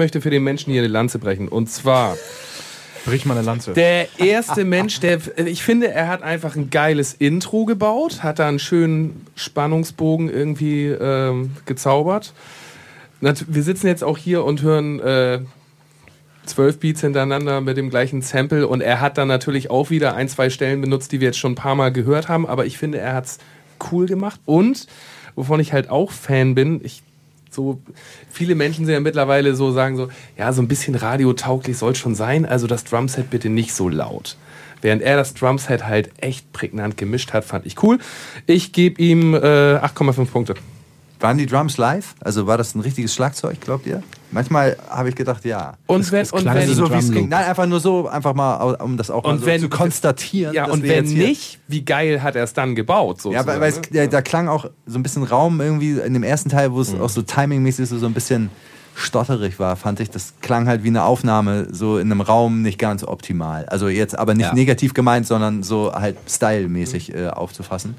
Möchte für den Menschen hier eine Lanze brechen. Und zwar Brich mal eine Lanze. der erste Mensch, der ich finde, er hat einfach ein geiles Intro gebaut, hat da einen schönen Spannungsbogen irgendwie ähm, gezaubert. Wir sitzen jetzt auch hier und hören äh, zwölf Beats hintereinander mit dem gleichen Sample und er hat dann natürlich auch wieder ein, zwei Stellen benutzt, die wir jetzt schon ein paar Mal gehört haben, aber ich finde, er hat's cool gemacht und wovon ich halt auch Fan bin, ich so viele Menschen sind ja mittlerweile so sagen so ja so ein bisschen radiotauglich soll schon sein also das Drumset bitte nicht so laut während er das Drumset halt echt prägnant gemischt hat fand ich cool ich gebe ihm äh, 8,5 Punkte Waren die Drums live? Also war das ein richtiges Schlagzeug, glaubt ihr? Manchmal habe ich gedacht, ja. Und wenn- und klang wenn- so, es. Nein, einfach nur so, einfach mal, um das auch mal und so wenn zu konstatieren. ja und wenn nicht wie geil hat er es dann gebaut Ja, weil, weil es, ne? ja, da klang auch so ein bisschen Raum irgendwie in dem ersten Teil, wo es Mhm. auch so timingmäßig so, so ein bisschen stotterig war, fand ich. Das klang halt wie eine Aufnahme so in einem Raum nicht ganz optimal. Also jetzt aber nicht Ja. negativ gemeint, sondern so halt stylmäßig äh, aufzufassen.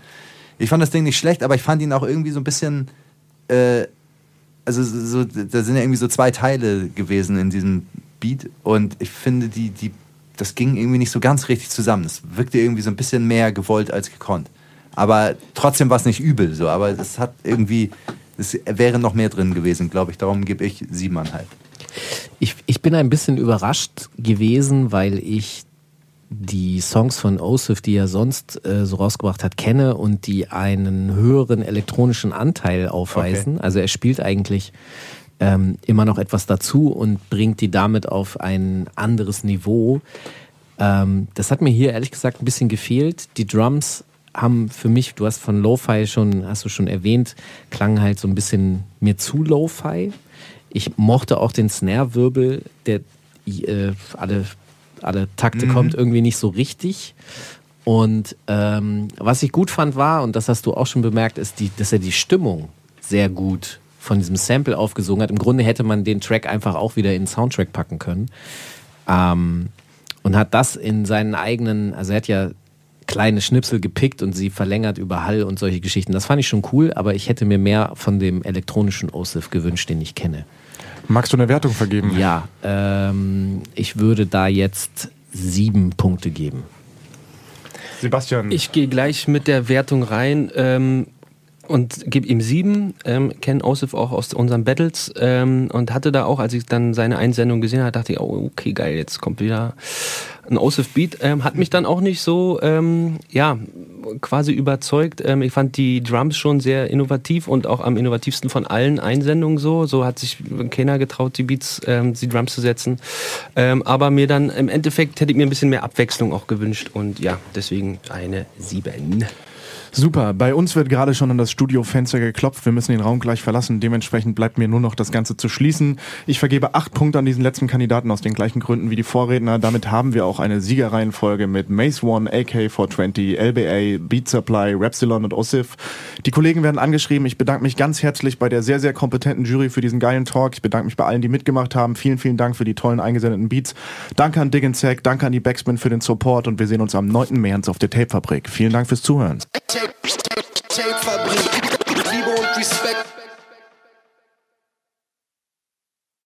Ich fand das Ding nicht schlecht, aber ich fand ihn auch irgendwie so ein bisschen. Äh, also so, da sind ja irgendwie so zwei Teile gewesen in diesem Beat und ich finde, die, die, das ging irgendwie nicht so ganz richtig zusammen. Es wirkte irgendwie so ein bisschen mehr gewollt als gekonnt. Aber trotzdem war es nicht übel so, aber es hat irgendwie, es wäre noch mehr drin gewesen, glaube ich. Darum gebe ich siebeneinhalb. Ich, ich bin ein bisschen überrascht gewesen, weil ich die Songs von Osif, die er sonst äh, so rausgebracht hat, kenne und die einen höheren elektronischen Anteil aufweisen. Also er spielt eigentlich ähm, immer noch etwas dazu und bringt die damit auf ein anderes Niveau. Ähm, das hat mir hier ehrlich gesagt ein bisschen gefehlt. Die Drums haben für mich, du hast von Lo-Fi schon, hast du schon erwähnt, klangen halt so ein bisschen mir zu Lo-Fi. Ich mochte auch den Snare-Wirbel, der äh, alle, alle Takte Mhm. kommt irgendwie nicht so richtig. Und ähm, was ich gut fand war, und das hast du auch schon bemerkt, ist, die, dass er die Stimmung sehr gut von diesem Sample aufgesogen hat. Im Grunde hätte man den Track einfach auch wieder in den Soundtrack packen können. Ähm, und hat das in seinen eigenen, also er hat ja kleine Schnipsel gepickt und sie verlängert über Hall und solche Geschichten. Das fand ich schon cool, aber ich hätte mir mehr von dem elektronischen OSIF gewünscht, den ich kenne. Magst du eine Wertung vergeben? Ja, ähm, ich würde da jetzt sieben Punkte geben. Sebastian. Ich gehe gleich mit der Wertung rein ähm, und gebe ihm sieben. Ähm, Kenne Osif auch aus unseren Battles ähm, und hatte da auch, als ich dann seine Einsendung gesehen habe, dachte ich, oh, okay, geil, jetzt kommt wieder ein Osif-Beat. Ähm, hat mich dann auch nicht so, ähm, ja, quasi überzeugt. Ähm, ich fand die Drums schon sehr innovativ und auch am innovativsten von allen Einsendungen so. So hat sich keiner getraut, die Beats, ähm, die Drums zu setzen. Ähm, aber mir dann im Endeffekt hätte ich mir ein bisschen mehr Abwechslung auch gewünscht und ja, deswegen eine 7. Super. Bei uns wird gerade schon an das Studiofenster geklopft. Wir müssen den Raum gleich verlassen. Dementsprechend bleibt mir nur noch das Ganze zu schließen. Ich vergebe acht Punkte an diesen letzten Kandidaten aus den gleichen Gründen wie die Vorredner. Damit haben wir auch eine Siegerreihenfolge mit Mace One, AK420, LBA, Beat Supply, Rapsilon und Osif. Die Kollegen werden angeschrieben. Ich bedanke mich ganz herzlich bei der sehr, sehr kompetenten Jury für diesen geilen Talk. Ich bedanke mich bei allen, die mitgemacht haben. Vielen, vielen Dank für die tollen eingesendeten Beats. Danke an Dig Sack, danke an die Backspin für den Support und wir sehen uns am 9. März auf der Tapefabrik. Vielen Dank fürs Zuhören. Tape, Tape, Tape Fabrik. Liebe und Respekt.